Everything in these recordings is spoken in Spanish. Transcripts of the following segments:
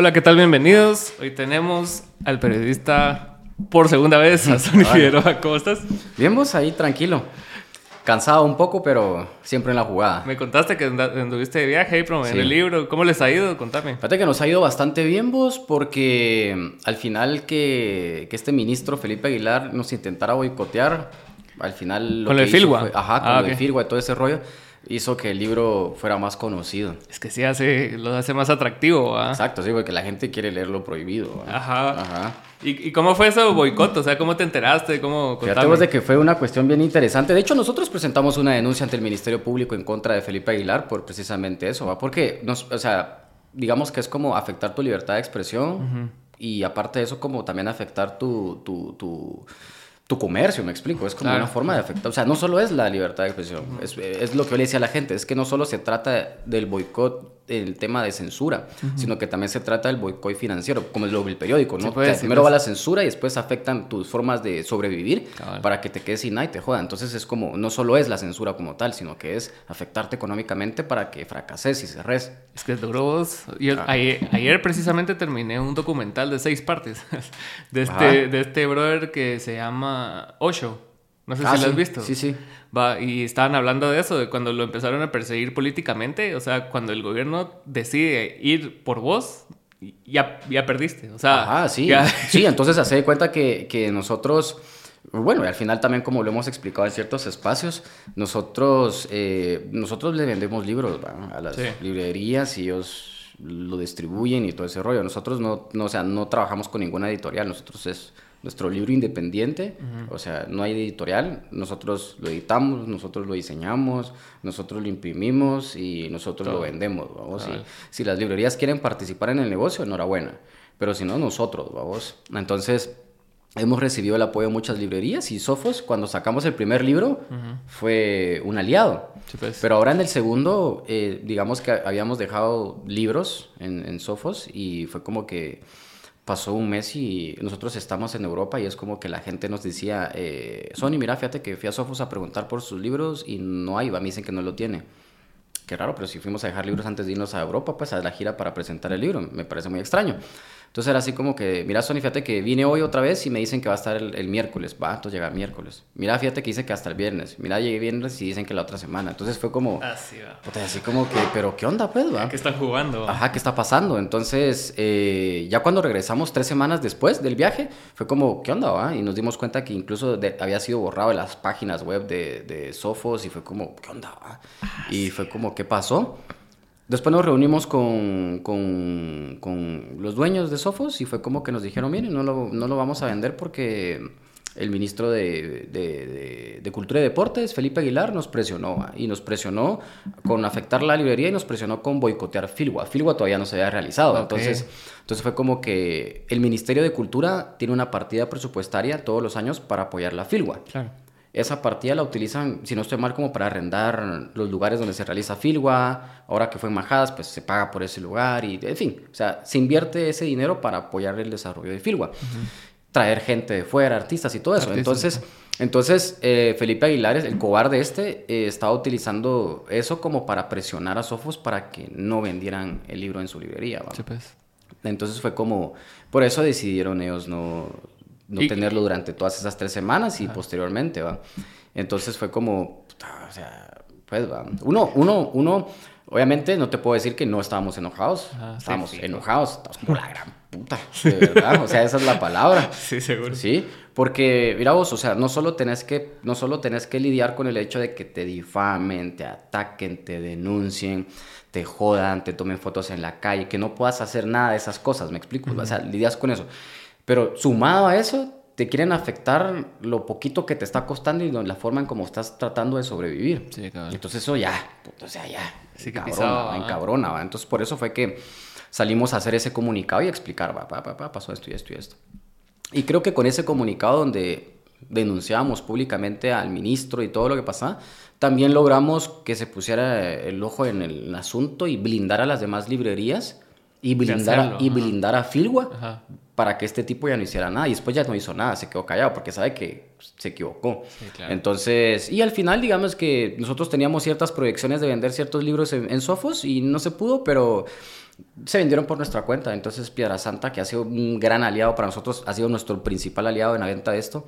Hola, ¿qué tal? Bienvenidos. Hoy tenemos al periodista por segunda vez, a Sonny Figueroa. ¿Cómo estás? Bien, vos ahí tranquilo. Cansado un poco, pero siempre en la jugada. Me contaste que anduviste de viaje ahí promoviendo Sí. el libro. ¿Cómo les ha ido? Contame. Fíjate que nos ha ido bastante bien vos porque mm, al final que, que este ministro Felipe Aguilar nos intentara boicotear, al final... Con lo que de hizo Filgua. fue- ajá, con Ah, lo de ok. Filgua y todo ese rollo, hizo que el libro fuera más conocido. Es que sí hace, lo hace más atractivo, ¿ah? Exacto, sí, porque la gente quiere leer lo prohibido. ¿va? Ajá. Ajá. ¿Y, y cómo fue eso boicot? O sea, ¿cómo te enteraste? ¿Cómo Fíjate de que fue una cuestión bien interesante. De hecho, nosotros presentamos una denuncia ante el Ministerio Público en contra de Felipe Aguilar por precisamente eso, ¿va? Porque, nos, o sea, digamos que es como afectar tu libertad de expresión y aparte de eso, como también afectar tu, tu, tu, tu comercio, me explico. Es como Claro. una forma de afectar. O sea, no solo es la libertad de expresión, es, es lo que yo le decía a la gente, es que no solo se trata del boicot el tema de censura, sino que también se trata del boicot financiero, como es lo del periódico, ¿no? Sí, pues, O sea, sí, primero pues. va la censura y después afectan tus formas de sobrevivir Cabal. para que te quedes sin nada y te joda. Entonces es como, no solo es la censura como tal, sino que es afectarte económicamente para que fracases y cerres. Es que es duro vos. Yo Ah. ayer, ayer precisamente terminé un documental de seis partes de Ajá. este, de este brother que se llama Osho. No sé Ah, si lo has visto. Sí, sí. Va, y estaban hablando de eso, de cuando lo empezaron a perseguir políticamente, o sea, cuando el gobierno decide ir por vos, ya, ya perdiste. O sea, Ajá, sí. ya- Sí, entonces hace de cuenta que, que nosotros, bueno, y al final también como lo hemos explicado en ciertos espacios, nosotros, eh, nosotros le vendemos libros ¿va? a las Sí. librerías y ellos lo distribuyen y todo ese rollo. Nosotros no, no, o sea, no trabajamos con ninguna editorial, nosotros es nuestro libro independiente, o sea, no hay editorial, nosotros lo editamos, nosotros lo diseñamos, nosotros lo imprimimos y nosotros Todo. lo vendemos. ¿vamos? Si, las librerías quieren participar en el negocio, enhorabuena, pero si no, nosotros, vamos. Entonces, hemos recibido el apoyo de muchas librerías y Sofos, cuando sacamos el primer libro, fue un aliado. Sí, pues. Pero ahora en el segundo, eh, digamos que habíamos dejado libros en, en Sofos y fue como que pasó un mes y nosotros estamos en Europa y es como que la gente nos decía, eh, Sony, mira, fíjate que fui a Sofos a preguntar por sus libros y no hay, me dicen que no lo tiene. Qué raro, pero si fuimos a dejar libros antes de irnos a Europa, pues a la gira para presentar el libro, me parece muy extraño. Entonces era así como que, mira, Sony, fíjate que vine hoy otra vez y me dicen que va a estar el, el miércoles, va, entonces llega el miércoles. Mira, fíjate que dice que hasta el viernes. Mira, llegué viernes y dicen que la otra semana. Entonces fue como, Así va. puta, así como que, pero ¿qué onda, pues, va? ¿Qué están jugando? Ajá, ¿qué está pasando? Entonces, eh, ya cuando regresamos tres semanas después del viaje, fue como, ¿qué onda, va? Y nos dimos cuenta que incluso de- había sido borrado de las páginas web de, de Sofos y fue como, ¿qué onda, va? Y fue como, ¿qué pasó? Después nos reunimos con, con, con los dueños de Sofos y fue como que nos dijeron, miren, no lo, no lo vamos a vender porque el ministro de, de- de- de Cultura y Deportes, Felipe Aguilar, nos presionó y nos presionó con afectar la librería y nos presionó con boicotear Filgua. Filgua todavía no se había realizado, entonces, entonces fue como que el Ministerio de Cultura tiene una partida presupuestaria todos los años para apoyar la Filgua. Claro. Esa partida la utilizan, si no estoy mal, como para arrendar los lugares donde se realiza Filgua. Ahora que fue en Majadas, pues se paga por ese lugar y, en fin, o sea, se invierte ese dinero para apoyar el desarrollo de Filgua. Traer gente de fuera, artistas y todo eso. Artistas, entonces, entonces eh, Felipe Aguilar, el cobarde este, eh, estaba utilizando eso como para presionar a Sofos para que no vendieran el libro en su librería. pues. Entonces fue como, por eso decidieron ellos no, no Y- tenerlo durante todas esas tres semanas y posteriormente, ¿va? Entonces fue como, puta, o sea, pues, ¿va? Uno, uno, uno, obviamente no te puedo decir que no estábamos enojados, Ajá, sí, estábamos fijo. enojados, estábamos como la gran puta, de verdad, o sea, esa es la palabra. Sí, seguro. Sí, porque mira vos, o sea, no solo tenés que, no solo tenés que lidiar con el hecho de que te difamen, te ataquen, te denuncien, te jodan, te tomen fotos en la calle, que no puedas hacer nada de esas cosas, ¿me explico? O sea, lidias con eso. Pero sumado a eso, te quieren afectar lo poquito que te está costando y la forma en cómo estás tratando de sobrevivir. Sí, cabal. Entonces eso ya, o sea, ya, Sí, pisado, va, ¿ah? encabrona, va. Entonces por eso fue que salimos a hacer ese comunicado y explicar, va, pa, pa, pa, pasó esto y esto y esto. Y creo que con ese comunicado donde denunciábamos públicamente al ministro y todo lo que pasaba, también logramos que se pusiera el ojo en el asunto y blindar a las demás librerías y blindar, hacerlo, a, y blindar a Filwa Ajá. para que este tipo ya no hiciera nada. Y después ya no hizo nada, se quedó callado porque sabe que se equivocó. Sí, claro. Entonces, y al final, digamos que nosotros teníamos ciertas proyecciones de vender ciertos libros en, en Sofos y no se pudo, pero se vendieron por nuestra cuenta. Entonces, Piedra Santa, que ha sido un gran aliado para nosotros, ha sido nuestro principal aliado en la venta de esto.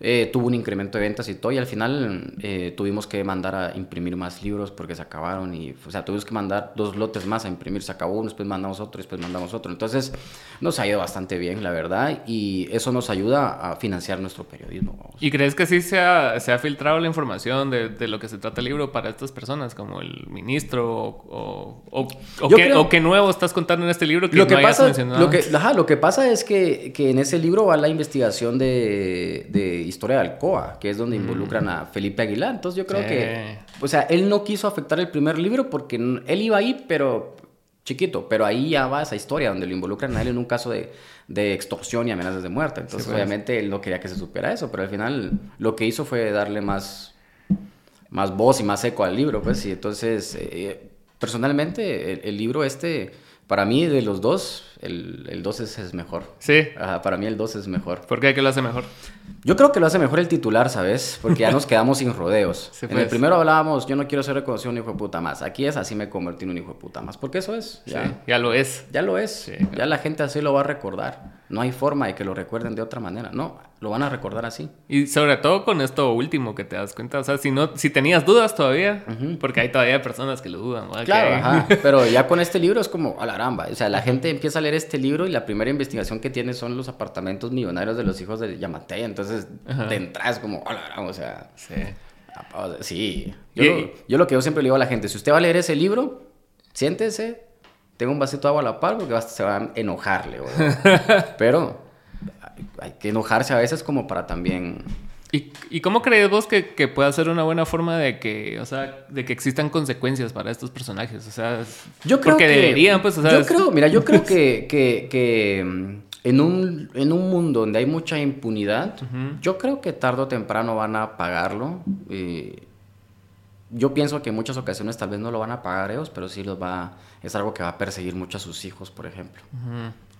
Eh, tuvo un incremento de ventas y todo, y al final eh, tuvimos que mandar a imprimir más libros porque se acabaron, y, o sea, tuvimos que mandar dos lotes más a imprimir, se acabó uno, después mandamos otro, después mandamos otro. Entonces, nos ha ido bastante bien, la verdad, y eso nos ayuda a financiar nuestro periodismo. vamos. ¿Y crees que sí se ha, se ha filtrado la información de, de lo que se trata el libro para estas personas, como el ministro o, o, o- qué, creo- o qué nuevo estás contando en este libro que lo que no hayas pasa, mencionado? lo que, ajá, lo que pasa es que, que en ese libro va la investigación de, de historia de Alcoa, que es donde involucran a Felipe Aguilar. Entonces yo creo Sí. que, o sea, él no quiso afectar el primer libro porque él iba ahí, pero chiquito, pero ahí ya va esa historia donde lo involucran a él en un caso de, de extorsión y amenazas de muerte. Entonces, Sí, pues. obviamente, él no quería que se supiera eso, pero al final lo que hizo fue darle más, más voz y más eco al libro, pues, y entonces, eh, personalmente, el, el libro este, para mí, de los dos, el, el 2 es, es mejor. Sí, Ajá, para mí el 2 es mejor. ¿por qué? ¿Qué lo hace mejor? Yo creo que lo hace mejor el titular, ¿sabes? Porque ya nos quedamos sin rodeos. Sí, en pues. el primero hablábamos, yo no quiero ser reconocido un hijo de puta más. Aquí es así me convertí en un hijo de puta más. Porque eso es. Ya, Sí, ya lo es. ya lo es. Sí, Ya claro. la gente así lo va a recordar. No hay forma de que lo recuerden de otra manera. No, lo van a recordar así. Y sobre todo con esto último que te das cuenta, o sea, si no, si tenías dudas todavía, porque hay todavía personas que lo dudan. Claro, Que- ajá. Pero ya con este libro es como a la ramba. O sea, la gente empieza a leer este libro y la primera investigación que tiene son los apartamentos millonarios de los hijos de Yamate. Entonces, Ajá. te entras como a la ramba. O sea, Sí. Yo, lo, yo lo que yo siempre le digo a la gente, si usted va a leer ese libro, siéntese, tenga un vasito de agua a la par porque se va a enojarle. Pero hay que enojarse a veces como para también... ¿Y, y cómo crees vos que, que pueda ser una buena forma de que, o sea, de que existan consecuencias para estos personajes? O sea, Yo creo porque que, deberían, pues, o sea, yo creo, mira, yo creo que, que, que, mm, en, un, en un mundo donde hay mucha impunidad, yo creo que tarde o temprano van a pagarlo. eh, yo pienso que en muchas ocasiones tal vez no lo van a pagar ellos, pero sí los va, es algo que va a perseguir mucho a sus hijos, por ejemplo.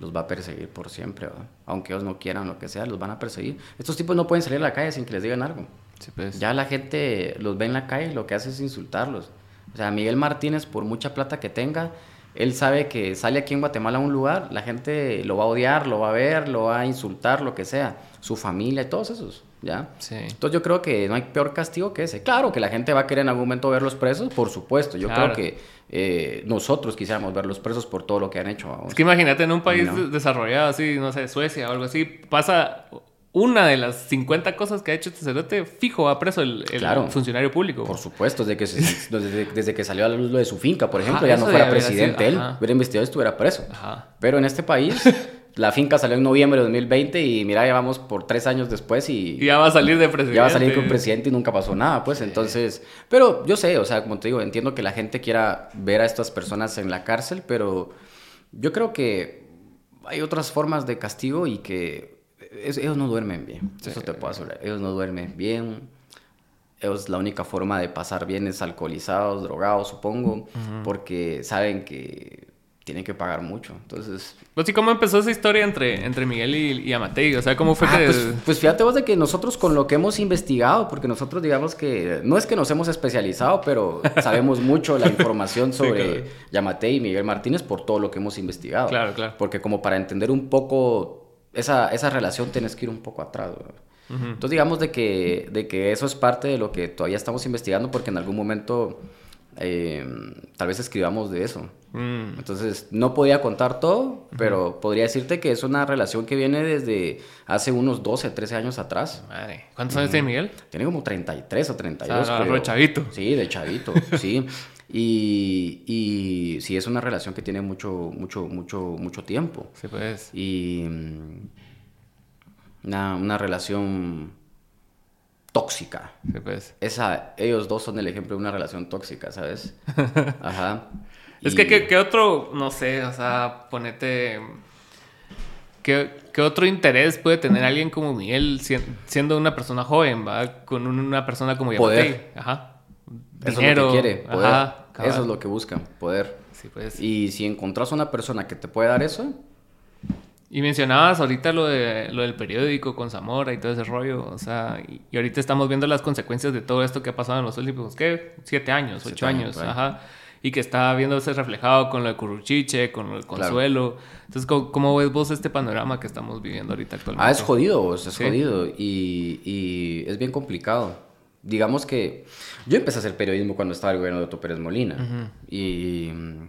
Los va a perseguir por siempre, ¿verdad? aunque ellos no quieran lo que sea, los van a perseguir. Estos tipos no pueden salir a la calle sin que les digan algo. Sí, pues. Ya la gente los ve en la calle y lo que hace es insultarlos. O sea, Miguel Martínez, por mucha plata que tenga, él sabe que sale aquí en Guatemala a un lugar, la gente lo va a odiar, lo va a ver, lo va a insultar, lo que sea. Su familia y todos esos, ¿ya? Sí. Entonces yo creo que no hay peor castigo que ese. Claro que la gente va a querer en algún momento verlos presos, por supuesto. Yo Claro. creo que eh, nosotros quisiéramos verlos presos por todo lo que han hecho. vamos. Es que imagínate en un país No. desarrollado así, no sé, Suecia o algo así, pasa una de las 50 cosas que ha hecho este cerote, fijo, va preso el, el Claro. funcionario público. Por supuesto, desde que, se- desde, desde que salió a la luz lo de su finca, por Ajá, ejemplo, ya no fuera presidente sido- él, hubiera investigado y estuviera preso. Ajá. Pero en este país, la finca salió en noviembre de 2020 y mira, ya vamos por tres años después y, Y ya va a salir de presidente. ya va a salir con presidente y nunca pasó nada, pues entonces, pero yo sé, o sea, como te digo, entiendo que la gente quiera ver a estas personas en la cárcel, pero yo creo que hay otras formas de castigo y que es- ellos no duermen bien, eso te puedo asegurar, ellos no duermen bien. Ellos la única forma de pasar bien es alcoholizados, drogados, supongo, porque saben que tienen que pagar mucho. Entonces, Pues, ¿y cómo empezó esa historia entre, entre Miguel y, y Amatei? O sea, ¿cómo fue Ah, que...? pues, pues fíjate vos de que nosotros con lo que hemos investigado, porque nosotros digamos que no es que nos hemos especializado, pero sabemos mucho la información Sí, sobre claro. Yamate y Miguel Martínez por todo lo que hemos investigado. Claro, claro. Porque como para entender un poco esa, esa relación tienes que ir un poco atrás. Entonces digamos de que, de que eso es parte de lo que todavía estamos investigando porque en algún momento eh, tal vez escribamos de eso. Mm. Entonces, no podía contar todo, pero podría decirte que es una relación que viene desde hace unos 12, 13 años atrás. Madre. ¿Cuántos años tiene Miguel? Tiene como 33 o 32. O sea, creo. chavito. Sí, de chavito, sí. Y, y sí, es una relación que tiene mucho, mucho, mucho, mucho tiempo. Sí, pues. Y mm, una, una relación tóxica. Sí, pues. Esa, ellos dos son el ejemplo de una relación tóxica, ¿sabes? Ajá. Es Y- que, ¿qué, qué otro, no sé, o sea, ponete... ¿Qué, qué otro interés puede tener alguien como Miguel sien- siendo una persona joven, va? Con un- una persona como Poder. Yamatei? Ajá. Eso Dinero. es lo que quiere, poder. Ajá. Eso es lo que buscan, poder. Sí, pues. Y si encontrás una persona que te puede dar eso, Y mencionabas ahorita lo, de, lo del periódico con Zamora y todo ese rollo, o sea, y, y ahorita estamos viendo las consecuencias de todo esto que ha pasado en los últimos, ¿qué? Siete años, Siete ocho años, ajá. Y que está viéndose reflejado con lo de Curruchiche, con lo Claro. Consuelo. Entonces, ¿cómo, cómo ves vos este panorama que estamos viviendo ahorita actualmente? Ah, es jodido, vos, es Sí. jodido. Y, y es bien complicado. Digamos que yo empecé a hacer periodismo cuando estaba el gobierno de Otto Pérez Molina. Y mm, eh,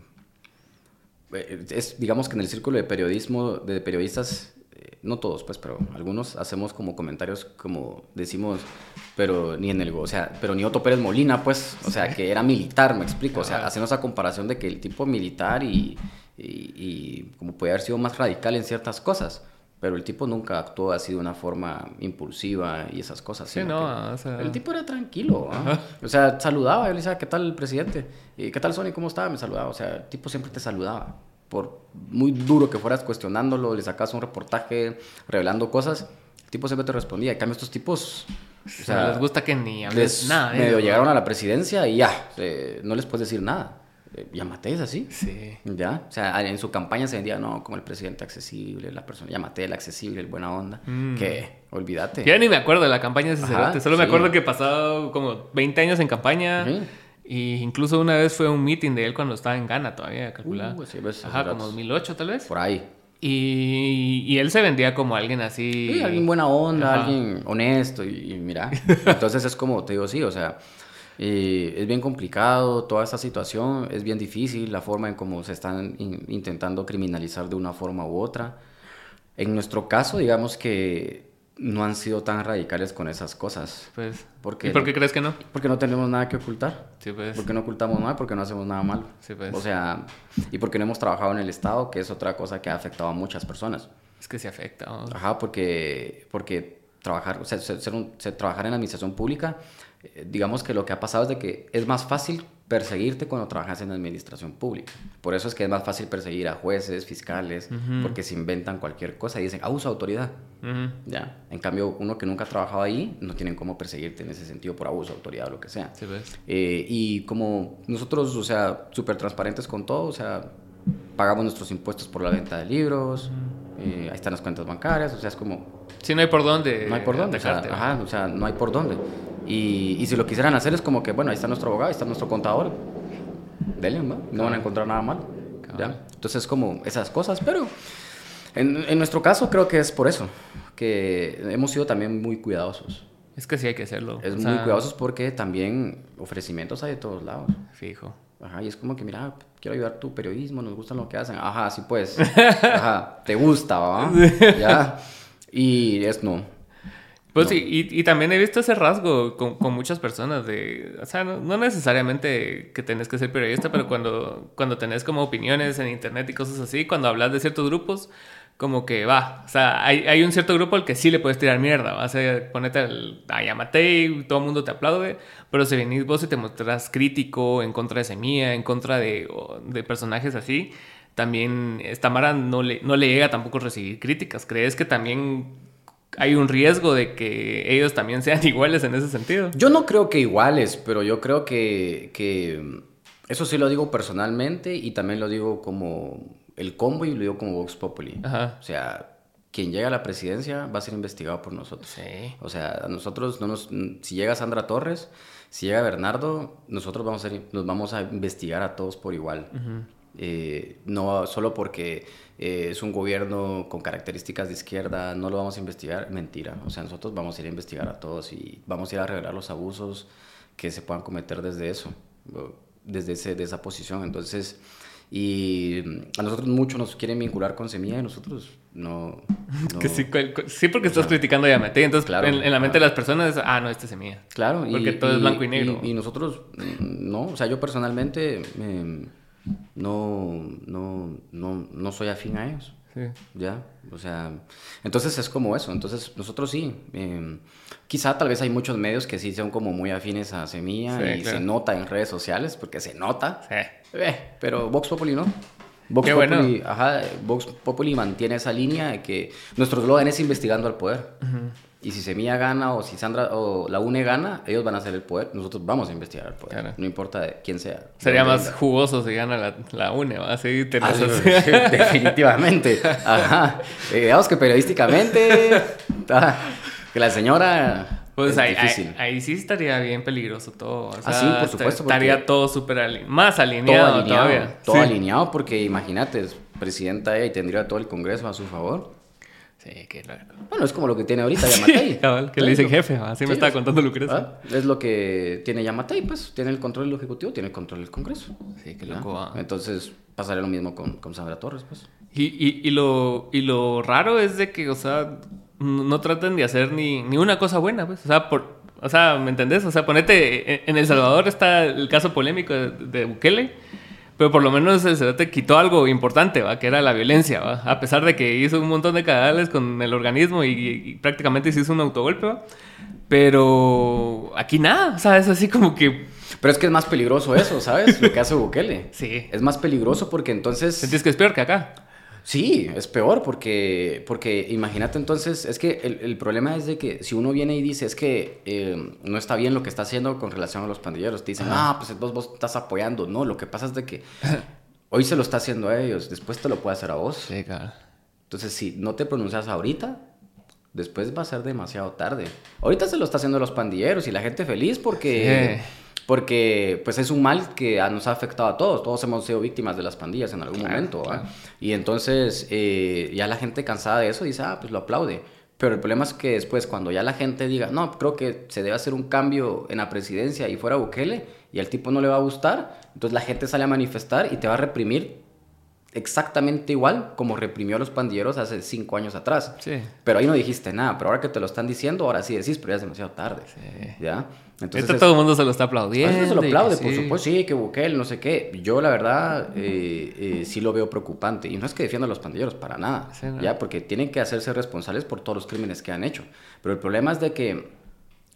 es, digamos que en el círculo de periodismo, de periodistas, eh, no todos, pues, pero algunos hacemos como comentarios como decimos, pero ni en el, o sea, pero ni Otto Pérez Molina, pues, o sea, que era militar, me explico. O sea, haciendo esa comparación de que el tipo militar y, y, y como puede haber sido más radical en ciertas cosas. Pero el tipo nunca actuó así de una forma impulsiva y esas cosas. Sí, no, o sea- El tipo era tranquilo. ¿ah? O sea, saludaba. Yo le decía, ¿qué tal el presidente? ¿Y qué tal Sony? ¿Cómo estaba? Me saludaba. O sea, el tipo siempre te saludaba. Por muy duro que fueras cuestionándolo, le sacas un reportaje revelando cosas, el tipo siempre te respondía. En cambio, estos tipos... O O sea, sea, les gusta que ni hables les nada. ¿eh? medio llegaron a la presidencia y ya, eh, no les puedes decir nada. Eh, Llámate, es así. Sí. Ya, o sea, en su campaña se vendía, no, como el presidente accesible, la persona, llámate el accesible, el buena onda. Mm. Que, olvídate. Ya ni me acuerdo de la campaña de. Solo me acuerdo que pasado como 20 años en campaña. Y incluso una vez fue un meeting de él cuando estaba en Ghana todavía, calculado. Uh, sí, ves, Ajá, como datos. 2008 tal vez. Por ahí. Y, y él se vendía como alguien así. Sí, alguien buena onda, Ajá. alguien honesto y, y mira. Entonces es como, te digo, sí, o sea, eh, es bien complicado toda esta situación, es bien difícil la forma en cómo se están in- intentando criminalizar de una forma u otra. En nuestro caso, digamos que no han sido tan radicales con esas cosas. Pues, ¿Por qué ¿Y por qué crees que no? Porque no tenemos nada que ocultar. Sí, pues. Porque no ocultamos nada, porque no hacemos nada malo. Sí, pues. O sea, y porque no hemos trabajado en el Estado, que es otra cosa que ha afectado a muchas personas. Es que se afecta. ¿no? Ajá, porque, porque trabajar, o sea, ser, un- ser- trabajar en la administración pública, digamos que lo que ha pasado es de que es más fácil perseguirte cuando trabajas en administración pública. Por eso es que es más fácil perseguir a jueces, fiscales, porque se inventan cualquier cosa y dicen abuso de autoridad. Ya. En cambio, uno que nunca ha trabajado ahí, no tienen cómo perseguirte en ese sentido por abuso de autoridad o lo que sea. Sí, pues. Eh, y como nosotros, o sea, súper transparentes con todo, o sea, pagamos nuestros impuestos por la venta de libros, eh, ahí están las cuentas bancarias, o sea, es como, Sí, no hay por dónde. no hay por dónde, o sea, ajá, o sea, no hay por dónde. Y, y si lo quisieran hacer es como que, bueno, ahí está nuestro abogado, ahí está nuestro contador, denle, ¿no? No van a encontrar nada mal. ¿ya? Entonces es como esas cosas, pero en, en nuestro caso creo que es por eso, que hemos sido también muy cuidadosos. Es que sí hay que hacerlo. Es o muy sea, cuidadosos porque también ofrecimientos hay de todos lados. Fijo. Ajá, y es como que, mira, quiero ayudar tu periodismo, nos gusta lo que hacen. Ajá, sí, pues. Ajá, te gusta, ¿va? Ya. Y es no. Pues No. sí, y, y también he visto ese rasgo con, con muchas personas de, o sea, no, no necesariamente que tenés que ser periodista, pero cuando, cuando tenés como opiniones en internet y cosas así, cuando hablas de ciertos grupos, como que va, o sea, hay, hay un cierto grupo al que sí le puedes tirar mierda, vas a ponerte al, a Yamatei, y todo el mundo te aplaude, pero si venís vos y te mostrás crítico en contra de Semilla, en contra de, de personajes así, también esta Mara no le, no le llega tampoco recibir críticas. ¿Crees que también hay un riesgo de que ellos también sean iguales en ese sentido? Yo no creo que iguales, pero yo creo que, que eso sí lo digo personalmente y también lo digo como el combo y lo digo como Vox Populi. Ajá. O sea, quien llega a la presidencia va a ser investigado por nosotros. Sí. O sea, a nosotros no nos... Si llega Sandra Torres, si llega Bernardo, nosotros vamos a ser- nos vamos a investigar a todos por igual. Eh, no solo porque eh, es un gobierno con características de izquierda, no lo vamos a investigar, mentira. O sea, nosotros vamos a ir a investigar a todos y vamos a ir a revelar los abusos que se puedan cometer desde eso, desde ese, de esa posición. Entonces, y a nosotros muchos nos quieren vincular con Semilla y nosotros no... no- Que sí, sí, porque estás criticando a Yamete. Entonces, Claro, en, en la mente claro. de las personas es, ah, no, este es Semilla. Claro, Porque todo es blanco y negro. Y, nosotros, mm, no, o sea, yo personalmente eh, no, no, no, no soy afín a ellos, Sí. ¿ya? O sea, entonces es como eso, entonces nosotros sí, eh, quizá tal vez hay muchos medios que sí son como muy afines a Semilla Sí, y claro. se nota en redes sociales, porque se nota, Sí. eh, pero Vox Populi no. Vox Qué Populi, bueno. ajá, Vox Populi mantiene esa línea de que nuestro eslogan es investigando al poder. Y si Semilla gana o si Sandra o la UNE gana, ellos van a hacer el poder. Nosotros vamos a investigar el poder. Claro. No importa de quién sea. Sería más jugoso si gana la, la UNE, ¿va? Ah, tenés sí, sí, definitivamente. Ajá. Eh, digamos que periodísticamente, ah, que la señora. Pues es ahí, difícil. ahí, ahí sí estaría bien peligroso todo. O sea, Ah, sí, por supuesto, Estaría todo súper ali- más todo alineado, alineado, todavía. todo Sí. alineado, porque imagínate, es presidenta ella y tendría todo el Congreso a su favor. Sí, qué loco. Bueno, es como lo que tiene ahorita Yamatei. Cabal, que Sí, le dicen jefe, así me sí, estaba es- contando Lucrecia. ¿Ah? Es lo que tiene Yamatei, pues. Tiene el control del Ejecutivo, tiene el control del Congreso. Sí, ¿ya? loco. Entonces, pasaría lo mismo con, con Sandra Torres, pues. Y, y, y, lo, y lo raro es de que, o sea, no traten de hacer ni, ni una cosa buena, pues. O sea, por, o sea, ¿me entendés? O sea, ponete, en- en El Salvador está el caso polémico de, de Bukele, pero por lo menos el Cerote quitó algo importante, ¿va? Que era la violencia, ¿va? A pesar de que hizo un montón de cadáveres con el organismo y, y prácticamente se hizo un autogolpe, ¿va? Pero aquí nada, o sea, es así como que... Pero es que es más peligroso eso, ¿sabes? Lo que hace Bukele. Sí. Es más peligroso porque entonces... ¿Sentís que es peor que acá? Sí, es peor porque, porque imagínate entonces, es que el, el problema es de que si uno viene y dice es que eh, no está bien lo que está haciendo con relación a los pandilleros, te dicen, ah, pues vos, vos estás apoyando. No, lo que pasa es de que hoy se lo está haciendo a ellos, después te lo puede hacer a vos. Sí, claro. Entonces, si no te pronuncias ahorita, después va a ser demasiado tarde. Ahorita se lo está haciendo a los pandilleros y la gente feliz porque, porque pues es un mal que a- nos ha afectado a todos. Todos hemos sido víctimas de las pandillas en algún Claro, momento. claro. Y entonces eh, ya la gente cansada de eso dice, ah, pues lo aplaude. Pero el problema es que después, cuando ya la gente diga, no, creo que se debe hacer un cambio en la presidencia y fuera Bukele, y al tipo no le va a gustar, entonces la gente sale a manifestar y te va a reprimir exactamente igual como reprimió a los pandilleros hace cinco años atrás. Sí. Pero ahí no dijiste nada, pero ahora que te lo están diciendo, ahora sí decís, pero ya es demasiado tarde. ¿Ya? Entonces, Esto es- todo el mundo se lo está aplaudiendo. Esto se lo aplaude, que por sí. supuesto, sí, que Bukele, no sé qué. Yo, la verdad, eh, eh, sí lo veo preocupante. Y no es que defienda a los pandilleros, para nada. Sí, ¿no? Ya, porque tienen que hacerse responsables por todos los crímenes que han hecho. Pero el problema es de que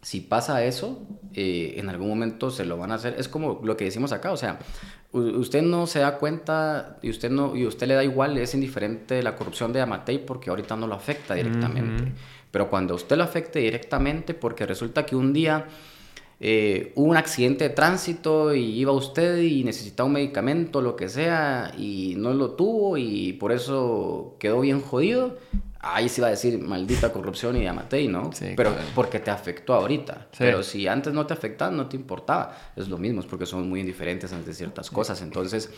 si pasa eso, eh, en algún momento se lo van a hacer. Es como lo que decimos acá, o sea, usted no se da cuenta y usted no y usted le da igual, es indiferente la corrupción de Amatei porque ahorita no lo afecta directamente. Ujú. Pero cuando usted lo afecte directamente, porque resulta que un día eh, hubo un accidente de tránsito y iba usted y necesitaba un medicamento, lo que sea, y no lo tuvo y por eso quedó bien jodido, ahí se iba a decir maldita corrupción y Amatei, ¿no? Sí, Pero claro. porque te afectó ahorita. Sí. Pero si antes no te afectaba, no te importaba. Es lo mismo, es porque somos muy indiferentes ante ciertas cosas. Entonces,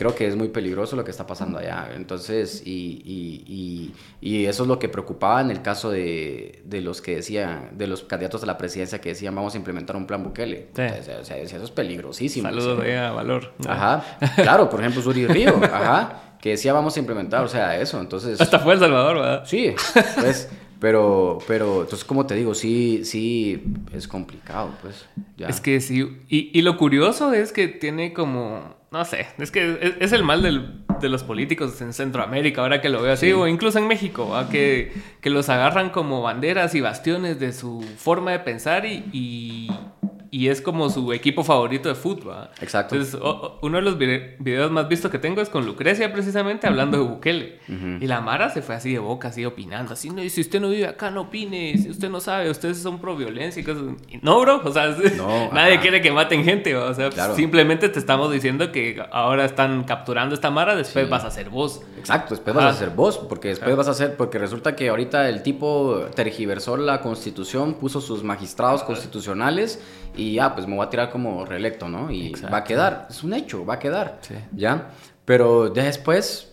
creo que es muy peligroso lo que está pasando allá. Entonces, y, y, y, y eso es lo que preocupaba en el caso de, de los que decían, de los candidatos a la presidencia que decían vamos a implementar un plan Bukele. Sí. O sea, eso es peligrosísimo. Saludos a Valor. Ajá, claro, por ejemplo, Suri Río, ajá, que decía vamos a implementar, o sea, eso, entonces... Hasta fue El Salvador, ¿verdad? Sí, pues, pero, pero, entonces, como te digo, sí, sí, es complicado, pues, ya. Es que sí. Y, y lo curioso es que tiene como. No sé. Es que es, es el mal del- de los políticos en Centroamérica, ahora que lo veo así, Sí. o incluso en México, ¿va? que, que los agarran como banderas y bastiones de su forma de pensar y. y y es como su equipo favorito de fútbol. Exacto. Entonces, o- uno de los vide- videos más vistos que tengo es con Lucrecia, precisamente, hablando de Bukele. Y la Mara se fue así de boca, así opinando. Así, no, y si usted no vive acá, no opine. Si usted no sabe, ustedes son pro violencia y cosas. y no, bro. O sea, No, nadie ajá. quiere que maten gente. O sea, Claro. simplemente te estamos diciendo que ahora están capturando esta Mara, después Sí. vas a ser vos. Exacto, después Ajá. vas a ser vos, porque después vas a ser, porque resulta que ahorita el tipo tergiversó la constitución, puso sus magistrados constitucionales y ya, pues me voy a tirar como reelecto, ¿no? Y Exacto. va a quedar, es un hecho, va a quedar, Sí. ¿ya? Pero después,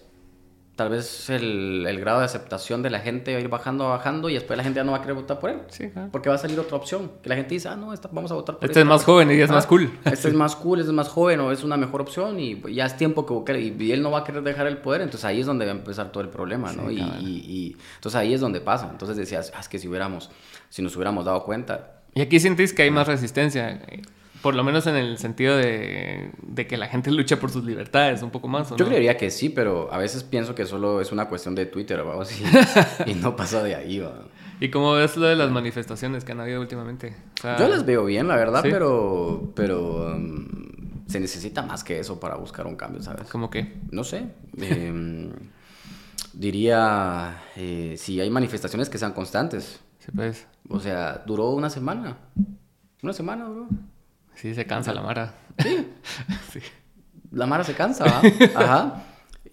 tal vez el, el grado de aceptación de la gente va a ir bajando, bajando y después la gente ya no va a querer votar por él. Sí, claro. Porque va a salir otra opción, que la gente dice, ah, no, esta, vamos a votar por Este es esta". más joven y es Ah, más cool. Este es más cool, este es más joven o es una mejor opción y ya es tiempo que y, y él no va a querer dejar el poder, entonces ahí es donde va a empezar todo el problema, ¿no? Sí, y, cabal. y- y- entonces ahí es donde pasa. Entonces decías, "Ah, es que si hubiéramos, si nos hubiéramos dado cuenta, Y aquí sentís que hay más resistencia. Por lo menos en el sentido de, de que la gente lucha por sus libertades un poco más. ¿o yo no? creería que sí, pero a veces pienso que solo es una cuestión de Twitter, ¿va? Así, y no pasa de ahí, ¿va? ¿Y cómo ves lo de las manifestaciones que han habido últimamente? O sea, Yo las veo bien, la verdad, ¿sí? pero, pero um, se necesita más que eso para buscar un cambio, ¿sabes? ¿Cómo qué? No sé. em, diría, eh, si hay manifestaciones que sean constantes. Sí, pues. O sea, duró una semana. Una semana, bro. Sí, se cansa la Mara. Sí. La Mara se cansa, ¿va? Ajá.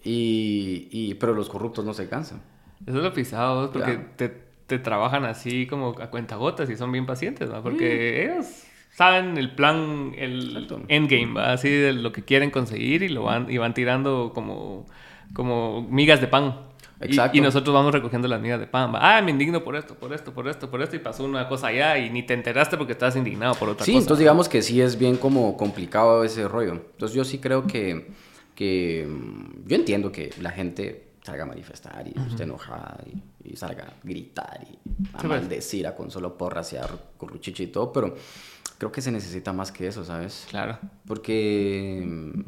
Y, y, pero los corruptos no se cansan. Eso es lo pisado, porque Ya. te, te trabajan así como a cuentagotas y son bien pacientes, ¿va? Porque ellos saben el plan, el Exacto. endgame, ¿va? Así de lo que quieren conseguir y lo van, y van tirando como, como migas de pan. Y- Exacto. Y, nosotros vamos recogiendo las migas de pan. ¿va? Ah, me indigno por esto, por esto, por esto, por esto. Y pasó una cosa allá y ni te enteraste porque estabas indignado por otra Sí, cosa. entonces digamos que sí es bien como complicado ese rollo. Entonces yo sí creo que, que mm, yo entiendo que la gente salga a manifestar y esté enojada y, y salga a gritar y a Sí, pues. maldecir, a con solo porrasear, corruchiche y todo, pero creo que se necesita más que eso, ¿sabes? Claro. Porque mm,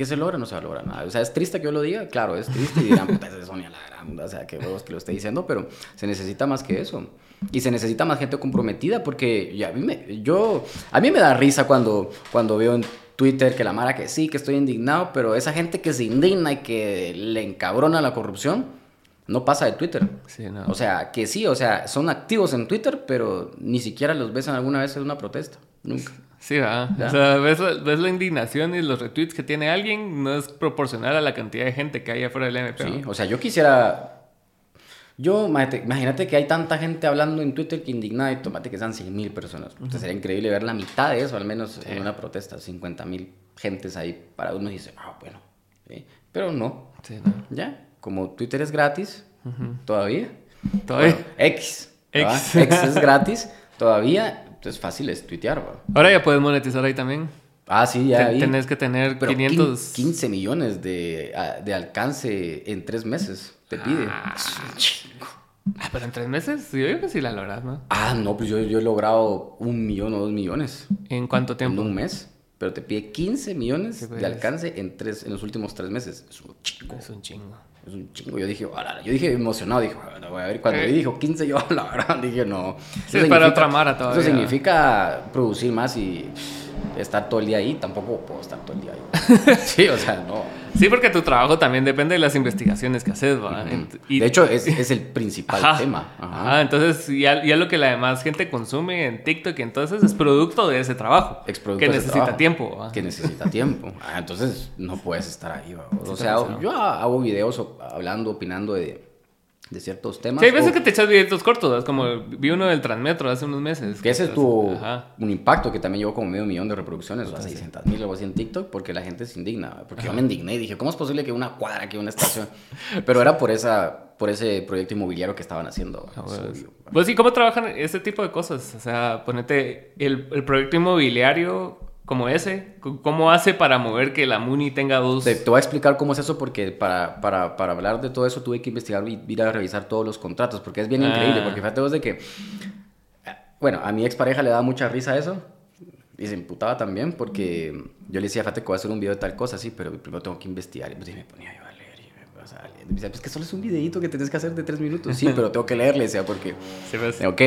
¿qué se logra? No se va a lograr nada. O sea, es triste que yo lo diga, claro, es triste y dirán, puta, es Sonia la gran, o sea, que huevos que lo esté diciendo, pero se necesita más que eso. Y se necesita más gente comprometida porque ya, a, mí me, yo, a mí me da risa cuando, cuando veo en Twitter que la Mara que sí, que estoy indignado, pero esa gente que se indigna y que le encabrona la corrupción, no pasa de Twitter. Sí, no. O sea, que sí, o sea, son activos en Twitter, pero ni siquiera los ves alguna vez en una protesta. Nunca. Sí, va. Ya. O sea, ves, la- ves la indignación y los retweets que tiene alguien, no es proporcional a la cantidad de gente que hay afuera del MP. Sí, o sea, yo quisiera. Yo, imagínate, que hay tanta gente hablando en Twitter que indignada y tomate que sean 100 mil personas. O sea, sería increíble ver la mitad de eso, al menos en una protesta, 50 mil gentes ahí para uno y dice, ah, bueno. ¿sí? Pero no, Sí, no. ya. Como Twitter es gratis, todavía. Todavía. Bueno, X. ¿verdad? X. X es gratis, todavía. Es fácil es tuitear. Ahora ya puedes monetizar ahí también. Ah, sí, ya. Te- ahí. tenés que tener Pero 500... 15 millones de, de alcance en tres meses, te pide. Ah. Es un chingo. Ah, pero en tres meses, yo digo que sí la logras, ¿no? Ah, no, pues yo, yo he logrado un millón o dos millones ¿En cuánto en tiempo? un mes. Pero te pide 15 millones pues. de alcance en, tres, en los últimos tres meses. Es un chingo. Es un chingo. Es un chingo. Yo dije, yo dije emocionado, dije, "Bueno, voy a ver. Cuando Eh. dijo 15, yo la verdad dije, no. Sí, para otra mara todavía. Eso significa producir más y estar todo el día ahí. Tampoco puedo estar todo el día ahí. sí, o sea, no. Sí, porque tu trabajo también depende de las investigaciones que haces, ¿va? Y- de hecho, es, es el principal Ajá. tema. Ajá. Ajá, entonces ya, ya lo que la demás gente consume en TikTok, entonces es producto de ese trabajo. Es producto que de necesita trabajo, tiempo. ¿va? Que necesita tiempo. Ah, entonces no puedes estar ahí. ¿va? O sea, yo hago videos hablando, opinando de, de ciertos temas. Sí, hay veces o- que te echas videitos cortos, como vi uno del Transmetro hace unos meses. Que ese Estás- tuvo Ajá. un impacto que también llevó como medio millón de reproducciones, o sea, 600 mil o algo así en TikTok, porque la gente se indigna. Porque yo me indigné y dije, ¿cómo es posible que una cuadra, que una estación? Pero era por esa por ese proyecto inmobiliario que estaban haciendo. Pues sí, ¿cómo trabajan ese tipo de cosas? O sea, ponete el, el proyecto inmobiliario como ese, ¿cómo hace para mover que la MUNI tenga dos... Te, te voy a explicar cómo es eso porque para, para, para hablar de todo eso tuve que investigar y ir a revisar todos los contratos porque es bien Ah. increíble porque fíjate vos de que bueno, a mi expareja le daba mucha risa eso y se imputaba también porque yo le decía, fíjate que voy a hacer un video de tal cosa, sí, pero primero tengo que investigar y pues, y me ponía yo a leer y me, o sea, y me decía, pues que solo es un videito que tenés que hacer de tres minutos, sí, pero tengo que leer, le decía, porque Sí, pues. Ok.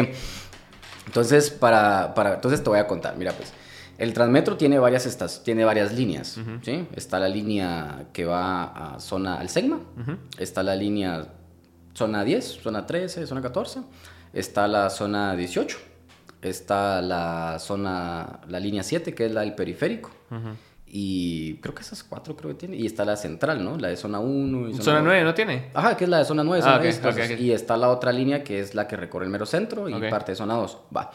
Entonces, para, para, entonces te voy a contar. Mira, pues, el Transmetro tiene varias, estas, tiene varias líneas, ¿sí? Está la línea que va a zona al Segma. Está la línea zona 10, zona 13, zona 14. Está la zona 18. Está la zona, la línea 7, que es la del periférico. Y creo que esas cuatro creo que tiene. Y está la central, ¿no? La de zona 1 y Zona 9 no tiene. Ajá, que es la de zona 9. Ah, zona ok, 10, entonces, ok, ok. Y está la otra línea que es la que recorre el mero centro y parte de zona 2. Va.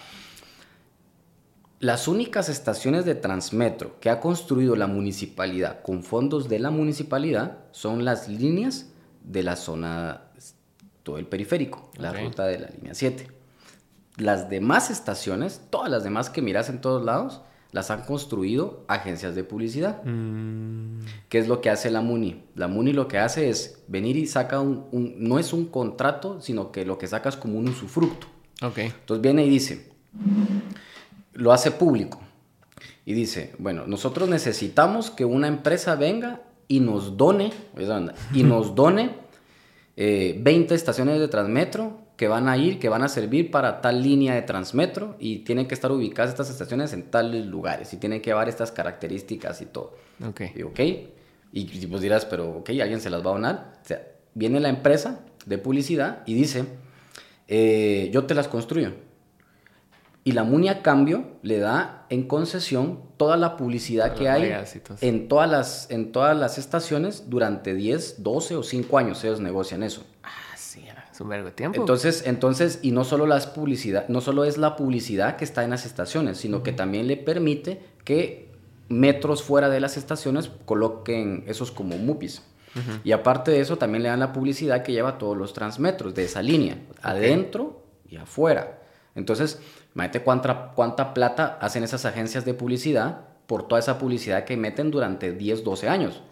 Las únicas estaciones de Transmetro que ha construido la municipalidad con fondos de la municipalidad son las líneas de la zona, todo el periférico, la ruta de la línea 7. Las demás estaciones, todas las demás que miras en todos lados, las han construido agencias de publicidad. Mm, ¿Qué es lo que hace la MUNI? La MUNI lo que hace es venir y saca un, un- no es un contrato, sino que lo que saca es como un usufructo. ok. Entonces viene y dice, lo hace público. Y dice, bueno, nosotros necesitamos que una empresa venga y nos done, y nos done eh, 20 estaciones de Transmetro que van a ir, que van a servir para tal línea de Transmetro y tienen que estar ubicadas estas estaciones en tales lugares y tienen que llevar estas características y todo. Ok. Y ok, y, y pues dirás, pero ok, alguien se las va a donar. O sea, viene la empresa de publicidad y dice, eh, yo te las construyo. Y la MUNI a cambio le da en concesión toda la publicidad que hay en todas, las, en todas las estaciones durante 10, 12 o 5 años. Ellos negocian eso. Ah, sí, es un vergo de tiempo. Entonces, entonces, y no solo, las publicidad, no solo es la publicidad que está en las estaciones, sino que también le permite que metros fuera de las estaciones coloquen esos como MUPIs. Y aparte de eso, también le dan la publicidad que lleva todos los transmetros de esa línea, adentro y afuera. Entonces, imagínate cuánta, cuánta plata hacen esas agencias de publicidad por toda esa publicidad que meten durante 10, 12 años.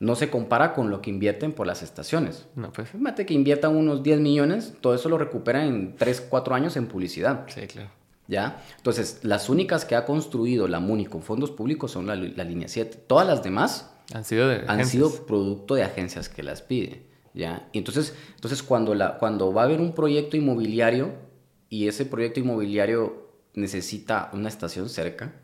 No se compara con lo que invierten por las estaciones. No, pues. Imagínate que inviertan unos 10 millones, todo eso lo recuperan en 3, 4 años en publicidad. Sí, claro. ¿Ya? Entonces, las únicas que ha construido la MUNI con fondos públicos son la, la línea 7. Todas las demás han sido, han sido producto de agencias que las piden. ¿ya? Y entonces, entonces cuando, la, cuando va a haber un proyecto inmobiliario y ese proyecto inmobiliario necesita una estación cerca,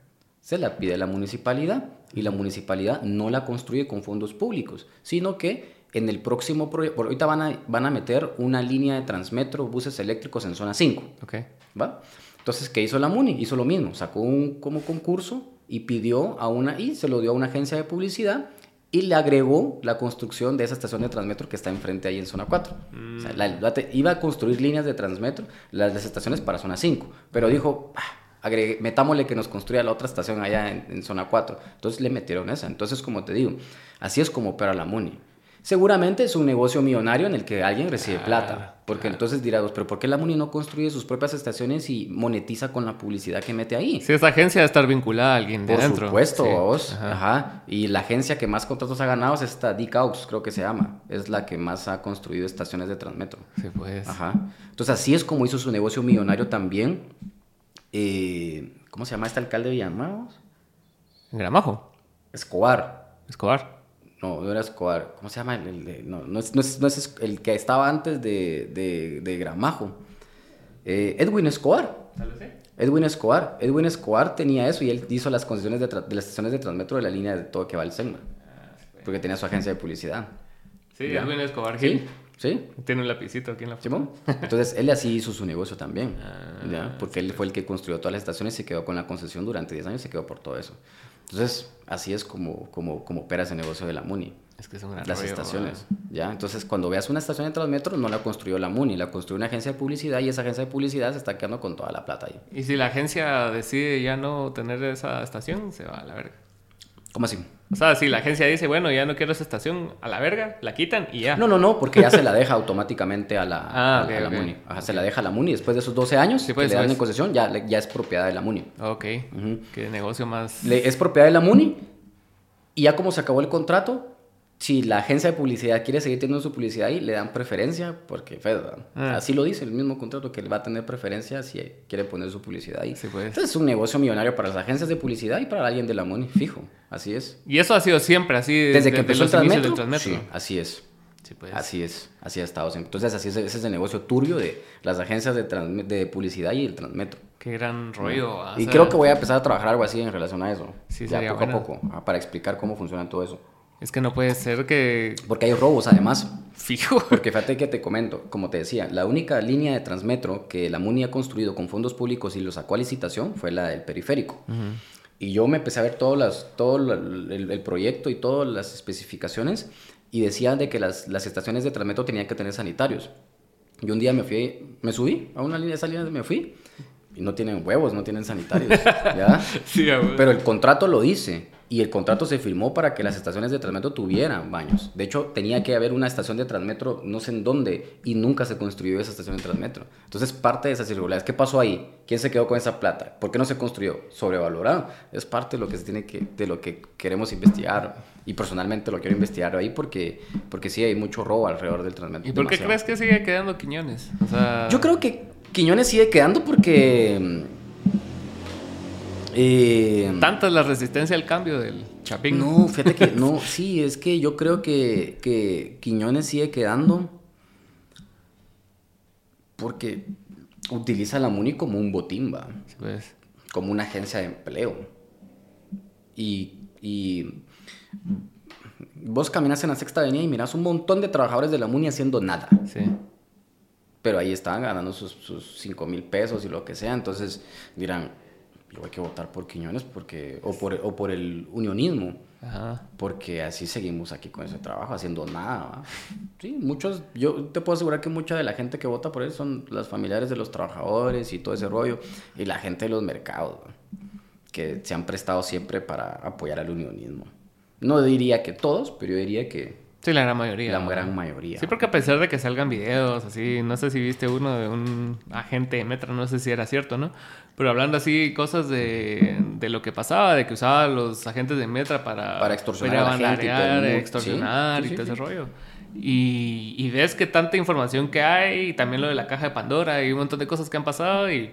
se la pide a la municipalidad y la municipalidad no la construye con fondos públicos, sino que en el próximo proyecto, ahorita van a, van a meter una línea de transmetro, buses eléctricos en zona 5. Okay. ¿va? Entonces, ¿qué hizo la MUNI? Hizo lo mismo, sacó un como concurso y pidió a una, y se lo dio a una agencia de publicidad y le agregó la construcción de esa estación de Transmetro que está enfrente ahí en zona 4. O sea, la, iba a construir líneas de Transmetro, las, las estaciones para zona 5, pero dijo, ah, metámosle que nos construya la otra estación allá en, en, zona 4. Entonces le metieron esa. Entonces, como te digo, así es como opera la MUNI. Seguramente es un negocio millonario en el que alguien recibe plata. Porque entonces dirás, pero ¿por qué la MUNI no construye sus propias estaciones y monetiza con la publicidad que mete ahí? Si esa agencia debe estar vinculada a alguien de Por dentro. supuesto, vos. Ajá. Y la agencia que más contratos ha ganado es esta D-Caux, creo que se llama. Es la que más ha construido estaciones de Transmetro. Sí, pues. Ajá. Entonces así es como hizo su negocio millonario también. Eh, ¿Cómo se llama este alcalde de Villamaros? Gramajo. Escobar. Escobar. No, no era Escobar. ¿Cómo se llama? El, no, no, es, no, es, no, es, el que estaba antes de, de, de Gramajo. Eh, Edwin Escobar. Edwin Escobar. Edwin Escobar tenía eso y él hizo las concesiones de, de las estaciones de Transmetro de la línea de todo que va al Selma. Porque tenía su agencia de publicidad. Sí, ¿Ya? Edwin Escobar Gil. ¿Sí? Tiene un lapicito aquí en la foto. Entonces, él así hizo su negocio también. Ah, ¿ya? Porque él fue el que construyó todas las estaciones y se quedó con la concesión durante 10 años y se quedó por todo eso. Entonces, así es como, como, como opera ese negocio de la MUNI. Es que gran Las estaciones, ¿ya? Entonces, cuando veas una estación de Transmetro, no la construyó la MUNI, la construyó una agencia de publicidad y esa agencia de publicidad se está quedando con toda la plata ahí. Y si la agencia decide ya no tener esa estación, se va a la verga. ¿Cómo así? O sea, si la agencia dice, bueno, ya no quiero esa estación, a la verga, la quitan y ya. No, no, no, porque ya se la deja automáticamente a la, ah, a, okay, a la okay. MUNI. Ajá, se la deja a la MUNI. Después de esos 12 años Sí, pues, que le dan pues. en concesión, ya, ya es propiedad de la MUNI. Ok. Ujú. Qué negocio más. Le- es propiedad de la MUNI y ya como se acabó el contrato, si la agencia de publicidad quiere seguir teniendo su publicidad ahí, le dan preferencia, porque ¿verdad? Ah. así lo dice el mismo contrato, que le va a tener preferencia si quiere poner su publicidad ahí. Sí, pues. Entonces es un negocio millonario para las agencias de publicidad y para alguien de la MUNI, fijo, así es. Y eso ha sido siempre así. Desde que empezó el Transmetro, del Transmetro. sí, así es. Sí, pues. Así es, así ha estado siempre. Entonces, así es, ese es el negocio turbio de las agencias de, de publicidad y el Transmetro. Qué gran rollo. o y creo que voy a empezar a trabajar algo así en relación a eso. Sí, ya sería poco a poco, para explicar cómo funciona todo eso. Es que no puede ser que. Porque hay robos, además. Fijo. Porque fíjate que te comento, como te decía, la única línea de Transmetro que la MUNI ha construido con fondos públicos y lo sacó a licitación fue la del periférico. Y yo me empecé a ver todo, las, todo la- el, el proyecto y todas las especificaciones y decían de que las, las estaciones de Transmetro tenían que tener sanitarios. Y un día me fui, me subí a una línea de esa línea, me fui y no tienen huevos, no tienen sanitarios. ¿ya? Sí. Pero el contrato lo dice. Y el contrato se firmó para que las estaciones de Transmetro tuvieran baños. De hecho, tenía que haber una estación de Transmetro, no sé en dónde, y nunca se construyó esa estación de Transmetro. Entonces, parte de esas irregularidades, ¿qué pasó ahí? ¿Quién se quedó con esa plata? ¿Por qué no se construyó? Sobrevalorado. Es parte de lo que se tiene que, de lo que queremos investigar. Y personalmente lo quiero investigar ahí porque, porque sí hay mucho robo alrededor del Transmetro. ¿Y por qué demasiado. crees que sigue quedando Quiñones? O sea. Yo creo que Quiñones sigue quedando porque. Eh, Tanta es la resistencia al cambio del Chapín. no, fíjate que no, sí, es que yo creo que, que Quiñones sigue quedando porque utiliza la MUNI como un botín, ¿va? Sí, pues. como una agencia de empleo. Y, y vos caminas en la sexta avenida y miras un montón de trabajadores de la MUNI haciendo nada. Sí. pero ahí estaban ganando sus, sus 5 mil pesos y lo que sea, entonces dirán, yo hay que votar por Quiñones porque, o, por, o por el unionismo. Ajá. Porque así seguimos aquí con ese trabajo, haciendo nada. Sí, muchos, yo te puedo asegurar que mucha de la gente que vota por él son las familiares de los trabajadores y todo ese rollo, y la gente de los mercados, que se han prestado siempre para apoyar al unionismo. No diría que todos, pero yo diría que Sí, la gran mayoría. La gran mayoría. Sí, porque a pesar de que salgan videos, así, no sé si viste uno de un agente de Metra, no sé si era cierto, ¿no? Pero hablando así cosas de, de lo que pasaba, de que usaba los agentes de Metra para... Para extorsionar a la gente. Y extorsionar y todo ese rollo. Y, y ves que tanta información que hay, y también lo de la caja de Pandora y un montón de cosas que han pasado y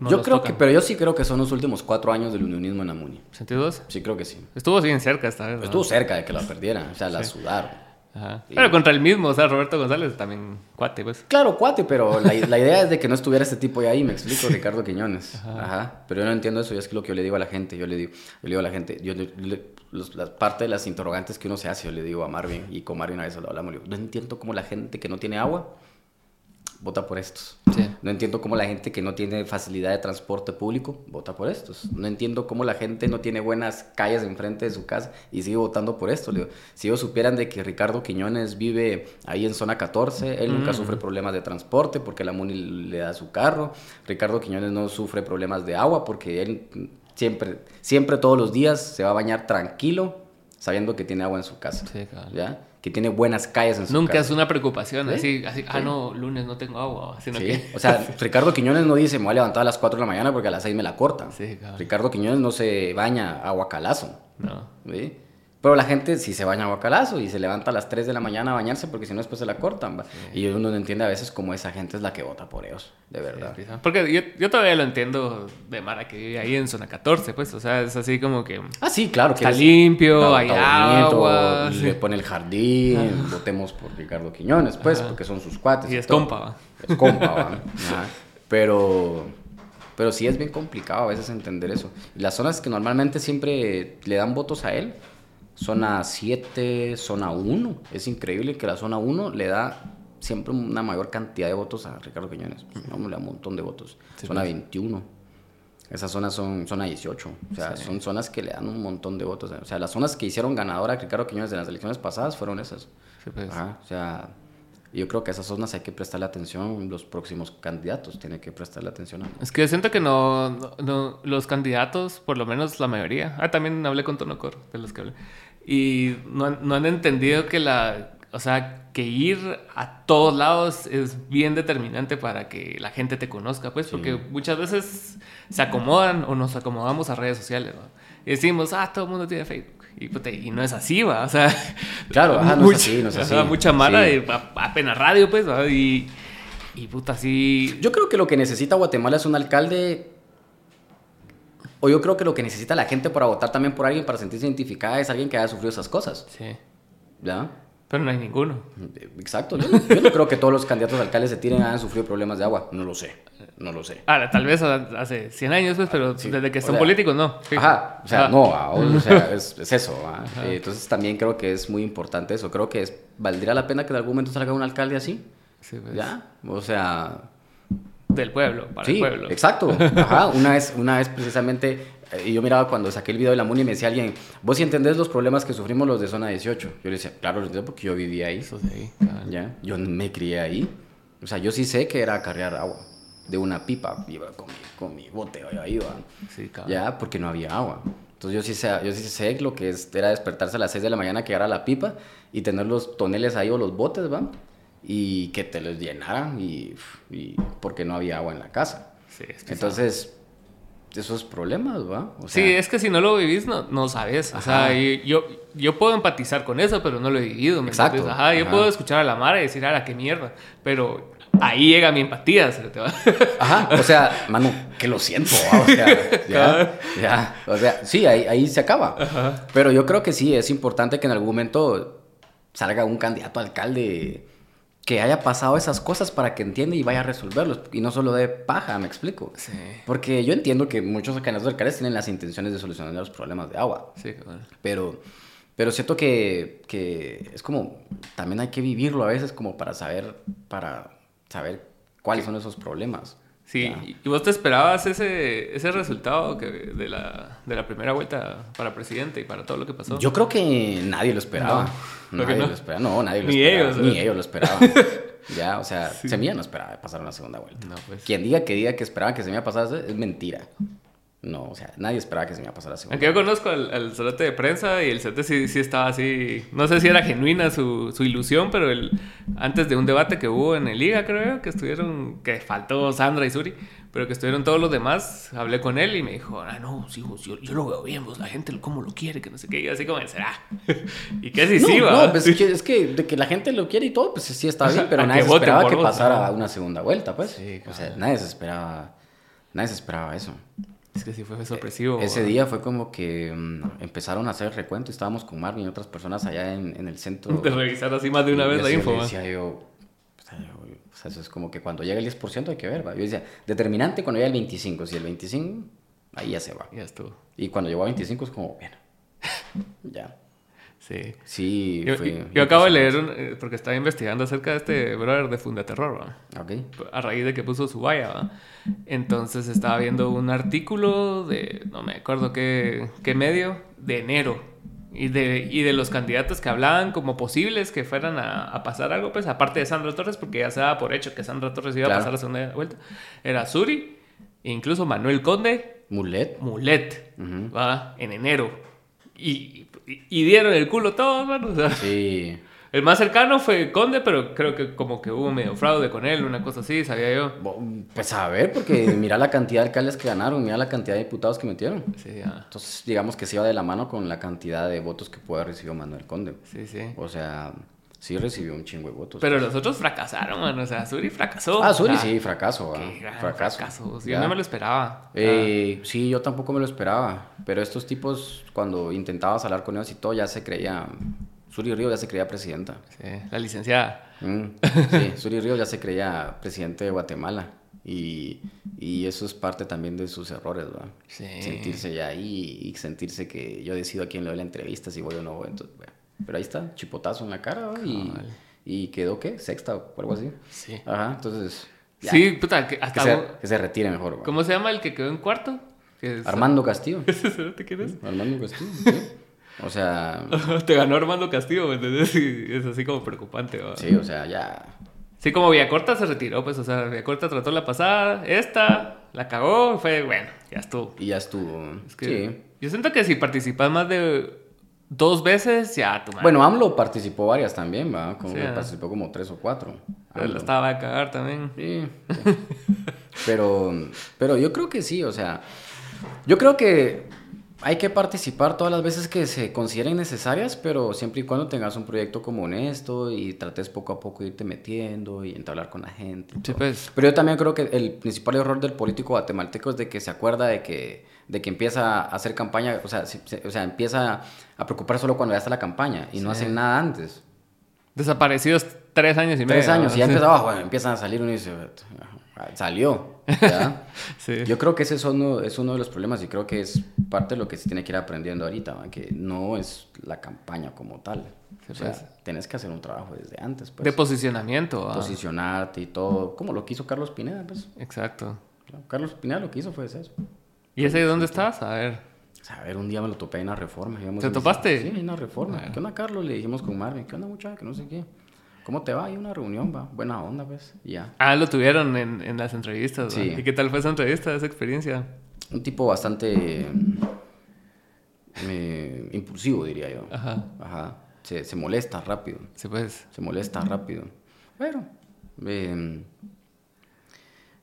yo creo que, pero yo sí creo que son los últimos cuatro años del unionismo en Amuni. ¿Sentidos? Sí, creo que sí. Estuvo bien cerca esta vez. Estuvo cerca de que la perdieran, o sea, la sudaron. Ajá. Pero contra el mismo, o sea, Roberto González también cuate, pues. Claro, cuate, pero la, la, idea es de que no estuviera este tipo ahí, me explico, Ricardo Quiñones. Ajá. Pero yo no entiendo eso, y es lo que yo le digo a la gente, yo le digo, yo le digo a la gente, yo, la parte de las interrogantes que uno se hace, yo le digo a Marvin, y con Marvin a veces lo hablamos, yo, no entiendo cómo la gente que no tiene agua vota por estos. No entiendo cómo la gente que no tiene facilidad de transporte público vota por estos. No entiendo cómo la gente no tiene buenas calles enfrente de su casa y sigue votando por esto. si ellos supieran de que Ricardo Quiñones vive ahí en zona 14, él nunca mm. sufre problemas de transporte porque la MUNI le da su carro. Ricardo Quiñones no sufre problemas de agua porque él siempre, siempre todos los días se va a bañar tranquilo sabiendo que tiene agua en su casa. Sí, claro. ¿Ya? Que tiene buenas calles en su Nunca es una preocupación, así, así ah, no, lunes no tengo agua. Sino que... O sea, Ricardo Quiñones no dice, me voy a levantar a las 4 de la mañana porque a las 6 me la cortan. Ricardo Quiñones no se baña agua calazo. No. ¿sí? Pero la gente si se baña a guacalazo y se levanta a las 3 de la mañana a bañarse porque si no después se la cortan. Y uno no entiende a veces cómo esa gente es la que vota por ellos, de verdad. porque yo, yo, todavía lo entiendo de Mara que vive ahí en zona 14, pues, o sea, es así como que... Ah, sí, claro. Que está limpio, hay agua. Le pone el jardín, votemos por Ricardo Quiñones, pues, porque son sus cuates. Y, es compa, ¿va? Es compa, ¿va? Pero... Pero sí es bien complicado a veces entender eso. Las zonas que normalmente siempre le dan votos a él zona 7, zona 1. Es increíble que la zona 1 le da siempre una mayor cantidad de votos a Ricardo Quiñones. Vamos, le da un montón de votos. zona 21. Pues. Esas zonas son zona 18. O sea, son zonas que le dan un montón de votos. O sea, las zonas que hicieron ganadora a Ricardo Quiñones en las elecciones pasadas fueron esas. Pues. o sea, yo creo que a esas zonas hay que prestarle atención. Los próximos candidatos tienen que prestarle atención a. Es que siento que no, no, los candidatos, por lo menos la mayoría. Ah, también hablé con Tonocor, de los que hablé y no, no, han entendido que la, o sea, que ir a todos lados es bien determinante para que la gente te conozca, pues, porque muchas veces se acomodan o nos acomodamos a redes sociales, ¿no? Y decimos, ah, todo el mundo tiene Facebook. Y, y no es así, va, o sea... Claro, ajá, no es así, no es así. mucha mala, de, apenas radio, pues, y... Y puta, sí. Yo creo que lo que necesita Guatemala es un alcalde o yo creo que lo que necesita la gente para votar también por alguien, para sentirse identificada, es alguien que haya sufrido esas cosas. Sí. ¿Ya? Pero no hay ninguno. Exacto. Yo, no creo que todos los candidatos a alcaldes se tiren hayan sufrido problemas de agua. No lo sé. No lo sé. Ahora, tal vez hace 100 años, pues, pero desde que son políticos, no. Ajá. O sea, no, o sea, es, eso. Eh, entonces también creo que es muy importante eso. Creo que es, valdría la pena que en algún momento salga un alcalde así. Sí, pues. ¿Ya? O sea, del pueblo, para el pueblo. Exacto. Ajá. Una vez, una vez precisamente, y yo miraba cuando saqué el video de la MUNI y me decía alguien, vos si entendés los problemas que sufrimos los de zona 18. Yo le decía, claro, lo entiendo porque yo vivía ahí. Eso sí, ¿Ya? Yo me crié ahí. O sea, yo sí sé que era cargar agua de una pipa. Iba con mi, con mi bote, ahí iba. Sí, claro. Ya, porque no había agua. Entonces yo sí sé, yo sí sé lo que es, era despertarse a las 6 de la mañana, que era la pipa y tener los toneles ahí o los botes, ¿va? Y que te los llenaran y, porque no había agua en la casa. Sí, Entonces, esos problemas, ¿va? sí, es que si no lo vivís, no, no sabes. O sea, yo, yo puedo empatizar con eso, pero no lo he vivido. ¿me Exacto. Ajá, yo puedo escuchar a la Mara y decir, la qué mierda. Pero ahí llega mi empatía. ¿se te va? Ajá, o sea, mano, que lo siento. O sea, ya, ya. O sea, sí, ahí, ahí se acaba. Pero yo creo que sí, es importante que en algún momento salga un candidato a alcalde que haya pasado esas cosas para que entienda y vaya a resolverlos. Y no solo de paja, me explico. Sí. Porque yo entiendo que muchos candidatos alcaldes tienen las intenciones de solucionar los problemas de agua. Sí, claro. Pero, pero siento que, que es como, también hay que vivirlo a veces como para saber, para saber cuáles son esos problemas. Sí, ¿y vos te esperabas ese, ese resultado que de, la, de la primera vuelta para presidente y para todo lo que pasó? Yo creo que nadie lo esperaba. No, nadie no? lo esperaba. No, nadie lo Ni esperaba. ellos, Ni ¿eh? ellos lo esperaban. ya, o sea, Semilla no esperaba pasar una segunda vuelta. No, pues. Quien diga que diga que esperaba que Semilla pasara es mentira. No, o sea, nadie esperaba que Semilla pasara la segunda Aunque yo conozco al, al cerote de prensa y el cerote sí, sí estaba así. No sé si era genuina su, su ilusión, pero el, antes de un debate que hubo en el Liga, creo que estuvieron. que faltó Sandra y Suri, pero que estuvieron todos los demás. Hablé con él y me dijo: Ah, no, sí, vos, yo, yo lo veo bien, vos, la gente cómo lo quiere, que no sé qué. Y yo así como, será. y que sí, no, sí, va. no, pues es que, de que la gente lo quiere y todo, pues sí está bien, pero A nadie que se esperaba que vos, pasara ¿no? a una segunda vuelta, pues. Sí, o sea, nadie se esperaba, nadie se esperaba eso. Es que sí fue sorpresivo. Ese día fue como que mm, empezaron a hacer recuento y estábamos con Marvin y otras personas allá en, en el centro. De revisar así más de una vez la info, decía yo, o sea, yo, o sea, eso es como que cuando llega el 10% hay que ver, ¿va? Yo decía, determinante cuando llega el 25, si el 25, ahí ya se va. Ya estuvo. Y cuando llegó a 25 es como, bueno, ya. Sí. Sí, Yo, fue... yo acabo de leer, eh, porque estaba investigando acerca de este brother de Fundaterror, ¿va? Ok. a raíz de que puso su valla, ¿va? Entonces estaba viendo un artículo de, no me acuerdo qué, qué medio, de enero. Y de, y de los candidatos que hablaban como posibles que fueran a, a pasar algo, pues aparte de Sandra Torres, porque ya se daba por hecho que Sandra Torres iba Claro. a pasar la segunda vuelta, era Suri, e incluso Manuel Conde, Mulet. Mulet, Ujú. ¿va? En enero. Y, y, y dieron el culo todos, mano, o sea, Sí. el más cercano fue Conde, pero creo que como que hubo medio fraude con él, una cosa así, sabía yo. Pues a ver, porque mira la cantidad de alcaldes que ganaron, mira la cantidad de diputados que metieron. Sí, ya. Entonces, digamos que se iba de la mano con la cantidad de votos que puede haber recibido Manuel Conde. Sí, sí. O sea, sí recibió un chingo de votos. Pero los otros fracasaron, man. O sea, Suri fracasó. ah, Suri O sea, sí, fracaso. Qué gran fracaso. fracaso. Yo no me lo esperaba. Eh, sí, yo tampoco me lo esperaba. Pero estos tipos, cuando intentabas hablar con ellos y todo, ya se creía. Suri Río ya se creía presidenta. Sí, la licenciada. Mm, sí, Suri Río ya se creía presidente de Guatemala. Y, y eso es parte también de sus errores, ¿va? Sí. Sentirse ya ahí y sentirse que yo decido a quién le doy la entrevista, si voy o no voy. Entonces, bueno. Pero ahí está, chipotazo en la cara. Y, y quedó, ¿qué? Sexta o algo así. Sí. Ajá, entonces. ya, Sí, puta, que Que hasta... se, que se retire mejor, ¿va? ¿Cómo se llama el que quedó en cuarto? Es- Armando Castillo. ¿Ese cerote quién es? Armando Castillo, sí. O sea, Te ganó Armando Castillo, ¿me entendés? Y es así como preocupante, ¿va? sí, o sea, ya. Sí, como Villacorta se retiró, pues, o sea, Villacorta trató la pasada, esta, la cagó, fue, bueno, ya estuvo. Y ya estuvo. Es que Sí. Yo siento que si participas más de dos veces, ya tu madre. Bueno, AMLO participó varias también, ¿va? Como Sí, ah. participó como tres o cuatro. Pero estaba a cagar también. Sí. pero, pero yo creo que sí, o sea, yo creo que hay que participar todas las veces que se consideren necesarias, pero siempre y cuando tengas un proyecto como honesto y trates poco a poco irte metiendo y entablar con la gente. Sí, pues. Pero yo también creo que el principal error del político guatemalteco es de que se acuerda de que, de que empieza a hacer campaña, o sea, se- se- o sea, empieza a preocupar solo cuando ya está la campaña y no Sí. hacen nada antes. Desaparecidos tres años y medio. Tres años y ya ¿no? empezaba, bueno, empiezan a salir uno dice, "Ah, salió. ¿ya? Sí. Yo creo que ese es uno, es uno de los problemas y creo que es parte de lo que se tiene que ir aprendiendo ahorita, ¿va? que no es la campaña como tal. Sí, o sea, pues. tenés que hacer un trabajo desde antes, pues. De posicionamiento. ah. posicionarte y todo, como lo que hizo Carlos Pineda, pues. Exacto. Carlos Pineda lo que hizo fue eso. ¿Y ese dónde estás? A ver. A ver, un día me lo topé en una reforma. íbamos ¿Te topaste? Sí, en una reforma. Ah. ¿Qué onda, Carlos? Le dijimos con Marvin. ¿Qué onda, muchacha? Que no sé qué. ¿Cómo te va? Hay una reunión, va. Buena onda, pues. Y ya. Ah, lo tuvieron en, en las entrevistas. Sí. ¿Y qué tal fue esa entrevista, esa experiencia? Un tipo bastante eh, impulsivo, diría yo. Ajá. Ajá. Se, se molesta rápido. Sí, pues. Se molesta rápido. Pero, eh,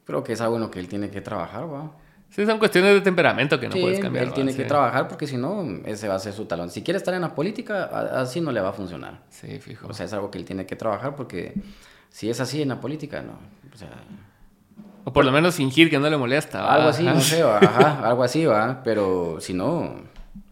creo que es algo en lo que él tiene que trabajar, va. Sí, son cuestiones de temperamento que no Sí, puedes cambiar. él tiene Sí. que trabajar porque si no, ese va a ser su talón. Si quiere estar en la política, así no le va a funcionar. Sí, fijo. O sea, es algo que él tiene que trabajar porque si es así en la política, no. O sea, O por lo menos fingir que no le molesta. ¿va? algo así, no sé, va, ajá, algo así va, pero si no,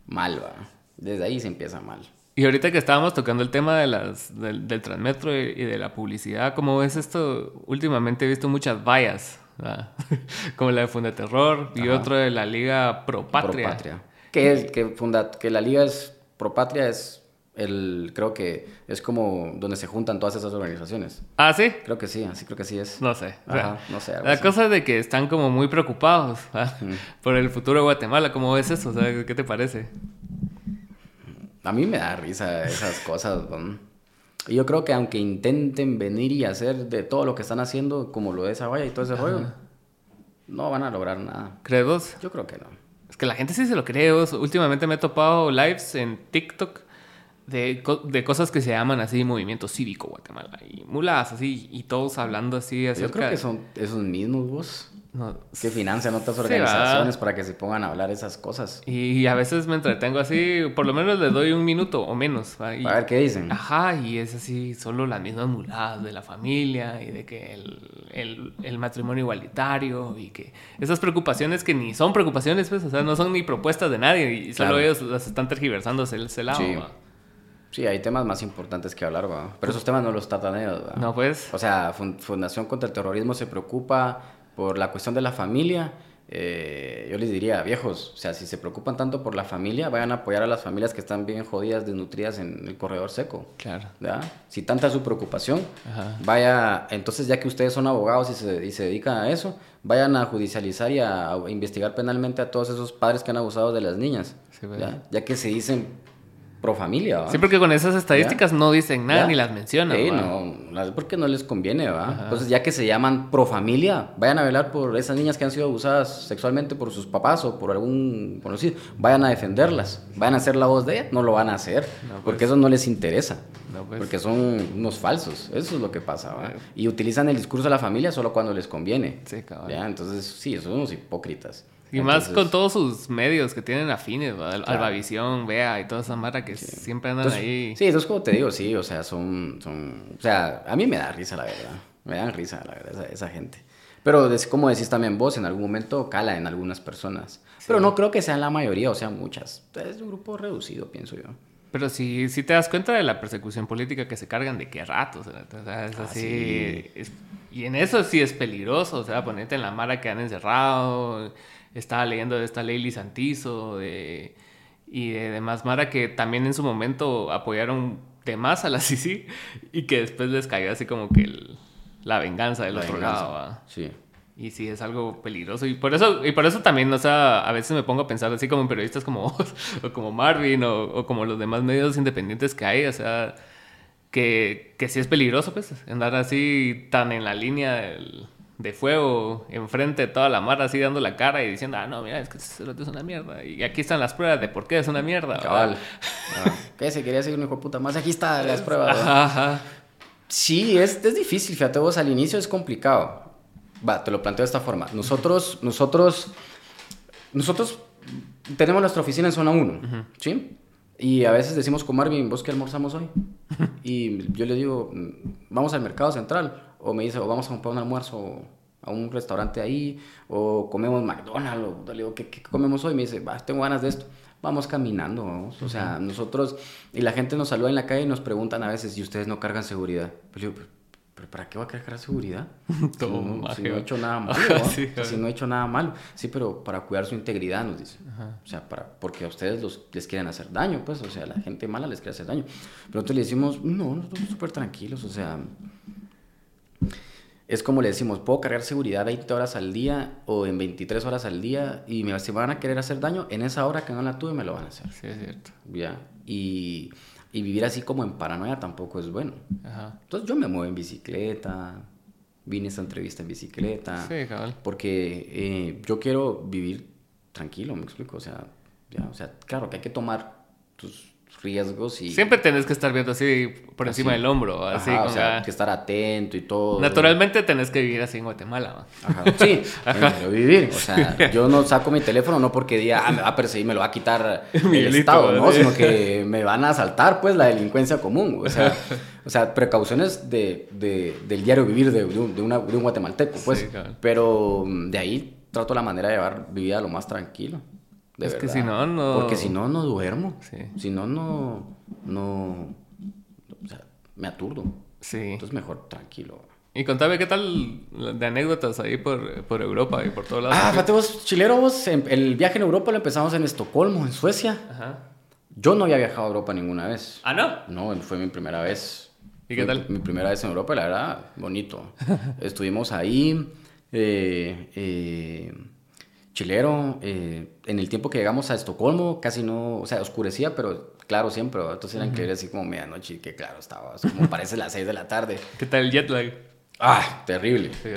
mal va. Desde ahí se empieza mal. Y ahorita que estábamos tocando el tema de las, del, del Transmetro y, y de la publicidad, ¿cómo ves esto? Últimamente he visto muchas vallas, como la de Fundaterror y Ajá. otro de la Liga Pro Patria. Pro Patria. Que, es, que, funda, que la liga es pro patria es El, creo que es como donde se juntan todas esas organizaciones. Ah, sí. Creo que sí, así creo que sí es. No sé. Ajá, no sé. La así. cosa de que están como muy preocupados ¿va? por el futuro de Guatemala. ¿Cómo ves eso? O sea, ¿qué te parece? A mí me da risa esas cosas. ¿no? Y yo creo que aunque intenten venir y hacer de todo lo que están haciendo, como lo de esa valla y todo ese rollo, no van a lograr nada. ¿Crees vos? Yo creo que no. Es que la gente sí se lo cree. vos. Últimamente me he topado lives en TikTok de, de cosas que se llaman así Movimiento Cívico Guatemala. Y mulas así, y todos hablando así acerca Yo creo que son esos mismos vos no, que financian otras Sí, organizaciones va. para que se pongan a hablar esas cosas. Y a veces me entretengo así, por lo menos le doy un minuto o menos. Y- A ver qué dicen. Ajá, y es así, solo las mismas muladas de la familia y de que el, el- el matrimonio igualitario y que esas preocupaciones que ni son preocupaciones, pues, o sea, no son ni propuestas de nadie y solo Claro. ellos las están tergiversando hacia ese lado. Sí. Sí, hay temas más importantes que hablar, ¿va? Pero esos temas no los tratan ellos, ¿va? No, pues. O sea, Fun- Fundación contra el Terrorismo se preocupa por la cuestión de la familia. Eh, yo les diría, viejos, o sea, si se preocupan tanto por la familia, vayan a apoyar a las familias que están bien jodidas, desnutridas en el corredor seco. Claro. ¿verdad? Si tanta es su preocupación, Ajá. vaya, entonces ya que ustedes son abogados y se, y se dedican a eso, vayan a judicializar y a, a investigar penalmente a todos esos padres que han abusado de las niñas, Sí, pues. ya que se dicen pro familia. ¿va? Sí, porque con esas estadísticas no dicen nada ¿Ya? ni las mencionan. Sí, ¿va? no, porque no les conviene, ¿va? Entonces, ya que se llaman pro familia, vayan a velar por esas niñas que han sido abusadas sexualmente por sus papás o por algún conocido. Vayan a defenderlas. Vayan a hacer la voz de ellas. No lo van a hacer, No, pues. porque eso no les interesa. No, pues. Porque son unos falsos. Eso es lo que pasa, ¿va? Y utilizan el discurso de la familia solo cuando les conviene. Sí, cabal. ¿ya? Entonces, sí, son unos hipócritas. Y más con todos sus medios que tienen afines. Al- Claro. Albavisión, Vea y toda esa mara que siempre andan Entonces, ahí. Sí, eso es como te digo, sí, o sea, son, son, o sea, a mí me da risa la verdad, me dan risa la verdad esa, esa gente. Pero es como decís también vos, en algún momento cala en algunas personas. Pero no creo que sean la mayoría, o sean muchas. Es un grupo reducido, pienso yo. Pero si, si te das cuenta de la persecución política que se cargan de qué rato, o sea, sea, es Ah, así. sí. es- y en eso sí es peligroso, o sea, ponerte en la mara que han encerrado. Estaba leyendo de esta ley Lisantizo de, y de demás mara que también en su momento apoyaron de más a la CICI y que después les cayó así como que el- la venganza del La otro venganza. lado. Sí. Y sí, es algo peligroso. Y por eso, y por eso también, o sea, a veces me pongo a pensar así como en periodistas como vos, o como Marvin, o, o como los demás medios independientes que hay, o sea, que, que sí es peligroso, pues, andar así tan en la línea del- de fuego, enfrente de toda la mar, así dando la cara y diciendo, ah, no, mira, es que este es una mierda. Y aquí están las pruebas de por qué es una mierda. Cabal. Ah, ¿Qué se quería seguir un hijo de puta más? Aquí está las pruebas. ajá. Sí, es, es difícil, fíjate vos, al inicio es complicado. Va, te lo planteo de esta forma. Nosotros, nosotros, nosotros tenemos nuestra oficina en zona 1, ¿sí? Y a veces decimos con Marvin, ¿vos qué almorzamos hoy? y yo le digo, "Mm, vamos al mercado central. O me dice, o vamos a comprar un almuerzo a un restaurante ahí, o comemos McDonald's, o le digo, ¿qué, qué comemos hoy? Me dice, tengo ganas de esto. Vamos caminando, vamos. O sea, nosotros, y la gente nos saluda en la calle y nos preguntan a veces, ¿y ustedes no cargan seguridad? Pero yo, ¿pero, para qué va a cargar seguridad? Si, no, si no he hecho nada malo, Ajá, sí, si ajá. no he hecho nada malo. Sí, pero para cuidar su integridad, nos dice. O sea, para, porque a ustedes los, les quieren hacer daño, pues, o sea, la gente mala les quiere hacer daño. Pero nosotros le decimos, no, nosotros súper tranquilos, o sea, es como le decimos, puedo cargar seguridad 20 horas al día o en 23 horas al día y me, si van a querer hacer daño, en esa hora que no la tuve me lo van a hacer. Sí, es cierto. ¿Ya? Y, y vivir así como en paranoia tampoco es bueno. Ajá. Entonces yo me muevo en bicicleta, vine a esta entrevista en bicicleta, Sí, cabal. porque eh, yo quiero vivir tranquilo, me explico, o sea, ya, o sea, claro que hay que tomar tus riesgos y... Siempre tenés que estar viendo así por encima del hombro, así Ajá, o con sea, la- que estar atento y todo. Naturalmente tenés que vivir así en Guatemala. Ajá, sí, vivir. O sea, yo no saco mi teléfono no porque diga, ah, me va a perseguir, me lo va a quitar el Estado, ¿no? ¿sí? Sino que me van a asaltar, pues, la delincuencia común. O sea, o sea precauciones de, de- del diario vivir de, de un, de una- de un guatemalteco, pues. Sí. Pero mm, de ahí trato la manera de llevar mi vida lo más tranquilo. De Es que si no, no- Porque si no, no duermo. Sí. Si no, no, no, o sea, me aturdo. Sí. Entonces mejor tranquilo. Y contame qué tal de anécdotas ahí por, por Europa y por todos lados. Ah, fíjate vos, chilero, vos, el viaje en Europa lo empezamos en Estocolmo, en Suecia. Ajá. Yo no había viajado a Europa ninguna vez. ¿Ah, no? No, fue mi primera vez. ¿Y qué tal? Mi primera vez en Europa, la verdad, bonito. Estuvimos ahí, eh, eh, chilero. eh, en el tiempo que llegamos a Estocolmo, casi no, o sea, oscurecía, pero claro siempre. ¿verdad? Entonces era increíble, así como medianoche, que claro estaba, como parece las 6 de la tarde. ¿Qué tal el jet lag? ¡Ah! Terrible. Sí,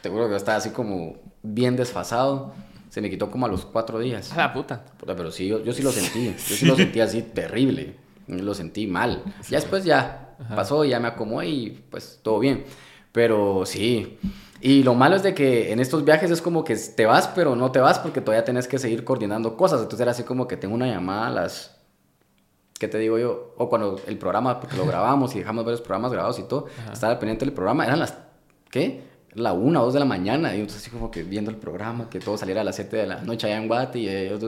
Te juro que estaba así como bien desfasado. Se me quitó como a los cuatro días. A la puta. Puta, pero sí, yo, yo sí lo sentí. Yo sí lo sentí así terrible. Yo lo sentí mal. Ya después ya pasó, ya me acomodé y pues todo bien. Pero sí. Y lo malo es de que en estos viajes es como que te vas, pero no te vas porque todavía tenés que seguir coordinando cosas. Entonces era así como que tengo una llamada a las... ¿Qué te digo yo? O cuando el programa, porque lo grabamos y dejamos varios programas grabados y todo, estaba al pendiente del programa, eran las... ¿Qué? La una o dos de la mañana, y entonces así como que viendo el programa, que todo saliera a las 7 de la noche allá en Guate, y eh,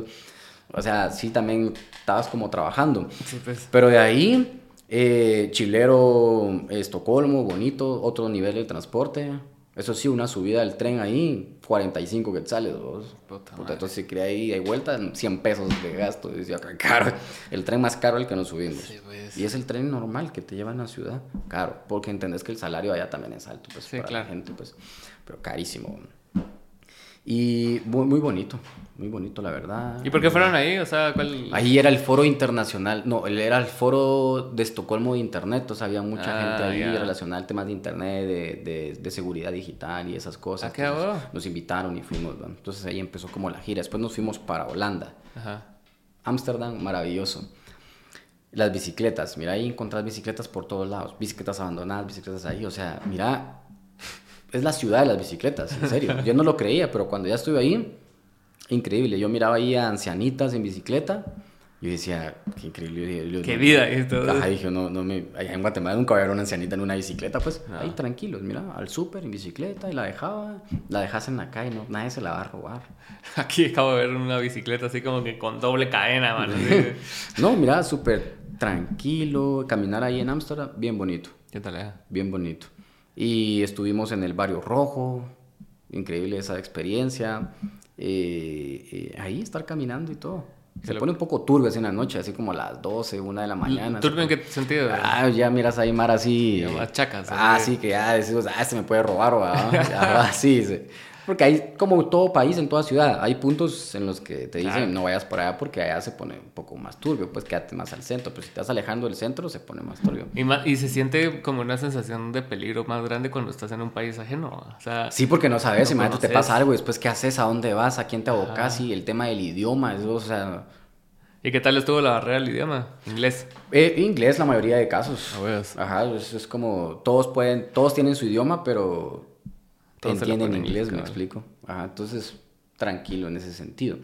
o sea, sí también estabas como trabajando. Sí, pues. Pero de ahí, eh, Chilero, Estocolmo, bonito, otro nivel de transporte. Eso sí, una subida del tren ahí, 45 quetzales. vos. Puta entonces si quería ir y vuelta, 100 pesos de gasto. Y decía, "Qué caro. El tren más caro el que nos subimos. Sí, pues. Y es el tren normal que te lleva a la ciudad. Caro, porque entendés que el salario allá también es alto, pues, Sí, para claro. la gente, pues. Pero carísimo. Y muy, muy bonito, muy bonito, la verdad. ¿Y por qué fueron ahí? O sea, ¿cuál...? Ahí era el foro internacional, no, era el foro de Estocolmo de Internet, o sea, había mucha Ah, gente ahí ya. relacionada al tema de Internet, de, de, de seguridad digital y esas cosas. Ah, qué Entonces, huevo. Nos invitaron y fuimos, ¿no? entonces ahí empezó como la gira. Después nos fuimos para Holanda. Ámsterdam, maravilloso. Las bicicletas, mira, ahí encontrás bicicletas por todos lados, bicicletas abandonadas, bicicletas ahí, o sea, mira, es la ciudad de las bicicletas, en serio. Yo no lo creía, pero cuando ya estuve ahí, increíble. Yo miraba ahí a ancianitas en bicicleta y yo decía, qué increíble. Yo yo Qué no- vida esto. Ajá, dije, no, no me, allá en Guatemala nunca había una ancianita en una bicicleta, pues No. ahí tranquilos, mira, al súper en bicicleta y la dejaba, la dejas en la calle, no, nadie se la va a robar. Aquí acabo de ver una bicicleta así como que con doble cadena, man. así. No, mira, súper tranquilo, caminar ahí en Ámsterdam, bien bonito. ¿Qué tal, eh? bien bonito. Y estuvimos en el Barrio Rojo, increíble esa experiencia. Eh, eh, ahí estar caminando y todo. Se lo- pone un poco turbio así en la noche, así como a las 12, 1 de la mañana. ¿Turbio en qué sentido? Ah, ya miras ahí mar así. Ya chacas, Ah, sí, que ya decimos, ah, se me puede robar, o ah, sí, sí. Porque hay, como todo país, en toda ciudad, hay puntos en los que te dicen Claro. no vayas por allá porque allá se pone un poco más turbio, pues quédate más al centro. Pero si te estás alejando del centro, se pone más turbio. Y, ma- y se siente como una sensación de peligro más grande cuando estás en un país ajeno. O sea, Sí, porque no sabes, No imagínate, te pasa algo, después qué haces, a dónde vas, a quién te abocas y el tema del idioma, eso, o sea, ¿y qué tal estuvo la barrera del idioma? Inglés. eh, inglés la mayoría de casos. Ajá, es, es como, todos pueden, todos tienen su idioma, pero Lo entienden ponen inglés, me explico. Ajá, entonces, tranquilo en ese sentido.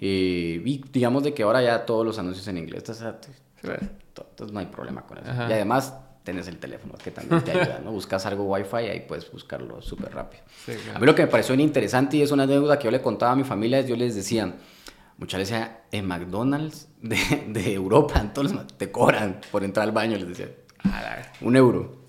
Eh, y digamos de que ahora ya todos los anuncios en inglés, te- entonces no hay problema con eso. Ajá. Y además, tenés el teléfono, que también te ayuda, ¿no? Buscas algo wifi y ahí puedes buscarlo súper rápido. Sí, claro. A mí lo que me pareció interesante y es una deuda que yo le contaba a mi familia es yo les decía, muchas veces en McDonald's de, de Europa, en ma- te cobran por entrar al baño, les decía, un euro.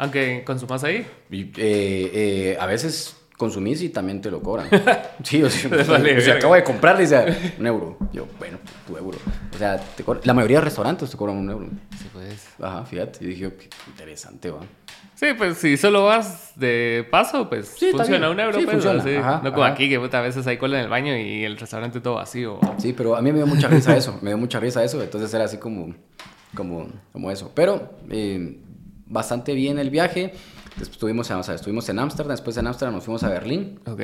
Aunque consumas ahí. Y, eh, eh, a veces consumís y también te lo cobran. Sí, o sea, vale o sea, acabo de comprar, dice, un euro. Yo, bueno, tu euro. O sea, te cobran- la mayoría de restaurantes te cobran un euro. Sí, pues. Ajá, fíjate. Y dije, qué interesante, va. Sí, pues si solo vas de paso, pues Sí, funciona un euro, Sí, pues, funciona. así. Ajá, no como ajá. aquí, que puta, a veces hay cola en el baño y el restaurante todo vacío. Sí, pero a mí me dio mucha risa eso, me dio mucha risa eso, entonces era así como, como, como eso. Pero eh, bastante bien el viaje, después estuvimos, estuvimos en Ámsterdam, después en Ámsterdam nos fuimos a Berlín. Ok.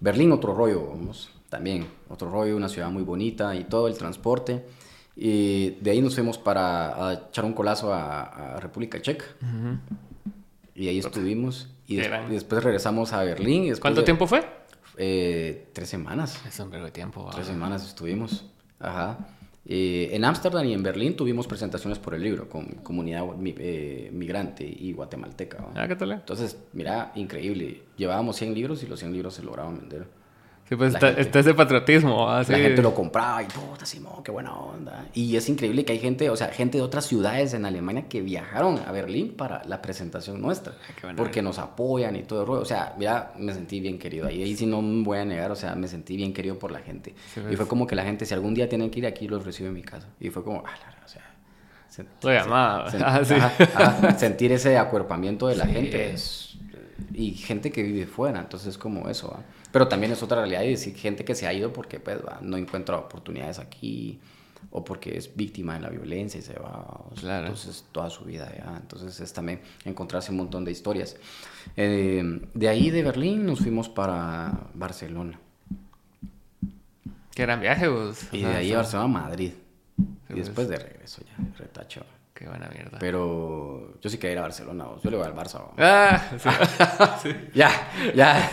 Berlín otro rollo, vamos, también, otro rollo, una ciudad muy bonita y todo el transporte. Y de ahí nos fuimos para a echar un colazo a, a República Checa. Y ahí estuvimos. Y, des- y después regresamos a Berlín. y después ¿Cuánto de- tiempo fue? Eh, tres semanas. Es un vergo de tiempo. Tres semanas estuvimos. Ajá. Eh, en Ámsterdam y en Berlín tuvimos presentaciones por el libro con comunidad mi- eh, migrante y guatemalteca. Ah, ¿qué tal? Entonces, mira, increíble. Llevábamos 100 libros y los 100 libros se lograban vender. Sí, pues está, gente. está ese patriotismo. La gente lo compraba y puta, Simón, qué buena onda. Y es increíble que hay gente, o sea, gente de otras ciudades en Alemania que viajaron a Berlín para la presentación nuestra. qué buena porque nos apoyan y todo el rollo. O sea, mira, me sentí bien querido. Ahí, ahí sí no me voy a negar, o sea, me sentí bien querido por la gente. Sí, y fue como que la gente, si algún día tienen que ir aquí, los recibe en mi casa. Y fue como, ah, la- o sea. se- Lo llamaba. se- Ah, sí. sentir ese acuerpamiento de la gente es- y gente que vive fuera, entonces es como eso, ¿va? Pero también es otra realidad y decir gente que se ha ido porque pues ¿va? no encuentra oportunidades aquí o porque es víctima de la violencia y se va, o sea, Claro. entonces toda su vida ya, entonces es también encontrarse un montón de historias. Eh, de ahí de Berlín nos fuimos para Barcelona Qué gran viaje, vos. y de ahí a Barcelona a Madrid y pues. después de regreso ya, retacho. Qué buena mierda. Pero yo sí quería ir a Barcelona, vos. yo le voy al Barça. vos. Ah, sí. Sí. Ya, ya,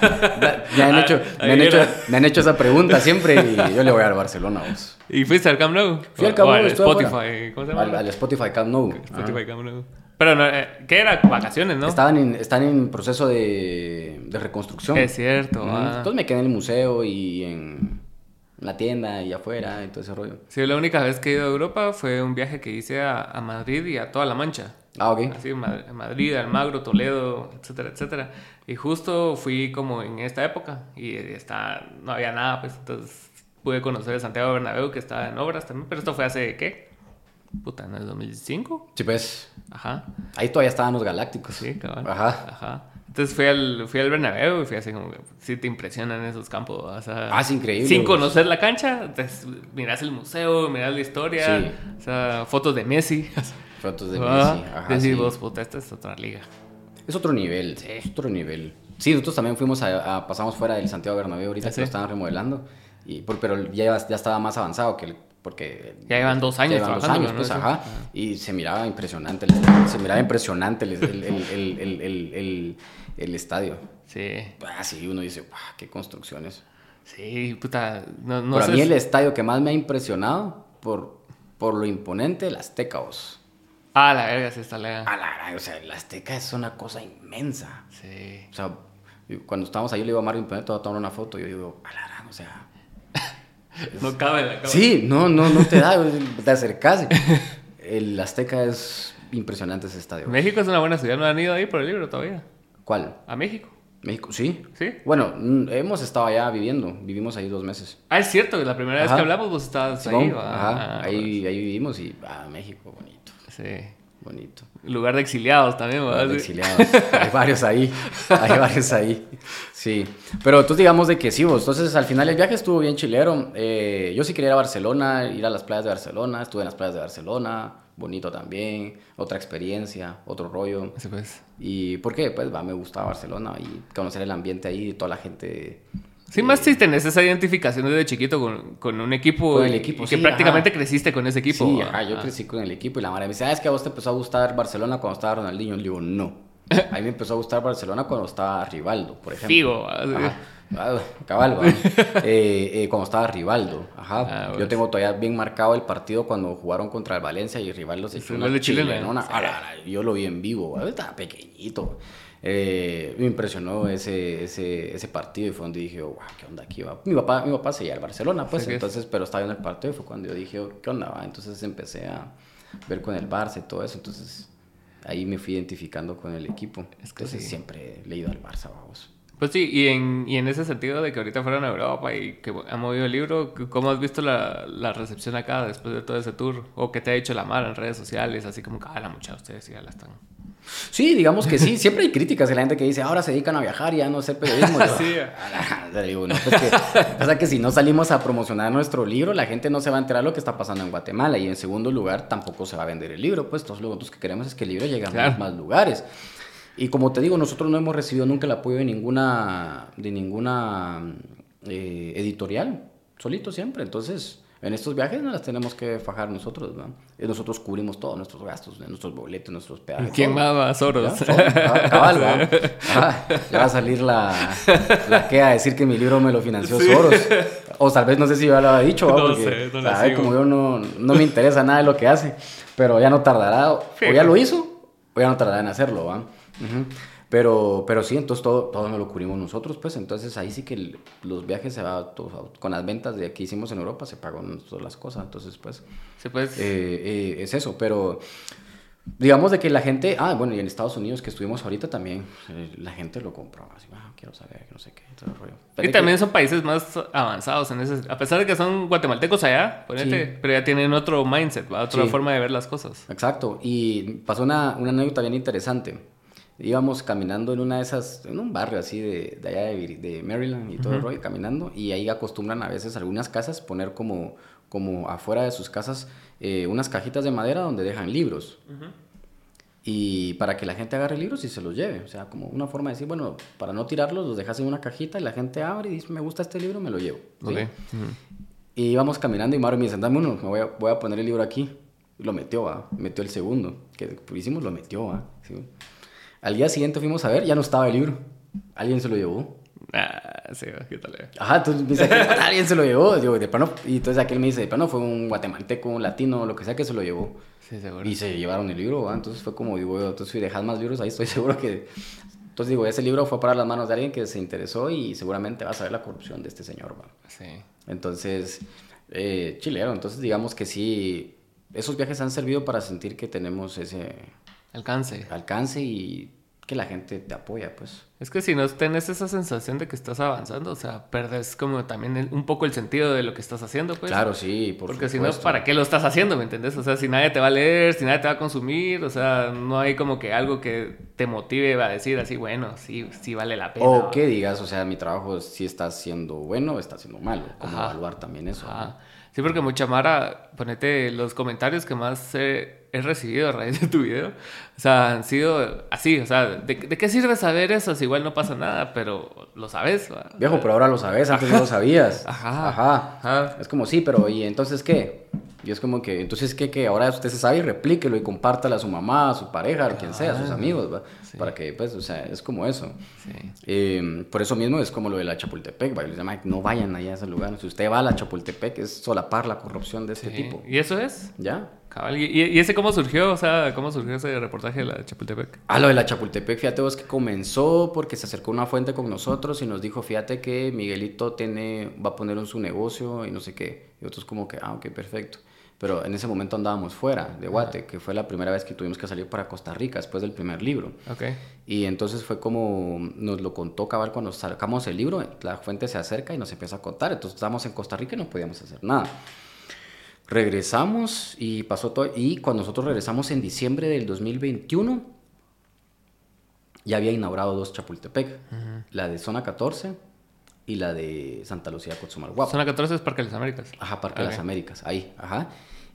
ya, me han, Ah, hecho, me, han hecho, era. me han hecho esa pregunta siempre y yo le voy al Barcelona. Vos. ¿Y fuiste al Camp Nou? Fui al Camp Nou, Spotify. afuera. ¿Cómo se llama? Al, al Spotify Camp Nou. Spotify. Camp Nou. Pero no, eh, ¿qué era? Vacaciones, ¿no? Estaban en, están en proceso de, de reconstrucción. Es cierto. Ah. Entonces me quedé en el museo y en la tienda y afuera y todo ese rollo. Sí, la única vez que he ido a Europa fue un viaje que hice a, a Madrid y a toda La Mancha. Ah, ok. Así, Ma- Madrid, Almagro, Toledo, etcétera, etcétera. Y justo fui como en esta época y está, no había nada, pues entonces pude conocer Santiago Bernabéu que estaba en obras también, pero esto fue hace, ¿qué? Puta, ¿no es 2005? Sí, pues, Ajá, ahí todavía estaban los galácticos. sí, cabal. Ajá. Ajá. Entonces fui al, fui al Bernabéu y fui así como, que sí te impresionan esos campos, o sea... Ah, es increíble, Sin conocer la cancha, pues, miras el museo, miras la historia, Sí. o sea, fotos de Messi. Fotos de Ah, Messi. Ajá, decís sí. vos, puta, esta es otra liga. Es otro nivel, es otro nivel. Sí, nosotros también fuimos a, a- pasamos fuera del Santiago Bernabéu ahorita ¿Ah, que sí? lo estaban remodelando, y, pero ya, ya estaba más avanzado que el, porque Ya llevan dos años ya llevan dos años, ¿no? pues, ajá, y se miraba impresionante, se miraba impresionante el, el, el, el, el, estadio. Sí, Ah, sí, uno dice, "Guau, qué construcciones. sí, puta, no, no Pero sé a mí el estadio que más me ha impresionado por, por lo imponente, el Azteca, vos. Ah, la verga, sí está lega. A la gran, o sea, el Azteca es una cosa inmensa. Sí. O sea, cuando estábamos ahí, yo le digo a Mario, "Ponete, te voy a tomar una foto. Y yo digo, a la gran, o sea. No cabe la cabeza. Sí, no, no, no te da, te acercas. El Azteca es impresionante ese estadio. México es una buena ciudad, no han ido ahí por el libro todavía. ¿Cuál? A México. México, sí. ¿Sí? Bueno, mm, hemos estado allá viviendo, vivimos ahí dos meses. Ah, es cierto, que la primera vez Ajá. que hablamos vos estabas ahí. Simón, va. Ajá, Ah, ahí, ahí vivimos y, ah, México, bonito, Sí. bonito. Lugar de exiliados también, ¿verdad? Los Sí. exiliados. Hay varios ahí. Hay varios ahí. Sí. Pero tú digamos de que sí, vos. Entonces, al final el viaje estuvo bien chilero. Eh, yo sí quería ir a Barcelona, ir a las playas de Barcelona. Estuve en las playas de Barcelona. Bonito también. Otra experiencia, otro rollo. Sí, pues. ¿Y por qué? Pues va, me gustaba Barcelona y conocer el ambiente ahí, toda la gente. Sí, más si tenés esa identificación desde chiquito con, con un equipo. Con el y- equipo, y que prácticamente ajá. creciste con ese equipo. Sí, ajá, yo Ah. crecí con el equipo y la madre me dice, ¿sabes que a vos te empezó a gustar Barcelona cuando estaba Ronaldinho? Le digo, no. A mí me empezó a gustar Barcelona cuando estaba Rivaldo, por ejemplo. Figo. Ajá. Ah, cabal. Eh, eh, cuando estaba Rivaldo. Ajá. Ah, bueno. Yo tengo todavía bien marcado el partido cuando jugaron contra el Valencia y Rivaldo se echó un una de chilenona. Sí. A la- la- Yo lo vi en vivo, va. estaba pequeñito. Eh, me impresionó ese, ese, ese partido y fue donde dije, wow, ¿qué onda aquí va? Mi papá, mi papá seguía al Barcelona, pues, Sí, entonces, pero estaba en el partido y fue cuando yo dije, ¿qué onda va? Entonces empecé a ver con el Barça y todo eso, entonces ahí me fui identificando con el equipo. Es que entonces sí. siempre he leído al Barça, vamos. Pues sí, y en, y en ese sentido de que ahorita fueron a Europa y que han movido el libro, ¿cómo has visto la, la recepción acá después de todo ese tour? ¿O qué te ha dicho la Mara en redes sociales? Así como que, ah, la mucha ustedes ya la están. Sí, digamos que sí. Siempre hay críticas de la gente que dice, ahora se dedican a viajar y ya no hacer periodismo. Yo, Sí. "Ah, le digo, no, pues que, pasa que si no salimos a promocionar nuestro libro, la gente no se va a enterar lo que está pasando en Guatemala. Y en segundo lugar, tampoco se va a vender el libro. Pues todos lo nosotros que queremos es que el libro llegue a Claro. más lugares. Y como te digo, nosotros no hemos recibido nunca el apoyo de ninguna, de ninguna eh, editorial. Solito siempre. Entonces... En estos viajes no las tenemos que fajar nosotros, ¿no? Y nosotros cubrimos todos nuestros gastos, nuestros boletos, nuestros peajes. ¿Quién más va? Soros. Cabal, ¿va? Ah, ya va a salir la, la que a decir que mi libro me lo financió Sí. Soros. O tal vez no sé si ya lo ha dicho, ¿va? No porque sé, no sabe, como yo no, no me interesa nada de lo que hace, pero ya no tardará, o ya lo hizo, o ya no tardará en hacerlo, ¿va? Ujú. Pero, pero sí, entonces todo, todo nos lo cubrimos nosotros, pues. Entonces ahí sí que el- los viajes se va, todo- con las ventas de que hicimos en Europa se pagó todas las cosas. Entonces, pues, Sí, pues. eh, eh, es eso. Pero digamos de que la gente, ah, bueno, y en Estados Unidos que estuvimos ahorita también, eh, la gente lo compró. Así, ah, quiero saber, no sé qué, todo el rollo. Pero y que- también son países más avanzados en ese... A pesar de que son guatemaltecos allá, ponete, Sí. pero ya tienen otro mindset, ¿va? otra Sí. forma de ver las cosas. Exacto, y pasó una, una anécdota bien interesante. Íbamos caminando en una de esas, en un barrio así de, de allá de, Maryland y todo el rollo, caminando, y ahí acostumbran a veces algunas casas poner como, como afuera de sus casas eh, unas cajitas de madera donde dejan libros. Y para que la gente agarre libros y se los lleve. O sea, como una forma de decir, bueno, para no tirarlos, los dejas en una cajita y la gente abre y dice, me gusta este libro, me lo llevo. Y íbamos caminando y Mario me dice, dame uno, me voy a, voy a poner el libro aquí. Y lo metió, ¿va? Metió el segundo. Que hicimos, lo metió, ¿va? Sí. Al día siguiente fuimos a ver, ya no estaba el libro. Alguien se lo llevó. Ah, sí, ¿qué tal? eh? Ajá, entonces me dice, "¿Qué tal? alguien se lo llevó. Digo, de plano, y entonces aquel me dice, de plano fue un guatemalteco, un latino, lo que sea que se lo llevó. Sí, seguro. Y se llevaron el libro, ¿va? Entonces fue como, digo, entonces si dejas más libros ahí, estoy seguro que... Entonces digo, ese libro fue para las manos de alguien que se interesó y seguramente va a saber la corrupción de este señor, ¿va? Sí. Entonces, eh, chilero. Entonces, digamos que sí, esos viajes han servido para sentir que tenemos ese Alcance. alcance y que la gente te apoya, pues. Es que si no tenés esa sensación de que estás avanzando, o sea, perdes como también el- un poco el sentido de lo que estás haciendo, pues. claro, sí, por Porque si no. ¿para qué lo estás haciendo? ¿Me entendés? O sea, si nadie te va a leer, si nadie te va a consumir, o sea, no hay como que algo que te motive a decir así, bueno, sí, sí vale la pena. O que digas, o sea, mi trabajo si está siendo bueno o está siendo malo. Como Ajá. evaluar también eso. ¿no? Ajá. Sí, porque mucha Mara, ponete los comentarios que más he, he recibido a raíz de tu video. O sea, han sido así, o sea, ¿de, de qué sirve saber eso? Si igual no pasa nada, pero lo sabes. ¿va? Viejo, pero ahora lo sabes, antes no lo sabías. Ajá. Ajá. Ajá. Es como, sí, pero ¿y entonces qué? Y es como que, entonces, ¿qué? Que ahora usted se sabe y replíquelo y compártalo a su mamá, a su pareja, a quien sea, a sus amigos, ¿va? Sí. Para que, pues, o sea, es como eso. Sí. Eh, por eso mismo es como lo de la Chapultepec, ¿va? Llama, no vayan allá a ese lugar. Si usted va a la Chapultepec, es solapar la corrupción de este Sí. tipo. ¿Y eso es? ¿Ya? Cabal. ¿Y, y ese cómo surgió? O sea, ¿cómo surgió ese reportaje de la Chapultepec? Ah, lo de la Chapultepec, fíjate vos que comenzó porque se acercó una fuente con nosotros y nos dijo, fíjate que Miguelito tiene, va a poner en su negocio y no sé qué. Y nosotros como que, ah, ok, perfecto. Pero en ese momento andábamos fuera de Guate, que fue la primera vez que tuvimos que salir para Costa Rica después del primer libro. Ok. Y entonces fue como nos lo contó cabal cuando sacamos el libro, la fuente se acerca y nos empieza a contar. Entonces estábamos en Costa Rica y no podíamos hacer nada. Regresamos y pasó todo. Y cuando nosotros regresamos en diciembre del 2021, ya había inaugurado dos Chapultepec: la de Zona 14 y la de Santa Lucía Cotzumalguapa. Zona 14 es Parque de las Américas. Ajá, Parque de las. Américas, ahí, ajá.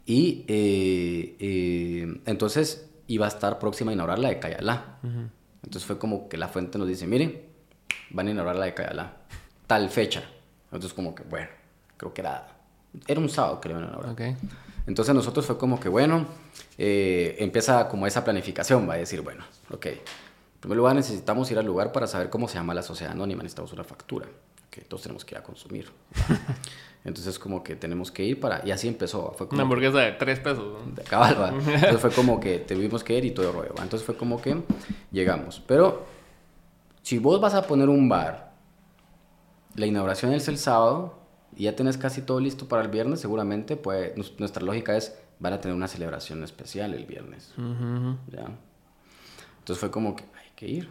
Y eh, eh, entonces iba a estar próxima a inaugurar la de Cayalá. Entonces fue como que la fuente nos dice, miren, van a inaugurar la de Cayalá, tal fecha. Entonces como que, bueno, creo que era, era un sábado que le iban a inaugurar. Ok. Entonces nosotros fue como que, bueno, eh, empieza como esa planificación, va a decir, bueno, ok, en primer lugar necesitamos ir al lugar para saber cómo se llama la sociedad anónima, necesitamos una factura, que todos tenemos que ir a consumir. Entonces como que tenemos que ir para, y así empezó, fue como Una hamburguesa de tres pesos. ¿no? de cabal, ¿va? Entonces fue como que tuvimos que ir y todo el rollo, ¿va? Entonces fue como que llegamos. Pero si vos vas a poner un bar, la inauguración es el sábado y ya tenés casi todo listo para el viernes, seguramente pues nuestra lógica es van a tener una celebración especial el viernes, Ujú, ujú. ¿ya? Entonces fue como que hay que ir.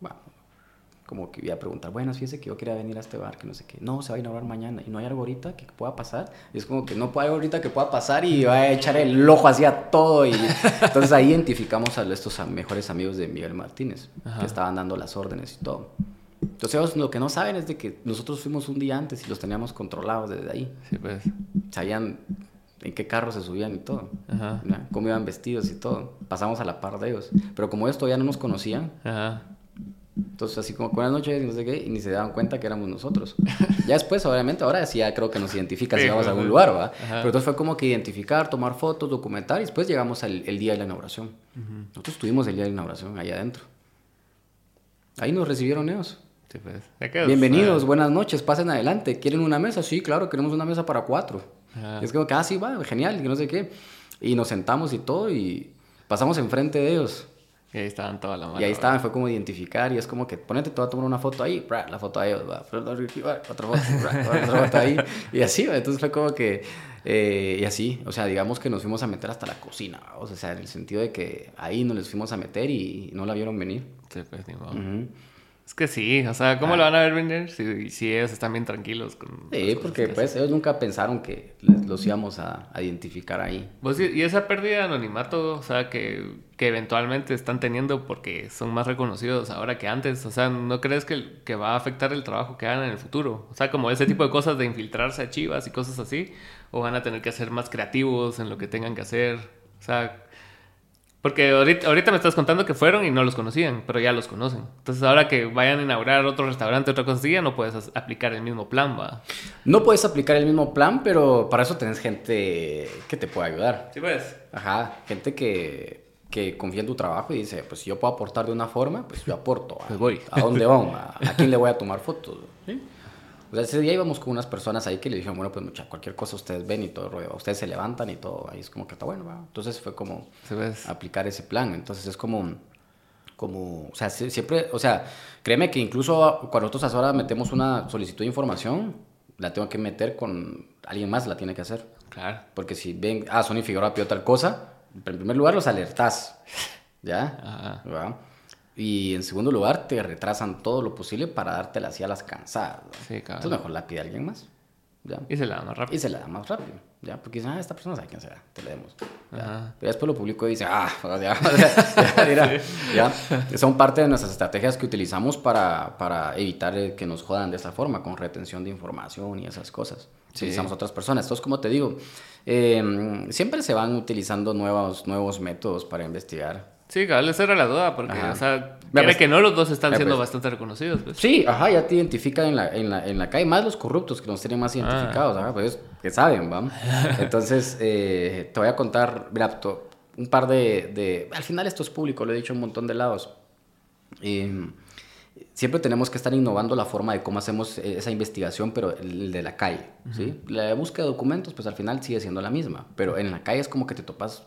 Bueno, como que iba a preguntar, bueno, fíjese que yo quería venir a este bar, que no sé qué. No, se va a inaugurar mañana y no hay algo ahorita que pueda pasar. Y es como que no puede algo ahorita que pueda pasar y va a echar el ojo así a todo. Y... Entonces ahí identificamos a estos mejores amigos de Miguel Martínez, Ajá. que estaban dando las órdenes y todo. Entonces ellos lo que no saben es de que nosotros fuimos un día antes y los teníamos controlados desde ahí. Sí, pues. Sabían en qué carro se subían y todo. Ajá. ¿ya? Cómo iban vestidos y todo. Pasamos a la par de ellos. Pero como ellos todavía no nos conocían, Ajá. entonces así como buenas noches y no sé qué, y ni se daban cuenta que éramos nosotros. ya después, obviamente, ahora sí ya creo que nos identifica si vamos a algún ajá. lugar, ¿va? Ajá. Pero entonces fue como que identificar, tomar fotos, documentar y después llegamos al el día de la inauguración. Nosotros tuvimos el día de la inauguración allá adentro. Ahí nos recibieron ellos. Sí, pues. Bienvenidos, buenas noches, pasen adelante. ¿Quieren una mesa? Sí, claro, queremos una mesa para cuatro. Es como que, ah, sí, va, genial, que no sé qué. Y nos sentamos y todo y pasamos enfrente de ellos. Y ahí estaban toda la mano. Y ahí estaban, fue como identificar y es como que ponete, te voy a tomar una foto ahí, bra, la foto ahí, va, otra foto, bra, otra foto ahí. Y así, entonces fue como que, eh, y así, o sea, digamos que nos fuimos a meter hasta la cocina, o sea, en el sentido de que ahí nos les fuimos a meter y no la vieron venir. Sí, pues, ni modo. Es que sí, o sea, ¿cómo lo van a ver venir si, si ellos están bien tranquilos? Con sí, porque pues ellos nunca pensaron que los íbamos a, identificar ahí. y esa pérdida de anonimato, o sea, que, que, eventualmente están teniendo porque son más reconocidos ahora que antes, o sea, ¿no crees que, que va a afectar el trabajo que hagan en el futuro? O sea, como ese tipo de cosas de infiltrarse a chivas y cosas así, o van a tener que ser más creativos en lo que tengan que hacer, o sea... Porque ahorita, ahorita me estás contando que fueron y no los conocían, pero ya los conocen. Entonces ahora que vayan a inaugurar otro restaurante, otra cosa así, ya no puedes aplicar el mismo plan, va. No puedes aplicar el mismo plan, pero para eso tenés gente que te puede ayudar. Sí, pues. Ajá, gente que, que confía en tu trabajo y dice, pues si yo puedo aportar de una forma, pues yo aporto. Pues voy. ¿A dónde vamos? ¿A, ¿A quién le voy a tomar fotos? ¿Sí? O sea, ese día íbamos con unas personas ahí que le dijeron, bueno, pues mucha, cualquier cosa ustedes ven y todo, ustedes se levantan y todo, ahí es como que está bueno, ¿va? Entonces fue como aplicar ese plan, entonces es como, como, o sea, siempre, o sea, créeme que incluso cuando nosotros ahora metemos una solicitud de información, la tengo que meter con alguien más, la tiene que hacer. Claro. Porque si ven, ah, Sony Figueroa pidió tal cosa, en primer lugar los alertás, ¿ya? Ajá. Y en segundo lugar, te retrasan todo lo posible para dártela así a las cansadas. Sí, claro. Entonces mejor la pide alguien más. ¿ya? Y se la da más rápido. Y se la da más rápido. ¿ya? Porque dicen, ah, esta persona sabe quién será, te la demos. Pero después lo publico y dice, ah, ya, ya, ya, Son parte de nuestras estrategias que utilizamos para, para evitar que nos jodan de esta forma, con retención de información y esas cosas. Sí. Utilizamos otras personas. Entonces, como te digo, eh, siempre se van utilizando nuevos, nuevos métodos para investigar. Sí, cabal, esa era la duda, porque, o sea, pues, que no los dos están siendo pues. bastante reconocidos. Pues. Sí, ajá, ya te identifican en la, en, la, en la calle, más los corruptos que nos tienen más identificados, ah. ajá, pues que saben, vamos. Entonces, eh, te voy a contar, mira, un par de, de, Al final esto es público, lo he dicho un montón de lados. Em, siempre tenemos que estar innovando la forma de cómo hacemos esa investigación, pero el de la calle, ¿sí? La búsqueda de documentos, pues al final sigue siendo la misma, pero en la calle es como que te topas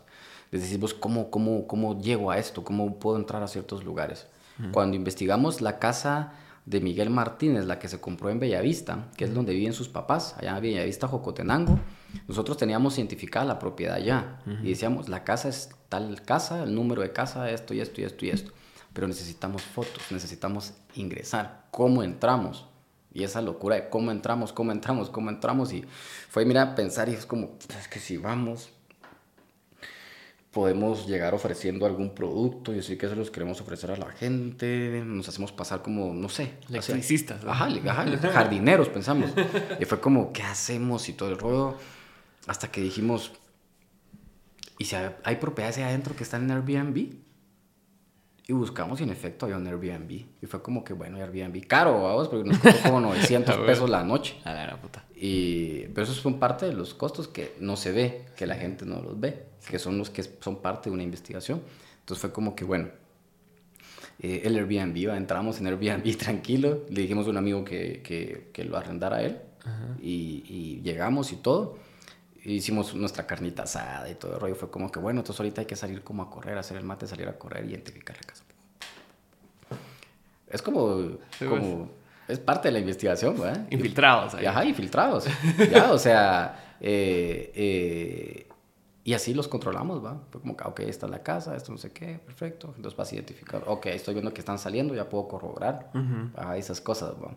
les decimos, ¿cómo, cómo, ¿cómo llego a esto? ¿Cómo puedo entrar a ciertos lugares? Cuando investigamos la casa de Miguel Martínez, la que se compró en Bellavista, que es donde viven sus papás, allá en Bellavista, Jocotenango, nosotros teníamos identificada la propiedad ya y decíamos, la casa es tal casa, el número de casa, esto y esto y esto y esto. Pero necesitamos fotos, necesitamos ingresar. ¿Cómo entramos? Y esa locura de cómo entramos, cómo entramos, cómo entramos. Y fue, mira, pensar y es como, es que si vamos, podemos llegar ofreciendo algún producto y así que se los queremos ofrecer a la gente, nos hacemos pasar como, no sé. Electricistas. Ajá, jardineros pensamos. y fue como, ¿qué hacemos? Y todo el rollo, hasta que dijimos, ¿y si hay propiedades ahí adentro que están en Airbnb? Y buscamos y en efecto había un Airbnb. Y fue como que, bueno, Airbnb caro, vamos, porque nos costó como 900 pesos la noche. A la puta. Y, pero eso son parte de los costos que no se ve, que la gente no los ve, que son los que son parte de una investigación. Entonces fue como que, bueno, eh, el Airbnb, entramos en Airbnb tranquilo, le dijimos a un amigo que, que, que lo arrendara a él y, y, llegamos y todo. Hicimos nuestra carnita asada y todo el rollo. Fue como que, bueno, entonces ahorita hay que salir como a correr, hacer el mate, salir a correr y identificar la casa. Es como, como pues es parte de la investigación, ¿verdad? Infiltrados. Ahí. Ajá, infiltrados. ya, o sea, eh, eh, y así los controlamos, ¿va? Fue como que, ok, esta es la casa, esto no sé qué, perfecto. Entonces vas a identificar, ok, estoy viendo que están saliendo, ya puedo corroborar. Ajá, esas cosas, ¿va?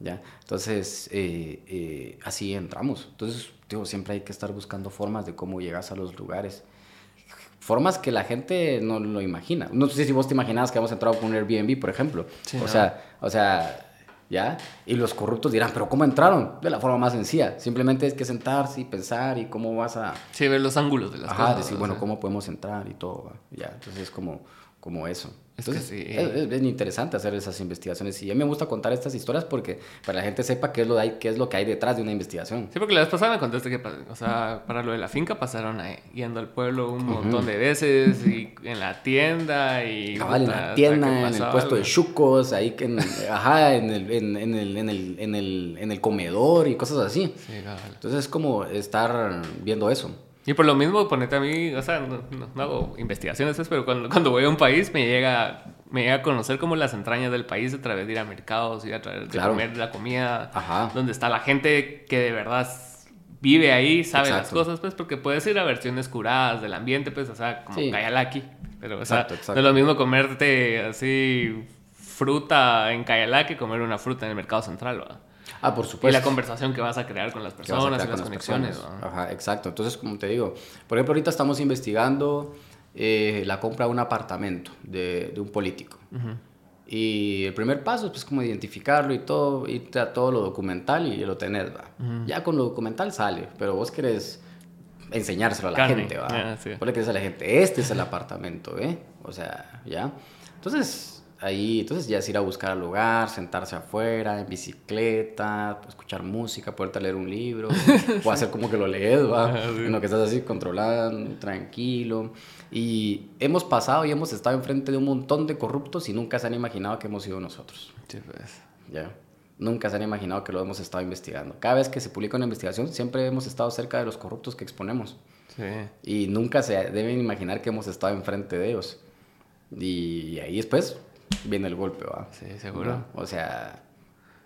¿Ya? Entonces, eh, así entramos. Entonces, digo, siempre hay que estar buscando formas de cómo llegas a los lugares formas que la gente no lo imagina. No sé si vos te imaginabas que habíamos entrado con un Airbnb, por ejemplo. o sea, o sea, ¿ya? Y los corruptos dirán, pero ¿cómo entraron? De la forma más sencilla. Simplemente es que sentarse y pensar y cómo vas a... Sí, ver los ángulos de las Ajá, cosas. decir, bueno, ¿cómo podemos entrar y todo? Ya, entonces es como, como eso. Entonces, es, bien interesante hacer esas investigaciones y a mí me gusta contar estas historias porque para la gente sepa qué es lo, hay, qué es lo que hay detrás de una investigación. Sí, porque la vez pasada me contaste que, o sea, para lo de la finca pasaron ahí, yendo al pueblo un montón de veces y en la tienda y... Cabal, en la tienda, en el puesto de chucos, ahí, que en, ajá, en el, en, en, el, en, el, en, el, en el comedor y cosas así. Sí. Entonces es como estar viendo eso. Y por lo mismo, ponete a mí, o sea, no, no- no hago investigaciones, pues, pero cuando, cuando voy a un país me llega, me llega a conocer como las entrañas del país a través de ir a mercados, ir a través de Claro. comer la comida, Ajá. donde está la gente que de verdad vive ahí, sabe las cosas, pues, porque puedes ir a versiones curadas del ambiente, pues, o sea, como Sí. Kayalaki. Pero, o sea, Exacto, exacto. no es lo mismo comerte así fruta en Kayalaki que comer una fruta en el mercado central, ¿verdad? Ah, por Y supuesto. la conversación que vas a crear con las personas y las con las conexiones. Ajá, exacto. Entonces, como te digo, por ejemplo, ahorita estamos investigando eh, la compra de un apartamento de, de un político. Y el primer paso es pues, como identificarlo y todo, irte a todo lo documental y lo tenés, va. Ya con lo documental sale, pero vos querés enseñárselo a la Carne, gente, va. ah, sí. Vos le querés a la gente, este es el apartamento, ¿eh? O sea, ya. Entonces, ahí, entonces ya es ir a buscar al lugar, sentarse afuera, en bicicleta, escuchar música, poderte leer un libro, o hacer como que lo lees, va. Sí. En lo que estás así controlando, tranquilo. Y hemos pasado y hemos estado enfrente de un montón de corruptos y nunca se han imaginado que hemos sido nosotros. Sí, pues. Ya. Nunca se han imaginado que lo hemos estado investigando. Cada vez que se publica una investigación, siempre hemos estado cerca de los corruptos que exponemos. Sí. Y nunca se deben imaginar que hemos estado enfrente de ellos. Y ahí después viene el golpe, ¿va? Sí, seguro. ¿No? O sea...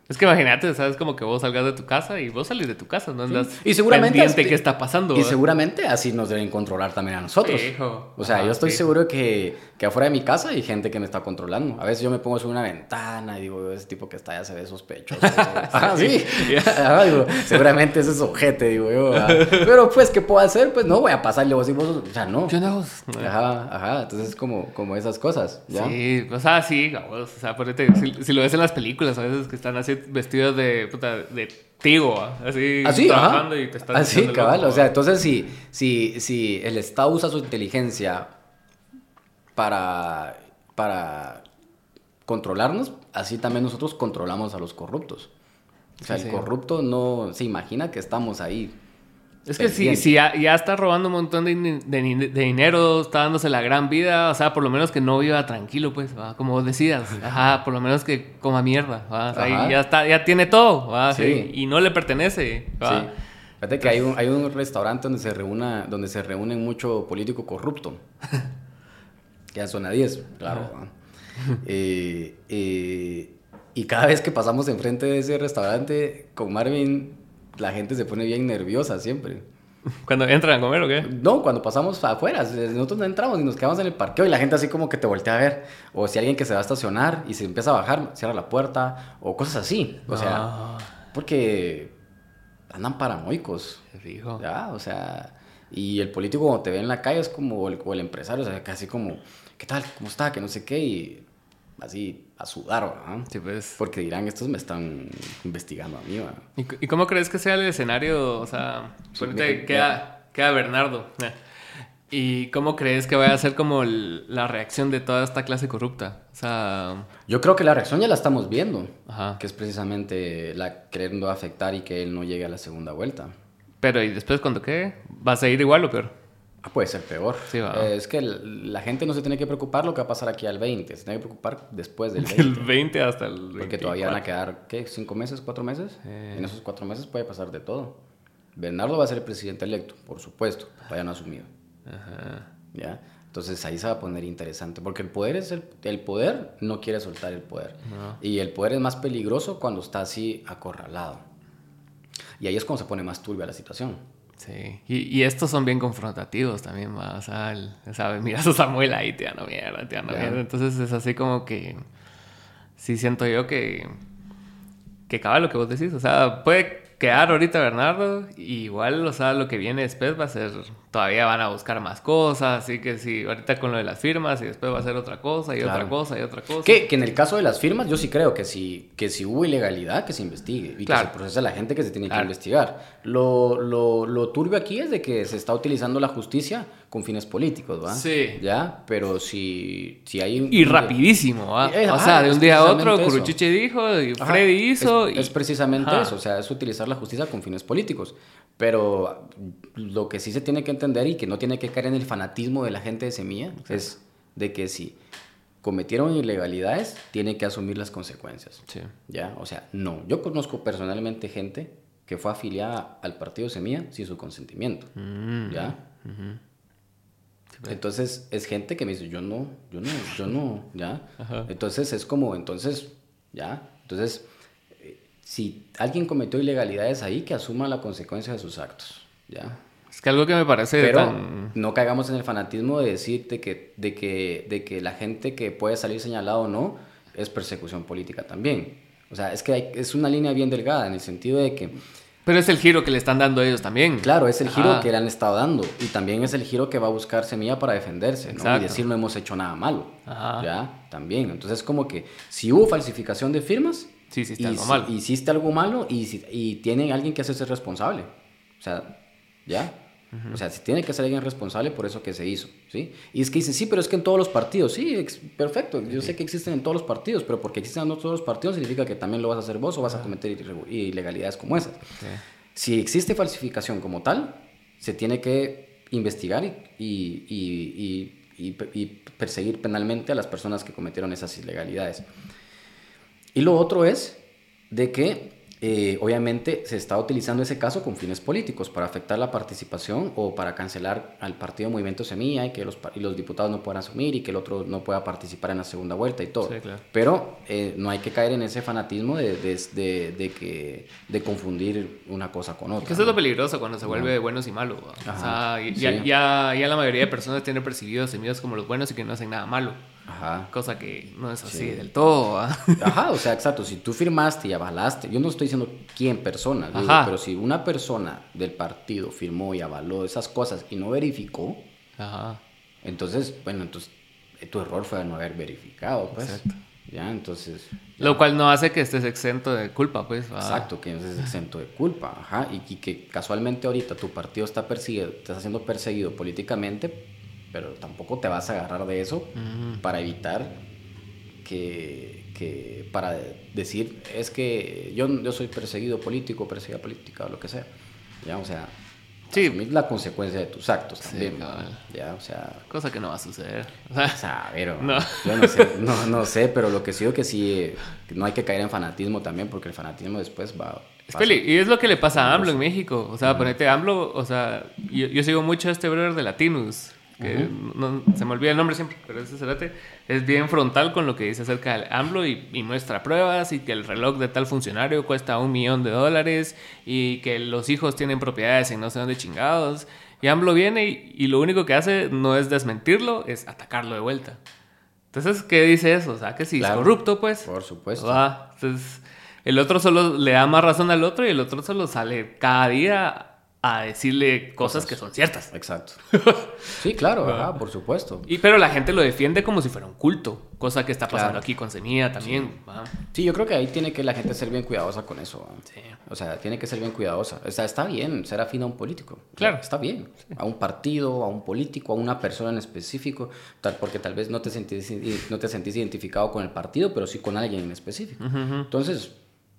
Es que imagínate, ¿sabes? Como que vos salgas de tu casa y vos salís de tu casa, no andas Y seguramente... pendiente así- qué está pasando. Y ¿verdad? seguramente así nos deben controlar también a nosotros. O sea, Ajá, yo estoy seguro que, que afuera de mi casa hay gente que me está controlando. A veces yo me pongo sobre una ventana y digo, ese tipo que está allá se ve sospechoso. ah, sí. Ajá, digo, seguramente ese es ojete, digo yo. ah. Pero pues, ¿qué puedo hacer? Pues no voy a pasarle vos y vos. O sea, no. ¿Qué onda vos? Ajá, ajá. Entonces es como, como esas cosas, ¿ya? Sí, o sea, sí, o sea, ponete, si, si lo ves en las películas, a veces que están así vestidos de, puta, de tigo, ¿va? así, Así, trabajando ajá. y te están Así, cabal. loco, O sea, entonces si, si, si el Estado usa su inteligencia para, para controlarnos, así también nosotros controlamos a los corruptos. O sea, Sí, el sí. corrupto no se imagina que estamos ahí. Es que si, ya, ya está robando un montón de, din- de din- de dinero, está dándose la gran vida, o sea, por lo menos que no viva tranquilo, pues, ¿va? como vos decías, ajá, por lo menos que coma mierda, ¿va? O sea, y Ajá. ya está, ya tiene todo, ¿va? Sí. y no le pertenece, ¿va? Sí. Fíjate que hay un, hay un restaurante donde se, reúna, donde se reúnen mucho político corrupto. que en zona 10, claro. Eh, eh, y cada vez que pasamos enfrente de ese restaurante con Marvin, la gente se pone bien nerviosa siempre. Cuando entran a comer, ¿o qué? No, cuando pasamos afuera, nosotros no entramos y nos quedamos en el parqueo y la gente así como que te voltea a ver. O si alguien que se va a estacionar y se empieza a bajar, cierra la puerta o cosas así. O sea, No, porque andan paranoicos. fijo. Ya, o sea, y el político cuando te ve en la calle es como, o el, o el empresario, o sea, casi como, ¿qué tal? ¿Cómo está? Que no sé qué, y así a sudar, ¿verdad? Sí, pues. Porque dirán, estos me están investigando a mí, ¿verdad? ¿Y, cómo crees que sea el escenario? O sea, ponete, queda, queda Bernardo. eh, ¿Y cómo crees que vaya a ser como el- la reacción de toda esta clase corrupta? O sea, Yo creo que la reacción ya la estamos viendo, ajá. que es precisamente la queriendo afectar y que él no llegue a la segunda vuelta. Pero ¿y después cuando qué? ¿Va a seguir igual o peor? Ah, puede ser peor. Sí. Eh, es que la gente no se tiene que preocupar lo que va a pasar aquí al 20, se tiene que preocupar después del 20. Del 20 hasta el 24. Porque todavía van a quedar, ¿qué? ¿Cinco meses? ¿Cuatro meses? Eh. En esos cuatro meses puede pasar de todo. Bernardo va a ser el presidente electo, por supuesto, vayan asumido. Ajá. ¿Ya? Entonces ahí se va a poner interesante, porque el poder es el, el poder no quiere soltar el poder. No. Y el poder es más peligroso cuando está así acorralado. Y ahí es cuando se pone más turbia la situación. Sí. Y, y estos son bien confrontativos también, va. O sea, el- ¿sabes? Miras a Samuel ahí, te dando mierda, te dando Ya. mierda. Entonces es así como que. Sí, siento yo que. Que acaba lo que vos decís. O sea, puede quedar ahorita Bernardo. y igual, o sea, lo que viene después va a ser. Todavía van a buscar más cosas. Así que sí, ahorita con lo de las firmas y después va a ser otra cosa y otra Claro. cosa y otra cosa. Que, que en el caso de las firmas, yo sí creo que si, que si hubo ilegalidad, que se investigue y Claro. que se procese a la gente que se tiene Claro. que investigar. Lo, lo, lo turbio aquí es de que se está utilizando la justicia con fines políticos, ¿va? Sí. ¿Ya? Pero si, si hay un... Y rapidísimo, ¿va? Eh, o ajá, sea, de es un día a otro. Curuchiche dijo y Ajá, Freddy hizo. Es, y- es precisamente Ajá. eso, o sea, es utilizar la justicia con fines políticos. Pero lo que sí se tiene que entender y que no tiene que caer en el fanatismo de la gente de Semilla es de que si cometieron ilegalidades, tienen que asumir las consecuencias. Sí. ¿Ya? O sea, no. Yo conozco personalmente gente que fue afiliada al partido Semilla sin su consentimiento. Mm. ¿Ya? Entonces es gente que me dice, yo no, yo no, yo no, ¿ya? Ajá. Entonces es como, entonces, ¿ya? Entonces, eh, si alguien cometió ilegalidades ahí, que asuma la consecuencia de sus actos, ¿ya? Es que algo que me parece Pero tan... no caigamos en el fanatismo de decir de que, de, que, de que la gente que puede salir señalado o no es persecución política también. O sea, es que hay- es una línea bien delgada en el sentido de que, Pero es el giro que le están dando ellos también. claro, es el giro que le han estado dando y también es el giro que va a buscar Semilla para defenderse, ¿no? Y decir no hemos hecho nada malo. Ajá. ¿Ya? También. Entonces, como que si hubo falsificación de firmas, Sí, hiciste y algo malo. hiciste algo malo y, y tiene alguien que hacerse responsable. O sea, ¿ya? O sea, si tiene que ser alguien responsable por eso que se hizo, ¿sí? Y es que dicen, sí, pero es que en todos los partidos, sí, perfecto, yo sé que existen en todos los partidos, pero porque existen en todos los partidos significa que también lo vas a hacer vos o vas a cometer ilegalidades como esas. Si existe falsificación como tal, se tiene que investigar y- y- y- y perseguir penalmente a las personas que cometieron esas ilegalidades. Y lo otro es de que eh, obviamente se está utilizando ese caso con fines políticos para afectar la participación o para cancelar al partido Movimiento Semilla y que los, y los diputados no puedan asumir y que el otro no pueda participar en la segunda vuelta y todo. Sí, claro. Pero eh, no hay que caer en ese fanatismo de, de, de- de que, de confundir una cosa con otra. Que eso es ¿no? lo peligroso cuando se vuelve de buenos y malos. O sea, y- sí. ya, ya, ya la mayoría de personas tienen percibidos semillas como los buenos y que no hacen nada malo. Ajá. Cosa que no es así Sí. del todo. Ajá, o sea, exacto. Si tú firmaste y avalaste, yo no estoy diciendo quién persona, digo, Ajá. pero si una persona del partido firmó y avaló esas cosas y no verificó, Ajá. entonces, bueno, entonces eh, tu error fue no haber verificado, pues. Exacto. Ya, entonces. Lo cual no hace que estés exento de culpa, pues. Exacto, que no es exento de culpa, ajá, y, y que casualmente ahorita tu partido está perseguido, está siendo perseguido políticamente, pero tampoco te vas a agarrar de eso para evitar que, que, para decir, es que yo, yo soy perseguido político, perseguida política, o lo que sea, ya, o sea, Sí. la consecuencia de tus actos también, cabal. ya, o sea, Cosa que no va a suceder. O sea, o sea, a ver, No. yo no sé, no, no sé, pero lo que sí digo que sí, que no hay que caer en fanatismo también, porque el fanatismo después va... Es peli. Y es lo que le pasa a AMLO en México. O sea, ponete AMLO, o sea, yo, yo sigo mucho a este brother de Latinus, que no, se me olvida el nombre siempre, pero ese cerate es bien frontal con lo que dice acerca del AMLO y, y muestra pruebas y que el reloj de tal funcionario cuesta un millón de dólares y que los hijos tienen propiedades en no sé dónde chingados. Y AMLO viene y, y lo único que hace no es desmentirlo, es atacarlo de vuelta. Entonces, ¿qué dice eso? O sea, que si Claro. es corrupto, pues. Por supuesto. Va, Entonces, el otro solo le da más razón al otro y el otro solo sale cada día a decirle cosas, Cosas. que son ciertas. Exacto. Sí, claro, ajá, por supuesto. Y, pero la gente lo defiende como si fuera un culto, cosa que está pasando Claro. aquí con Semilla también. va. Sí, yo creo que ahí tiene que la gente ser bien cuidadosa con eso. Sí. O sea, tiene que ser bien cuidadosa. O sea, está bien ser afín a un político. Claro. Está bien. A un partido, a un político, a una persona en específico. Tal, porque tal vez no te, sentís, no te sentís identificado con el partido, pero sí con alguien en específico. Entonces,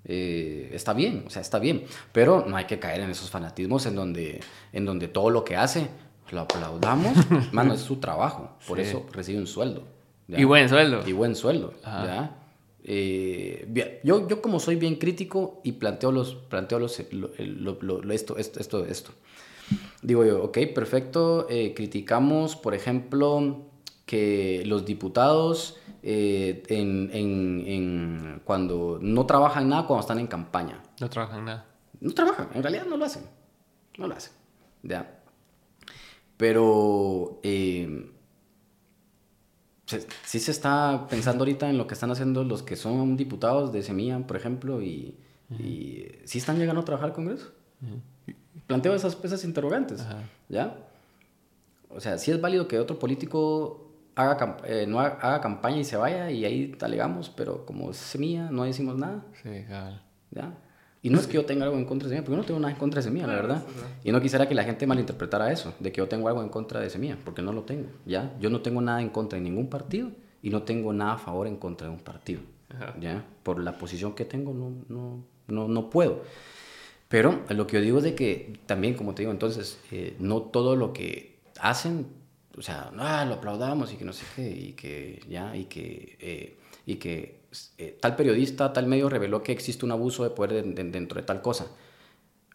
eh, está bien. O sea, está bien. Pero no hay que caer en esos fanatismos en donde, en donde todo lo que hace lo aplaudamos. Mano, es su trabajo. Por Sí. eso recibe un sueldo. ¿ya? Y buen sueldo. Y buen sueldo. ¿ya? Eh, bien, yo, yo como soy bien crítico y planteo los, planteo los, lo- lo- lo- lo- esto, esto, esto, esto. Digo yo, ok, perfecto, eh, criticamos, por ejemplo, que los diputados eh, en, en- en- cuando no trabajan nada cuando están en campaña. No trabajan nada. No trabajan, en realidad no lo hacen. No lo hacen. ¿Ya? Pero eh, se- sí se está pensando ahorita en lo que están haciendo los que son diputados de Semilla, por ejemplo, y, y sí están llegando a trabajar al Congreso. Planteo esas, esas interrogantes. Ajá. ¿Ya? O sea, sí es válido que otro político haga, camp- eh, no haga, haga campaña y se vaya y ahí alegamos, pero como es Semilla, no decimos nada. Sí, cabal. ¿ya? Y no es que yo tenga algo en contra de Semilla, porque yo no tengo nada en contra de Semilla, la verdad. Y no quisiera que la gente malinterpretara eso, de que yo tengo algo en contra de Semilla, porque no lo tengo, ¿ya? Yo no tengo nada en contra de ningún partido y no tengo nada a favor en contra de un partido, Ajá. ¿ya? Por la posición que tengo no, no, no, no puedo. Pero lo que yo digo es de que también, como te digo, entonces, eh, no todo lo que hacen, o sea, ah, lo aplaudamos y que no sé qué, y que ya, y que, eh, y que eh, tal periodista, tal medio reveló que existe un abuso de poder de- de- dentro de tal cosa.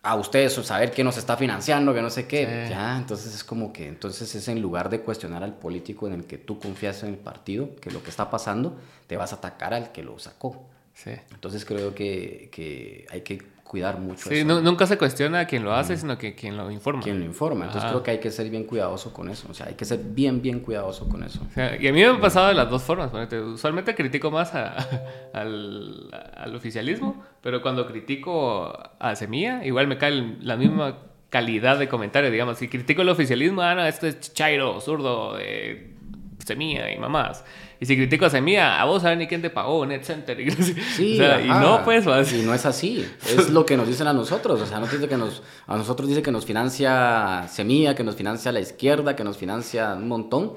a ustedes saber qué nos está financiando, que no sé qué. Ya, entonces es como que, entonces es en lugar de cuestionar al político en el que tú confías en el partido, que lo que está pasando, te vas a atacar al que lo sacó. Sí. Entonces creo que, que hay que cuidar mucho. Sí, nunca se cuestiona a quien lo hace, sino que quien lo informa. Quien lo informa. Entonces creo que hay que ser bien cuidadoso con eso. O sea, hay que ser bien, bien cuidadoso con eso. y a mí me ha pasado de las dos formas. Usualmente critico más al, al, oficialismo, pero cuando critico a Semilla, igual me cae la misma calidad de comentario, digamos. Si critico el oficialismo, ah, no, esto es chairo, zurdo, de Semilla y mamás. Y si critico a Semilla, a vos saben ni quién te pagó, Net Center. Y, sí, y no, pues. Y no es así. Es lo que nos dicen a nosotros. O sea, no dice que nos, a nosotros dice que nos financia Semilla, que nos financia la izquierda, que nos financia un montón.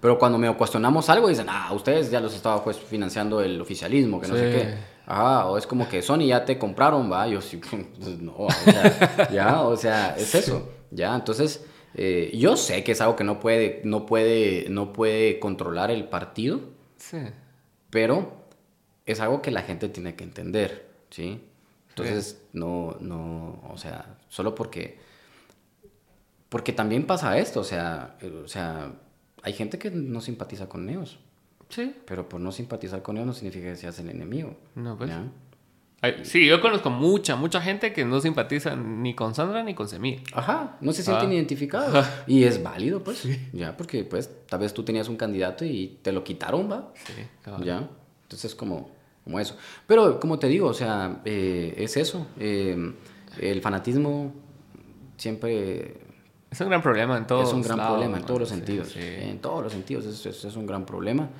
Pero cuando me cuestionamos algo, dicen, ah, ustedes ya los estaba pues, financiando el oficialismo, que no sé qué. Ah, o es como que Sony ya te compraron, va. Yo sí, pues, no, o sea, ya, o sea, es eso. Ya, entonces eh, yo sé que es algo que no puede, no puede, no puede controlar el partido. Sí. Pero es algo que la gente tiene que entender, ¿sí? Entonces, no, no, o sea, solo porque... Porque también pasa esto, o sea, o sea, hay gente que no simpatiza con ellos. Sí. Pero por no simpatizar con ellos no significa que seas el enemigo. No, pues. Sí, yo conozco mucha, mucha gente que no simpatiza ni con Sandra ni con Semilla. Ajá, no se sienten ah. identificados. Y es válido, pues. Ya, porque pues tal vez tú tenías un candidato y te lo quitaron, ¿va? Sí, claro. Ya. Entonces es como, como eso. Pero como te digo, o sea, eh, es eso. Eh, el fanatismo siempre... Es un gran problema en todos Es un gran problema en todos los sentidos. En todos los sentidos es, es un gran problema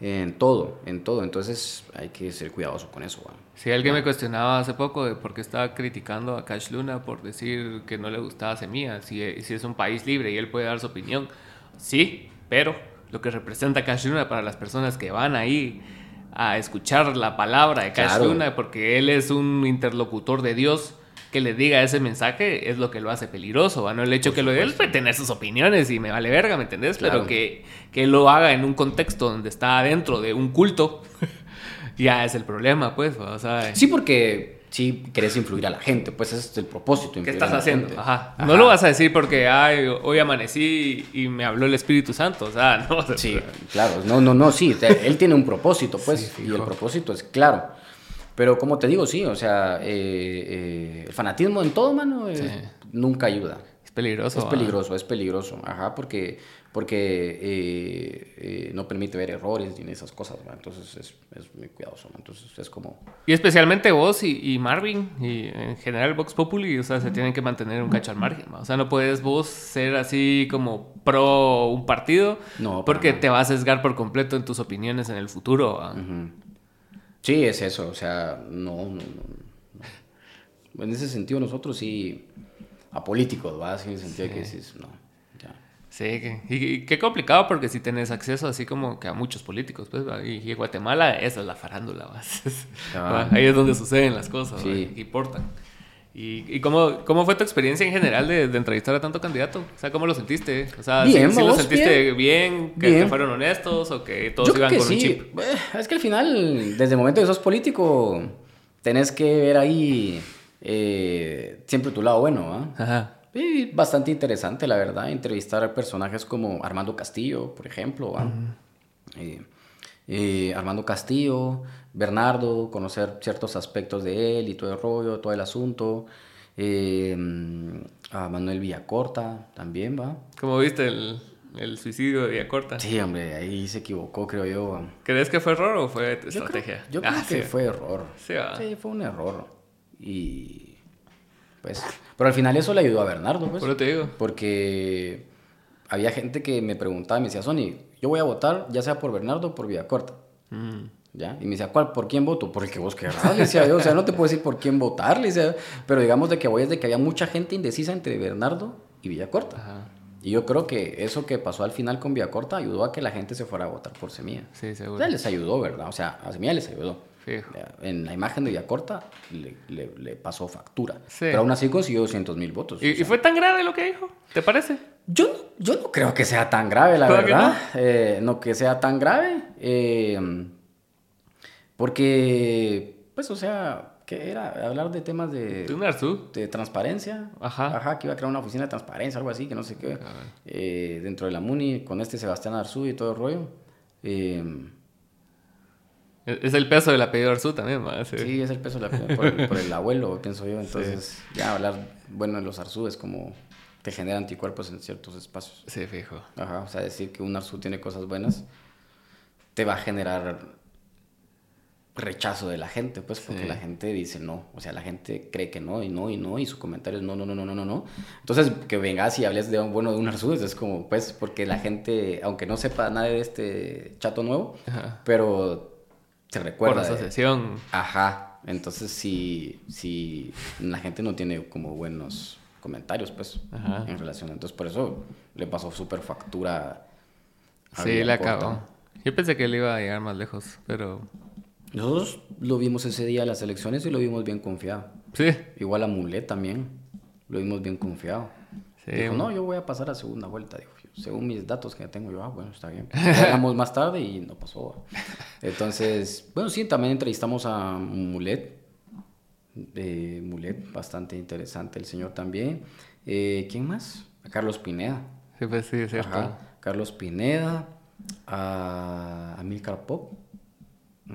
en todo, en todo. Entonces hay que ser cuidadoso con eso. Si alguien me cuestionaba hace poco de por qué estaba criticando a Cash Luna por decir que no le gustaba Semilla, si, si es un país libre y él puede dar su opinión. Sí, pero lo que representa Cash Luna para las personas que van ahí a escuchar la palabra de Cash Luna, porque él es un interlocutor de Dios que le diga ese mensaje es lo que lo hace peligroso, ¿no? El hecho que lo él puede tener sus opiniones y me vale verga, ¿me entendés? Pero que, que lo haga en un contexto donde está dentro de un culto, ya es el problema, pues, o sea... Sí, porque sí querés influir a la gente, pues ese es el propósito. ¿Qué estás haciendo? Ajá. No lo vas a decir porque, ay, hoy amanecí y me habló el Espíritu Santo, o sea, no. Sí, claro, no, no, no, sí, él tiene un propósito, pues, y el propósito es claro. Pero como te digo, sí, o sea, eh, eh, el fanatismo en todo, mano, nunca ayuda. Es peligroso. Es peligroso, es peligroso, ajá, porque, porque eh, no permite ver errores ni esas cosas, entonces es, es, muy cuidadoso, entonces es como... Y especialmente vos y, Marvin, y en general Vox Populi, o sea, se tienen que mantener un cacho al margen, o sea, no puedes vos ser así como pro un partido, no, porque te vas a sesgar por completo en tus opiniones en el futuro. Sí, es eso, o sea, no, no, no. En ese sentido nosotros sí, apolíticos, ¿va? en el sentido de que sí, no, ya. Sí, y, qué complicado porque si tenés acceso así como que a muchos políticos, pues, y, Guatemala, esa es la farándula, ¿va? Ahí es donde suceden las cosas, sí. y importan. ¿Y, cómo, cómo, fue tu experiencia en general de, entrevistar a tanto candidato? O sea, ¿cómo lo sentiste? O sea, bien, ¿sí, lo sentiste bien? ¿Que, fueron honestos o que todos iban con un chip? Eh, es que al final, desde el momento que sos político, tenés que ver ahí eh, siempre tu lado bueno, ¿ah? Ajá. Y bastante interesante, la verdad, entrevistar a personajes como Armando Castillo, por ejemplo, ¿va? Eh, Armando Castillo, Bernardo, conocer ciertos aspectos de él y todo el rollo, todo el asunto. Eh, a Manuel Villacorta también, ¿va? ¿Cómo viste el, el, suicidio de Villacorta? Sí, hombre, ahí se equivocó, creo yo. ¿Crees que fue error o fue estrategia? Yo creo, ah, que fue error. Sí, fue un error. Y pues, pero al final eso le ayudó a Bernardo, pues. Por te digo. Porque había gente que me preguntaba, me decía, Sony, yo voy a votar ya sea por Bernardo o por Villacorta. Mm. ¿Ya? Y me decía, ¿cuál? ¿Por quién voto? Por el que vos querrás, le decía yo. O sea, no te puedo decir por quién votar, le decía. Pero digamos de que voy es de que había mucha gente indecisa entre Bernardo y Villacorta. Ajá. Y yo creo que eso que pasó al final con Villacorta ayudó a que la gente se fuera a votar por Semilla. Sí, seguro. O sea, les ayudó, ¿verdad? O sea, a Semilla les ayudó. En la imagen de Villacorta le, le, pasó factura. Pero aún así consiguió 200 mil votos. ¿Y, fue tan grave lo que dijo? ¿Te parece? Yo, yo no creo que sea tan grave, la verdad. No? Eh, no? que sea tan grave. Eh, porque, pues, o sea, ¿qué era? Hablar de temas de... ¿De un Arzú? De transparencia. Ajá. Ajá, que iba a crear una oficina de transparencia, algo así, que no sé qué. Eh, dentro de la MUNI, con este Sebastián Arzú y todo el rollo. Eh, es el peso del apellido Arzú también, ¿va? Sí. sí. es el peso del apellido, por, el, por el abuelo, pienso yo. Entonces, ya hablar, bueno, de los Arzú es como te genera anticuerpos en ciertos espacios. Sí, fijo. Ajá, o sea, decir que un Arzú tiene cosas buenas te va a generar rechazo de la gente, pues, porque la gente dice no, o sea, la gente cree que no, y no, y no, y su comentario es no, no, no, no, no, no. Entonces, que vengas y hables de un bueno de un Arzú, es como, pues, porque la gente, aunque no sepa nada de este chato nuevo, pero se recuerda. Por asociación. Ajá, entonces si, si la gente no tiene como buenos comentarios, pues, en relación. Entonces, por eso le pasó súper factura. A sí, le acabó. Yo pensé que él iba a llegar más lejos, pero... Nosotros lo vimos ese día en las elecciones y lo vimos bien confiado. Sí. Igual a Mulet también. Lo vimos bien confiado. Sí. Dijo, no, yo voy a pasar a segunda vuelta. Dijo, según mis datos que tengo yo, ah, bueno, está bien. Llegamos más tarde y no pasó. Entonces, bueno, sí, también entrevistamos a Mulet. Eh, Mulet, bastante interesante el señor también. Eh, ¿Quién más? A Carlos Pineda. Sí, pues sí, es cierto. Carlos Pineda a, Milcar Pop. A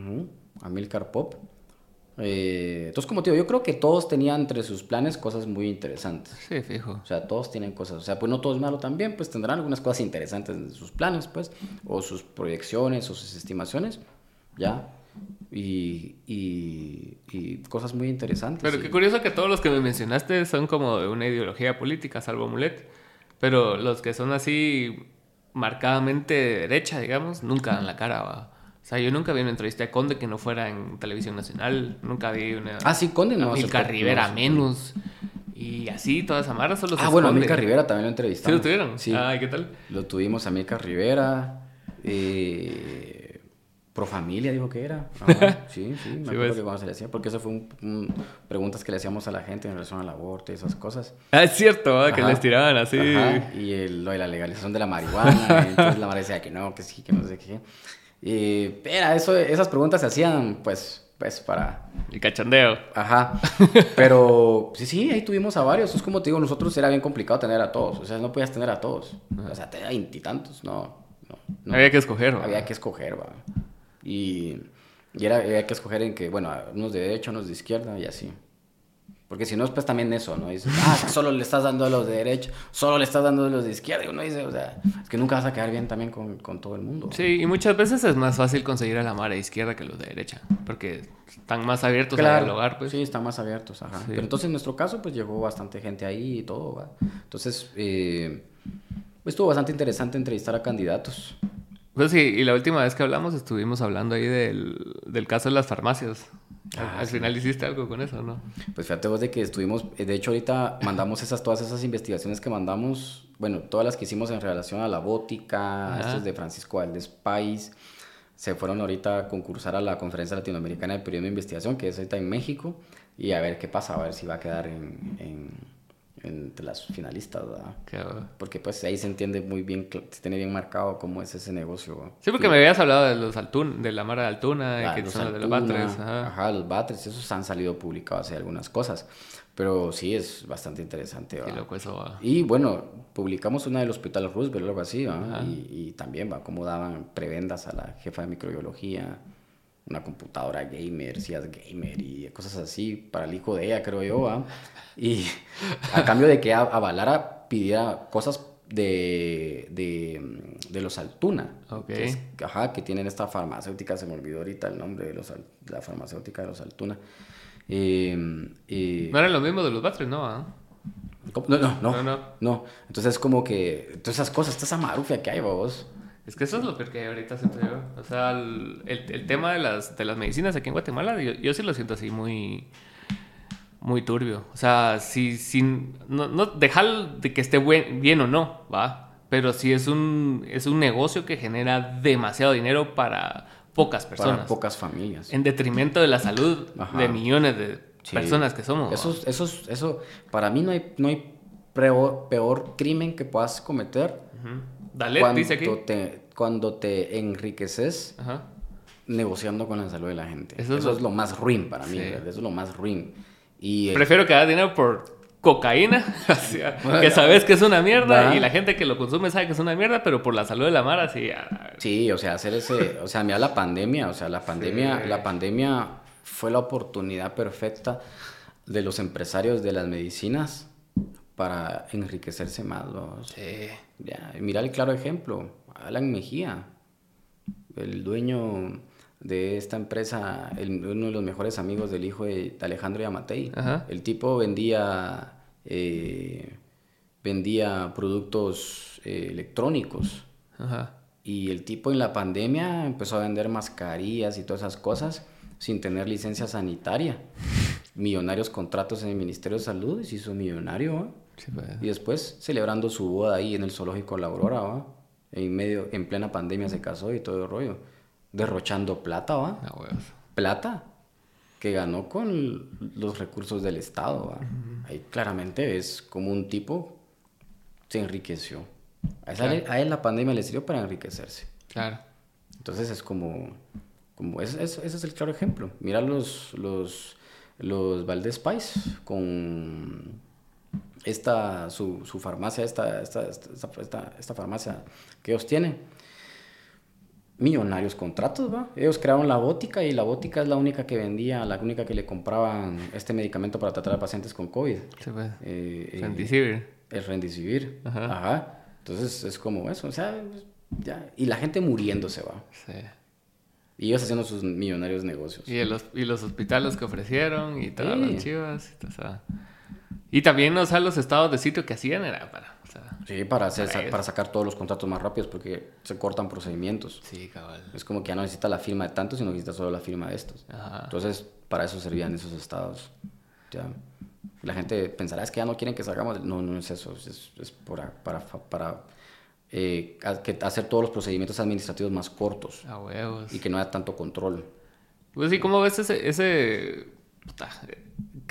Milcar Pop. Eh, entonces, como te digo, yo creo que todos tenían entre sus planes cosas muy interesantes. Sí, fijo. O sea, todos tienen cosas. O sea, pues no todo es malo también, pues tendrán algunas cosas interesantes en sus planes, pues, o sus proyecciones, o sus estimaciones, ya. Y, y, cosas muy interesantes. Pero qué curioso que todos los que me mencionaste son como de una ideología política, salvo Mulet. Pero los que son así marcadamente derecha, digamos, nunca dan la cara, va. O sea, yo nunca vi una entrevista de Conde que no fuera en televisión nacional. Nunca vi una. Ah, sí, Conde no. Milka Rivera menos. Y así, toda esa mara solo Ah, bueno, a Milka Rivera también lo entrevistamos. ¿Sí lo tuvieron? Sí. Ah, ¿qué tal? Lo tuvimos a Milka Rivera. Eh, Pro familia dijo que era. sí, sí, me acuerdo pues. que cuando se le hacía, porque eso fue un, preguntas que le hacíamos a la gente en relación al aborto y esas cosas. Ah, es cierto, que les tiraban así. Y el, lo de la legalización de la marihuana, entonces la madre decía que no, que sí, que no sé qué. Y, pero eso, esas preguntas se hacían, pues, pues para... El cachondeo. Ajá. Pero sí, sí, ahí tuvimos a varios. Es como te digo, nosotros era bien complicado tener a todos. O sea, no podías tener a todos. O sea, te veintitantos, no, no, Había que escoger, Había que escoger, va. Y, y era, había que escoger en que, bueno, unos de derecha, unos de izquierda y así. Porque si no, es pues también eso, ¿no? Dices, ah, solo le estás dando a los de derecha, solo le estás dando a los de izquierda. Y uno dice, o sea, es que nunca vas a quedar bien también con, con todo el mundo. Sí, y muchas veces es más fácil conseguir a la mara de izquierda que los de derecha. Porque están más abiertos a dialogar, pues. Sí, están más abiertos, ajá. Pero entonces en nuestro caso, pues llegó bastante gente ahí y todo, ¿va? Entonces, eh, estuvo bastante interesante entrevistar a candidatos. Pues sí, y la última vez que hablamos estuvimos hablando ahí del, del caso de las farmacias. Ah, al final hiciste algo con eso, ¿no? Pues fíjate vos de que estuvimos, eh, de hecho ahorita mandamos esas, todas esas investigaciones que mandamos, bueno, todas las que hicimos en relación a la bótica, estos de Francisco Valdés País, se fueron ahorita a concursar a la Conferencia Latinoamericana de Periodismo de Investigación, que es ahorita en México, y a ver qué pasa, a ver si va a quedar en entre las finalistas, ¿verdad? Porque pues ahí se entiende muy bien, se tiene bien marcado cómo es ese negocio. Sí, porque me habías hablado de los Altun, de la Mara de Altuna, que son de los Batres. Ajá. los Batres, esos han salido publicados hace algunas cosas. Pero sí es bastante interesante. Y bueno, publicamos una del Hospital Roosevelt algo así, y, y, también va cómo daban prebendas a la jefa de microbiología una computadora gamer, si es gamer y cosas así para el hijo de ella, creo yo, ¿va? Y a cambio de que avalara, pidiera cosas de, de, los Altuna. Que, ajá, que tienen esta farmacéutica, se me olvidó ahorita el nombre de, los, la farmacéutica de los Altuna. Em, no era lo mismo de los Batres, ¿no? ¿Ah? No, no, no, no, no, Entonces es como que todas esas cosas, toda esa marufia que hay, vos. Es que eso es lo que ahorita siento yo. O sea, el, el, tema de las, de las medicinas aquí en Guatemala, yo, yo sí lo siento así muy muy turbio. O sea, si, si no, no dejar de que esté bien o no, va. Pero sí es un, es un negocio que genera demasiado dinero para pocas personas. Para pocas familias. En detrimento de la salud de millones de personas que somos. Eso, eso, eso, para mí no hay, no hay peor, peor crimen que puedas cometer Dale, dice aquí. Te, cuando te enriqueces negociando con la salud de la gente. Eso Eso, es lo- lo... más ruin para mí, Sí. Eso es lo más ruin. Y eh, Prefiero que hagas dinero por cocaína, que sabes que es una mierda y la gente que lo consume sabe que es una mierda, pero por la salud de la mara, sí. Sí, o sea, hacer ese, o sea, mira la pandemia, o sea, la pandemia, Sí. la pandemia fue la oportunidad perfecta de los empresarios de las medicinas para enriquecerse más. ¿no? Sea, ya, mira el claro ejemplo, Alan Mejía, el dueño de esta empresa, el- uno de los mejores amigos del hijo de Alejandro Yamatei. Ajá. El tipo vendía, eh, vendía productos eh, electrónicos. Ajá. Y el tipo en la pandemia empezó a vender mascarillas y todas esas cosas sin tener licencia sanitaria. Millonarios contratos en el Ministerio de Salud y se hizo millonario. Sí, pues. Y después celebrando su boda ahí en el zoológico La Aurora, ¿va? En medio, en plena pandemia se casó y todo el rollo. Derrochando plata, ¿va? Ah. Plata que ganó con los recursos del Estado, ¿va? Ahí claramente es como un tipo se enriqueció. A, esa- Claro. a él la pandemia le sirvió para enriquecerse. Claro. Entonces es como, como ese, ese- ese es el claro ejemplo. Mira los, los, los Valdés Pais con esta, su, su farmacia, esta, esta, esta, esta- farmacia que ellos tienen. Millonarios contratos, ¿va? Ellos crearon la bótica y la bótica es la única que vendía, la única que le compraban este medicamento para tratar a pacientes con COVID. Sí, pues. Eh, eh, Remdesivir. el rendicivir. Ajá. Ajá. Entonces es como eso, o sea, ya. Y la gente muriéndose va. Sí. Y ellos haciendo sus millonarios negocios. Y, el hos- y los hospitales que ofrecieron y todas Sí. las chivas. Y, o sea, y también, o sea, los estados de sitio que hacían era para. O sea, Sí, para, hacer, Para para sacar todos los contratos más rápidos porque se cortan procedimientos. sí, cabal. Es como que ya no necesita la firma de tantos, sino necesita solo la firma de estos. Ajá. Entonces, para eso servían esos estados. Ya. La gente pensará, es que ya no quieren que salgamos. No, no es eso. Es, es para, para, para eh, ha- que hacer todos los procedimientos administrativos más cortos A huevos. y que no haya tanto control. Pues sí, ¿cómo ves ese, ese...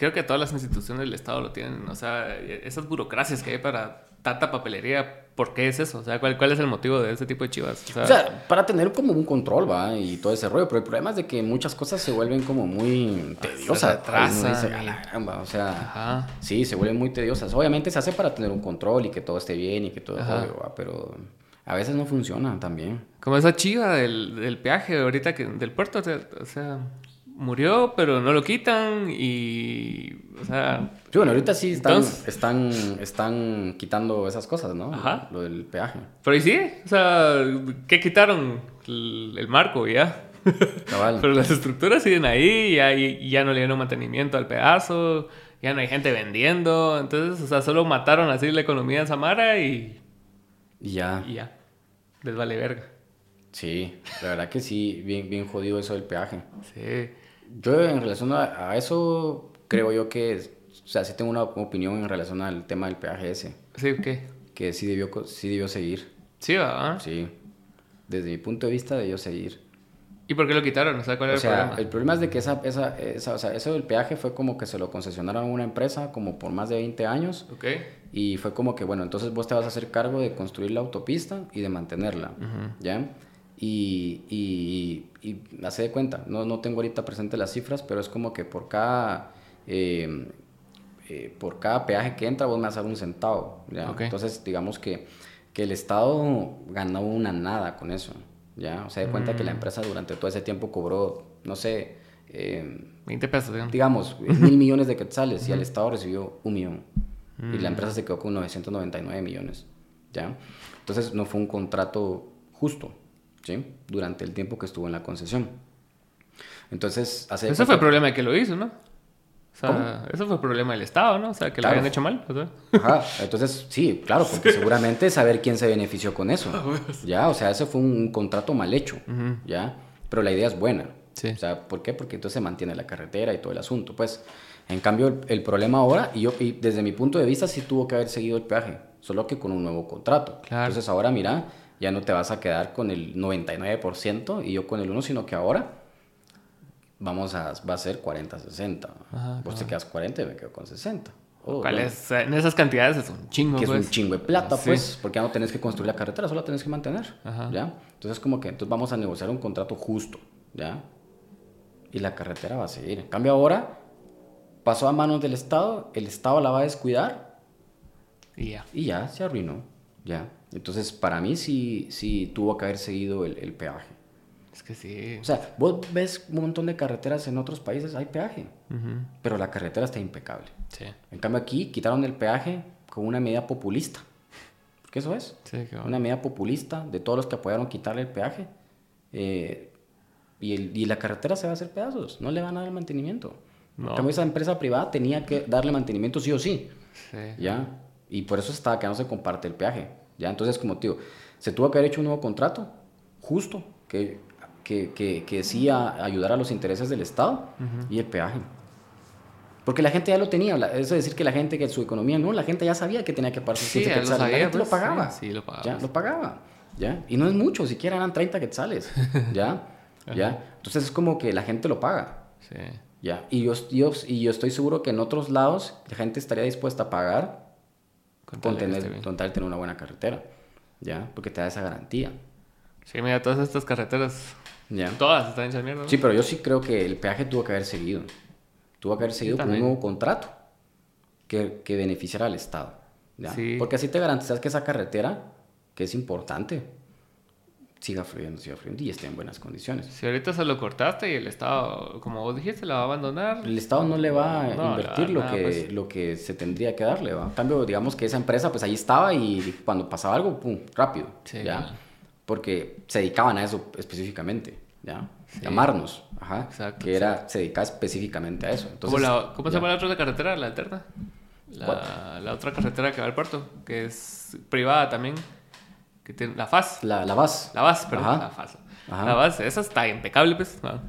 creo que todas las instituciones del Estado lo tienen, o sea, esas burocracias que hay para tanta papelería, ¿por qué es eso? O sea, ¿cuál, cuál es el motivo de ese tipo de chivas? O sea, O sea, para tener como un control, ¿va? Y todo ese rollo. Pero el problema es de que muchas cosas se vuelven como muy tediosas. retrasan Uno dice, y- "A la caramba", O sea, Ajá. sí, se vuelven muy tediosas. Obviamente se hace para tener un control y que todo esté bien y que todo rollo, ¿va? Pero a veces no funciona también. Como esa chiva del, del peaje ahorita que del puerto, o sea, murió, pero no lo quitan y, o sea, Sí, bueno, ahorita sí están, Entonces- están, están quitando esas cosas, ¿no? Ajá. Lo del peaje. pero y sí, o sea, ¿qué quitaron? El, el marco ya. Cabal. Pero las estructuras siguen ahí, ya, ya no le dieron mantenimiento al pedazo, ya no hay gente vendiendo, entonces, o sea, solo mataron así la economía en Samara y, Y ya. y ya, les vale verga. Sí, la verdad que sí, bien, bien jodido eso del peaje. Sí, Yo en relación a, a eso, creo yo que, o sea, sí tengo una opinión en relación al tema del peaje ese, sí, ¿qué? que sí debió, sí debió seguir, Sí, ¿va? sí. Desde mi punto de vista debió seguir. ¿Y por qué lo quitaron? O sea, ¿cuál era el problema? el problema es de que esa, esa, esa, o sea, eso del peaje fue como que se lo concesionaron a una empresa como por más de 20 años Ok. y fue como que, bueno, entonces vos te vas a hacer cargo de construir la autopista y de mantenerla, ¿ya? Y, y, y, hace de cuenta, no, no tengo ahorita presente las cifras, pero es como que por cada, eh, eh, por cada peaje que entra vos me vas a dar un centavo, ¿ya? Entonces, digamos que, que el Estado ganó una nada con eso, ¿ya? O sea, de cuenta que la empresa durante todo ese tiempo cobró, no sé, eh, 20 pesos, digamos. digamos, mil millones de quetzales y el Estado recibió un millón. Y la empresa se quedó con 999 millones, ¿ya? Entonces no fue un contrato justo, ¿sí? Durante el tiempo que estuvo en la concesión. Entonces, hace Eso fue el problema de que lo hizo, ¿no? O sea, eso fue el problema del Estado, ¿no? O sea, que Claro. lo habían hecho mal. O sea. Ajá, entonces sí, claro, porque seguramente saber quién se benefició con eso. Ya, o sea, ese fue un contrato mal hecho, ya, pero la idea es buena. Sí. O sea, ¿por qué? Porque entonces se mantiene la carretera y todo el asunto. Pues, en cambio, el, el problema ahora, y yo, y desde mi punto de vista, sí tuvo que haber seguido el peaje, solo que con un nuevo contrato. Claro. Entonces ahora, mira, ya no te vas a quedar con el 99% y yo con el 1, sino que ahora vamos a, va a ser 40-60. Ajá, Vos te quedas 40 y me quedo con 60. Oh, ¿Cuál es? En esas cantidades es un chingo, que es pues. un chingo de plata, Sí. pues, porque ya no tenés que construir la carretera, solo la tenés que mantener, Ajá. ¿ya? Entonces, como que entonces vamos a negociar un contrato justo, ¿ya? Y la carretera va a seguir. En cambio ahora pasó a manos del Estado, el Estado la va a descuidar Y ya. y ya se arruinó, ¿ya? Entonces para mí sí, sí tuvo que haber seguido el, el peaje. Es que sí. O sea, vos ves un montón de carreteras en otros países, hay peaje, Ujú. pero la carretera está impecable. Sí. En cambio aquí quitaron el peaje con una medida populista. Porque eso es. Sí, qué bueno. Una medida populista de todos los que apoyaron quitarle el peaje. Eh, y, el- y la carretera se va a hacer pedazos. No le van a dar el mantenimiento. No. En cambio esa empresa privada tenía que darle mantenimiento sí o sí. Sí. ¿Ya? Y por eso está que no se comparte el peaje. ¿Ya? Entonces, como te digo, se tuvo que haber hecho un nuevo contrato justo que, que, que, que sí a- ayudara a los intereses del Estado y el peaje. Porque la gente ya lo tenía. Eso de decir que la gente, que su economía, no, la gente ya sabía que tenía que pagar sus Sí, 15 ya lo quetzales. sabía, la gente pues, lo pagaba. sí, sí, lo pagaba. Ya, lo pagaba. ¿Ya? Y no es mucho, siquiera eran 30 quetzales. ¿Ya? ¿Ya? Entonces es como que la gente lo paga. Sí. ¿Ya? Y yo, yo- y yo estoy seguro que en otros lados la gente estaría dispuesta a pagar Con tal tener, bien. con tal de tener una buena carretera. ¿Ya? Porque te da esa garantía. Sí, mira, todas estas carreteras, ¿Ya? todas están hechas mierda. ¿no? Sí, pero yo sí creo que el peaje tuvo que haber seguido. Tuvo que haber seguido con un nuevo contrato que, que beneficiara al Estado. ¿ya? Sí. Porque así te garantizas que esa carretera, que es importante, siga fluyendo, siga fluyendo y esté en buenas condiciones. Si ahorita se lo cortaste y el Estado, como vos dijiste, la va a abandonar. El Estado no le va a No, invertir va lo, nada, que, pues. lo que se tendría que darle. ¿va? En cambio, digamos que esa empresa, pues ahí estaba y cuando pasaba algo, pum, rápido. Sí, ¿ya? Porque se dedicaban a eso específicamente. ¿ya? Sí. Llamarnos. Ajá. Exacto, que era, se dedicaba específicamente a eso. ¿Cómo, Entonces, la- cómo se llama la otra carretera, la alterna? La, la otra carretera que va al puerto, que es privada también. Que tiene, la FAS. La, la. La VAS, perdón. Ajá. La. Ajá. La VAS, esa está impecable, pues. ¿no?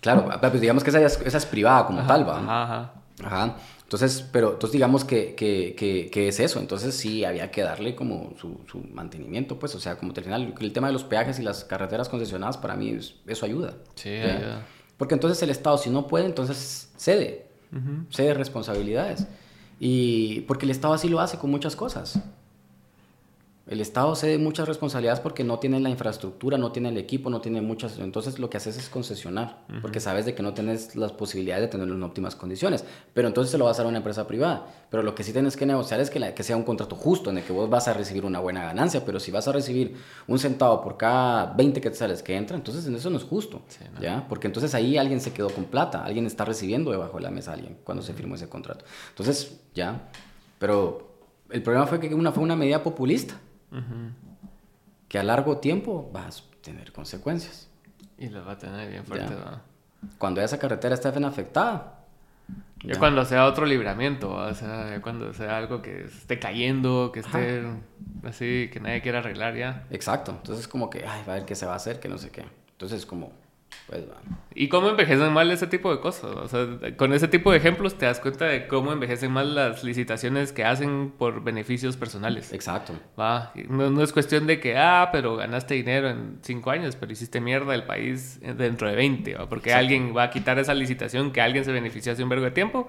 Claro, pues digamos que esa, es- esa es privada como tal, ¿va? Ajá, ajá. Ajá. Entonces, pero entonces digamos que, que, que, que es eso. Entonces sí había que darle como su, su mantenimiento, pues. O sea, como al final, el tema de los peajes y las carreteras concesionadas para mí es- eso ayuda. Sí, ayuda. Porque entonces el Estado, si no puede, entonces cede. Cede responsabilidades. Y porque el Estado así lo hace con muchas cosas. El Estado cede muchas responsabilidades porque no tiene la infraestructura, no tiene el equipo, no tiene muchas. Entonces lo que haces es concesionar, porque sabes de que no tienes las posibilidades de tenerlo en óptimas condiciones. Pero entonces se lo vas a dar a una empresa privada. Pero lo que sí tienes que negociar es que, la- que sea un contrato justo, en el que vos vas a recibir una buena ganancia. Pero si vas a recibir un centavo por cada 20 quetzales que entra, entonces en eso no es justo. Sí, no. ¿ya? Porque entonces ahí alguien se quedó con plata, alguien está recibiendo debajo de la mesa a alguien cuando se firmó ese contrato. Entonces, ya. Pero el problema fue que una fue una medida populista Ujú. que a largo tiempo va a tener consecuencias. Y los va a tener bien fuerte. Cuando esa carretera esté bien afectada. Ya ya. cuando sea otro libramiento, o sea, ya cuando sea algo que esté cayendo, que esté así, que nadie quiera arreglar ya. Exacto. Entonces como que, ay, va a ver qué se va a hacer, que no sé qué. Entonces como, pues va. ¿Y cómo envejecen mal ese tipo de cosas? O sea, con ese tipo de ejemplos te das cuenta de cómo envejecen mal las licitaciones que hacen por beneficios personales. Exacto. Va, no, no es cuestión de que, ah, pero ganaste dinero en cinco años, pero hiciste mierda el país dentro de 20, ¿va? porque alguien va a quitar esa licitación que alguien se benefició hace un vergo de tiempo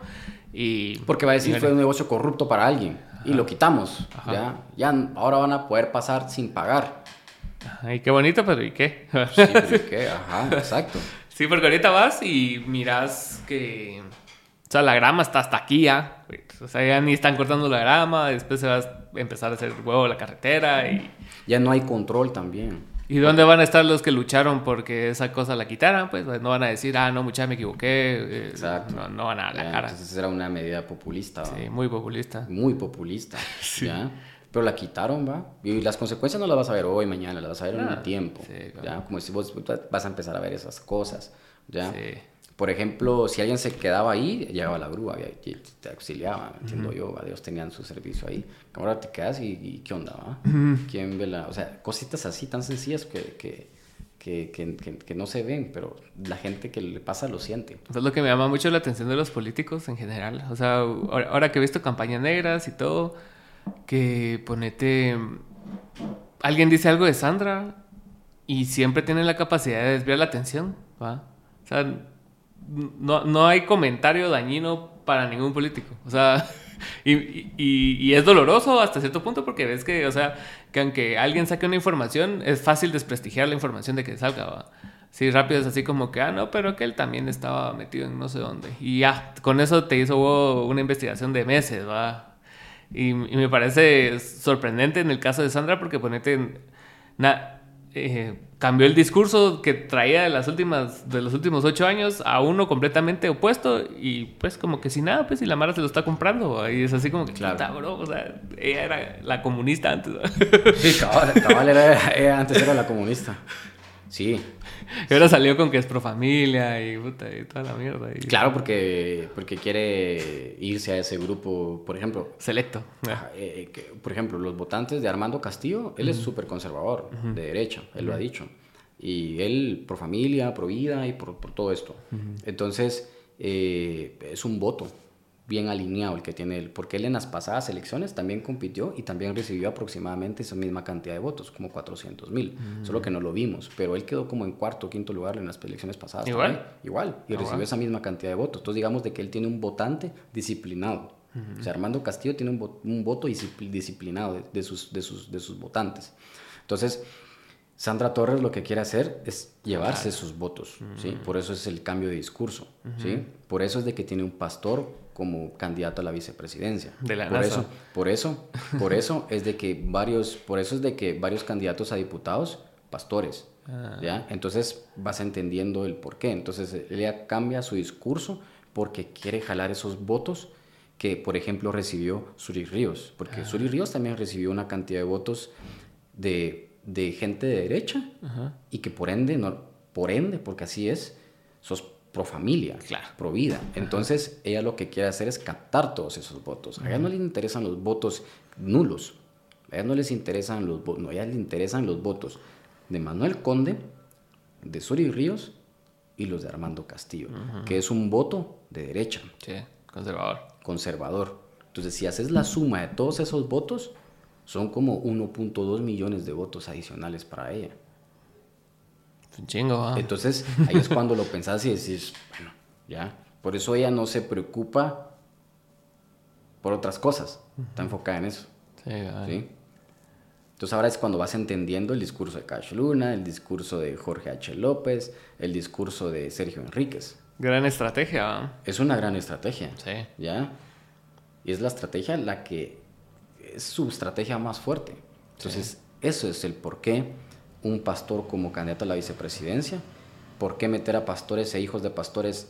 y... Porque va a decir fue un negocio corrupto para alguien. Y lo quitamos. Ajá. Ya, ya ahora van a poder pasar sin pagar. Ay, qué bonito, pero ¿y qué? Sí, pero ¿y qué? Ajá, exacto. Sí, porque ahorita vas y miras que. O sea, la grama está hasta aquí ya. O sea, ya ni están cortando la grama. Después se va a empezar a hacer huevo la carretera. Y, Ya no hay control también. ¿Y dónde van a estar los que lucharon porque esa cosa la quitaran? Pues no van a decir, ah, no, mucha, me equivoqué. eh, Exacto. No, no van a la cara. Entonces era una medida populista. Sí, muy populista. Muy populista. ¿ya? Pero la quitaron, ¿va? Y las consecuencias no las vas a ver hoy, mañana, las vas a ver en Ah, un tiempo. sí, claro. ¿ya? Como si vos vas a empezar a ver esas cosas. ¿ya? Sí. Por ejemplo, si alguien se quedaba ahí, llegaba la grúa y te auxiliaba, entiendo yo, Dios tenían su servicio ahí. Ahora te quedas y, y ¿qué onda? Va? ¿Quién ve la...? O sea, cositas así tan sencillas que, que, que, que, que- que no se ven, pero la gente que le pasa lo siente. Eso es lo que me llama mucho la atención de los políticos en general. O sea, ahora ahora que he visto campañas negras y todo, que ponete. Alguien dice algo de Sandra y siempre tienen la capacidad de desviar la atención, ¿va? O sea, no, no hay comentario dañino para ningún político. O sea, Y, y- es doloroso hasta cierto punto porque ves que, o sea, que aunque alguien saque una información, es fácil desprestigiar la información de que salga, ¿va? Sí, rápido es así como que, ah, no, pero que él también estaba metido en no sé dónde. Y ya, con eso te hizo una investigación de meses, ¿va? Y, y me parece sorprendente en el caso de Sandra porque ponete, na- eh, cambió el discurso que traía de las últimas de los últimos ocho años a uno completamente opuesto y pues como que sin nada pues y la Mara se lo está comprando y es así como que Claro. puta, bro o sea ella era la comunista antes. Sí, cabal, cabal era, era- antes era la comunista. Sí, y ahora salió con que es pro familia y puta y toda la mierda y claro, porque, porque quiere irse a ese grupo, por ejemplo, selecto. Ajá, eh, que, por ejemplo, los votantes de Armando Castillo, él es súper conservador, de derecha, él lo ha dicho. Y él pro familia, pro vida y por, por todo esto. Entonces, eh, es un voto bien alineado el que tiene él, porque él en las pasadas elecciones también compitió y también recibió aproximadamente esa misma cantidad de votos, como 400 mil. Solo que no lo vimos, pero él quedó como en cuarto o quinto lugar en las elecciones pasadas. ¿Igual? también. Igual, y Ah, recibió esa misma cantidad de votos. Entonces, digamos de que él tiene un votante disciplinado. O sea, Armando Castillo tiene un, vo- un voto discipli- disciplinado de, de sus, de, sus, de sus votantes. Entonces, Sandra Torres lo que quiere hacer es llevarse sus votos, ¿sí? Por eso es el cambio de discurso, ¿sí? Por eso es de que tiene un pastor como candidato a la vicepresidencia. De la por NASA. eso, por eso, por eso es de que varios, por eso es de que varios candidatos a diputados, pastores, Ah. ¿ya? Entonces vas entendiendo el por qué. Entonces ella cambia su discurso porque quiere jalar esos votos que, por ejemplo, recibió Suri Ríos, porque Ah. Suri Ríos también recibió una cantidad de votos de, de gente de derecha Ajá. y que por ende, no, por ende, porque así es, sos pro familia, Claro. pro vida. Entonces, ella lo que quiere hacer es captar todos esos votos. A ella no le interesan los votos nulos. A ella no les interesan los votos, no, a ella le interesan los votos de Manuel Conde, de Suri Ríos y los de Armando Castillo, que es un voto de derecha, sí conservador conservador. Entonces, si haces la suma de todos esos votos, son como 1.2 millones de votos adicionales para ella. Entonces, ahí es cuando lo pensás y decís, bueno, ya. Por eso ella no se preocupa por otras cosas. Está enfocada en eso. sí. ¿sí? Entonces, ahora es cuando vas entendiendo el discurso de Cash Luna, el discurso de Jorge H. López, el discurso de Sergio Enríquez. gran estrategia ¿va? Es una gran estrategia. sí ¿Ya? Y es la estrategia la que es su estrategia más fuerte. Entonces, eso es el por qué un pastor como candidato a la vicepresidencia, por qué meter a pastores e hijos de pastores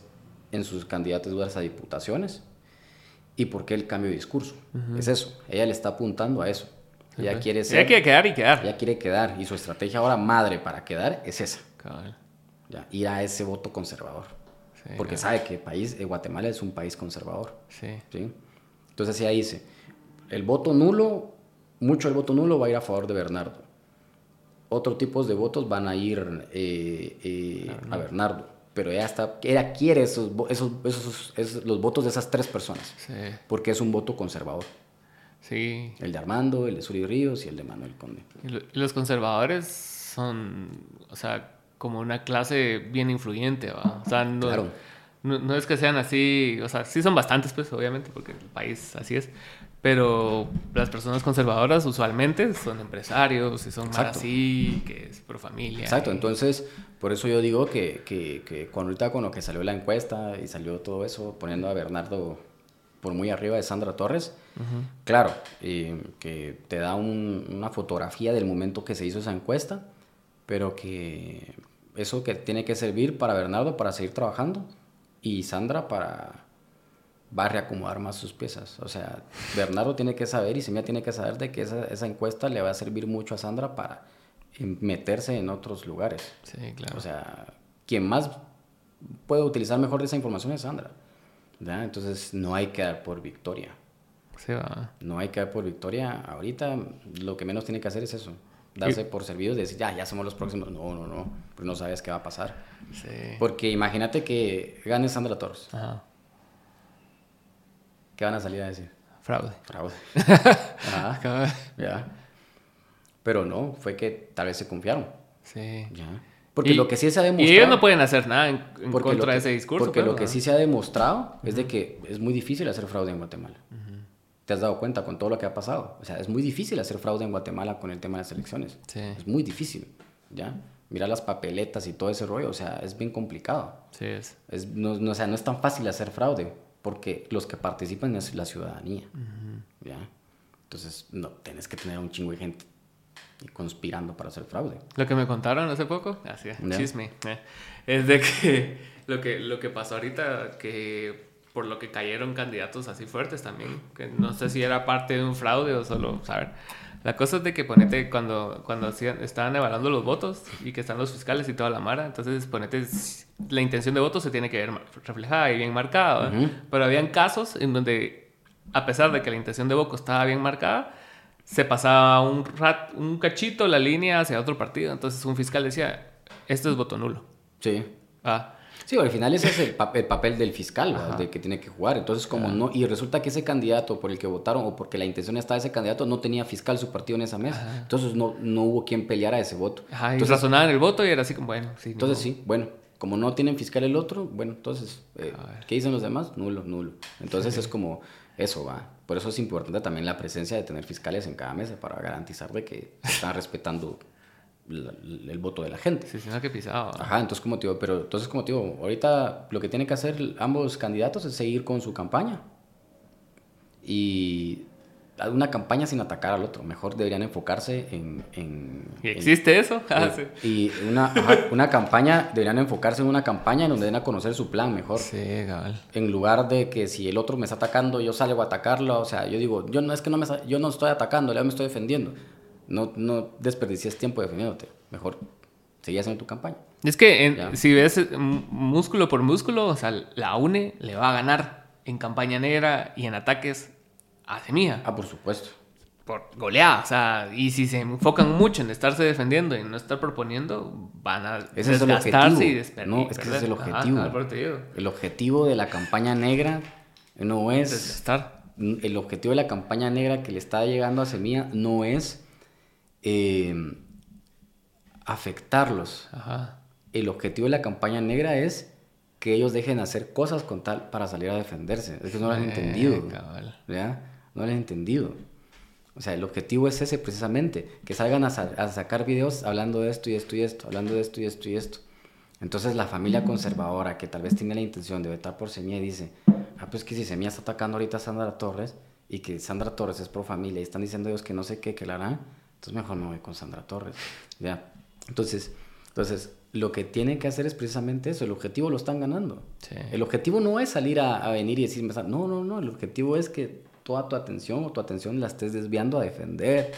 en sus candidaturas a diputaciones y por qué el cambio de discurso. Es eso. Ella le está apuntando a eso. Ella quiere Ella ser. quiere quedar y quedar Ella quiere quedar. Y su estrategia ahora madre para quedar es esa. Ir a ese voto conservador. Sí, porque sabe que país, eh, Guatemala es un país conservador. sí ¿sí? Entonces ella dice, el voto nulo, mucho el voto nulo va a ir a favor de Bernardo. Otros tipos de votos van a ir eh, eh, a Bernardo. Pero ella, está, ella quiere esos, esos, esos, esos- los votos de esas tres personas. sí Porque es un voto conservador. sí El de Armando, el de Suri Ríos y el de Manuel Conde. Y los conservadores son, o sea, como una clase bien influyente, ¿va? O sea, no, Claro. no, no es que sean así, o sea, sí son bastantes, pues, obviamente, porque el país así es. Pero las personas conservadoras usualmente son empresarios y son más Exacto. así, que es pro familia. Exacto, y- entonces por eso yo digo que, que, que cuando ahorita con lo que salió la encuesta y salió todo eso, poniendo a Bernardo por muy arriba de Sandra Torres, claro, eh, que te da un- una fotografía del momento que se hizo esa encuesta, pero que eso que tiene que servir para Bernardo para seguir trabajando y Sandra para va a reacomodar más sus piezas. O sea, Bernardo tiene que saber y Semilla tiene que saber de que esa, esa encuesta le va a servir mucho a Sandra para meterse en otros lugares. Sí, claro. O sea, quien más puede utilizar mejor esa información es Sandra. ¿verdad? Entonces, no hay que dar por victoria. sí, va. No hay que dar por victoria. Ahorita lo que menos tiene que hacer es eso. Darse por servidos, decir, ya, ya somos los próximos. No, no, no. Porque no sabes qué va a pasar. Sí. Porque imagínate que gane Sandra Torres. Ajá. ¿Qué van a salir a decir? Fraude. Fraude. Ya. Pero no, fue que tal vez se confiaron. Sí. Ya. Porque Y- lo que sí se ha Y demostrado. ellos no pueden hacer nada en, contra de ese discurso. Porque pues, lo que ¿no? sí se ha demostrado es de que es muy difícil hacer fraude en Guatemala. te has dado cuenta con todo lo que ha pasado. O sea, es muy difícil hacer fraude en Guatemala con el tema de las elecciones. Sí. Es muy difícil, ¿ya? Mira las papeletas y todo ese rollo, o sea, es bien complicado. Sí, es. Es, no, no, o sea, no es tan fácil hacer fraude, porque los que participan es la ciudadanía, ¿ya? Entonces, no, tienes que tener un chingo de gente conspirando para hacer fraude. Lo que me contaron hace poco, así, Ya. chisme, eh, es de que lo, que lo que pasó ahorita, que por lo que cayeron candidatos así fuertes también, que no sé si era parte de un fraude o solo, saber. La cosa es de que ponete cuando, cuando estaban evaluando los votos y que están los fiscales y toda la mara, entonces ponete la intención de voto se tiene que ver reflejada y bien marcada, ¿verdad? Ujú. pero habían casos en donde a pesar de que la intención de voto estaba bien marcada, se pasaba un, rat, un cachito la línea hacia otro partido. Entonces un fiscal decía, esto es voto nulo. Sí. Ah, Sí, al final ese es el, pa- el papel del fiscal, de que tiene que jugar. Entonces, como no, y resulta que ese candidato por el que votaron o porque la intención estaba de ese candidato no tenía fiscal su partido en esa mesa. Entonces, no, no hubo quien peleara ese voto. ajá, y entonces, razonaban el voto y era así como, bueno, sí. entonces modo. sí, bueno, como no tienen fiscal el otro, bueno, entonces, eh. ¿qué dicen los demás? Nulo, nulo. Entonces es como eso va. Por eso es importante también la presencia de tener fiscales en cada mesa para garantizar de que se están respetando la- el voto de la gente. Sí, sino que pisaba. Ajá, entonces como te digo, pero entonces como te digo, ahorita lo que tienen que hacer ambos candidatos es seguir con su campaña. Y una campaña sin atacar al otro. Mejor deberían enfocarse en... en- ¿Y en- existe eso? Ah, eh, Y una, ajá, una campaña, deberían enfocarse en una campaña en donde den a conocer su plan mejor. sí. Sí, cabal. En lugar de que si el otro me está atacando, yo salgo a atacarlo. O sea, yo digo, yo no es que no me, yo no estoy atacando, yo me estoy defendiendo. No, no desperdicies tiempo defendiéndote. Mejor seguí haciendo tu campaña. Es que en- si ves eh, músculo por músculo, o sea, la UNE le va a ganar en campaña negra y en ataques a Semilla. Ah, por supuesto. por goleada, o sea, y si se enfocan mucho en estarse defendiendo y no estar proponiendo, van a Ese desgastarse y despertar. No, es que ese es el objetivo. El objetivo de la campaña negra no es... Desgastar. El objetivo de la campaña negra que le está llegando a Semilla no es eh, afectarlos. Ajá. El objetivo de la campaña negra es que ellos dejen hacer cosas con tal para salir a defenderse. Es que no lo han Eh, entendido. ¿ya? No lo han entendido. O sea, el objetivo es ese precisamente, que salgan a, sa- a sacar videos hablando de esto y esto y esto, hablando de esto y esto y esto. Entonces la familia conservadora que tal vez tiene la intención de vetar por Semilla dice, ah, pues que si Semilla está atacando ahorita a Sandra Torres y que Sandra Torres es pro familia y están diciendo ellos que no sé qué, que la harán, entonces mejor me voy con Sandra Torres. ¿ya? Entonces, entonces, lo que tienen que hacer es precisamente eso, el objetivo lo están ganando. Sí. El objetivo no es salir a, a venir y decirme, no, no, no, el objetivo es que toda tu atención o tu atención la estés desviando a defender.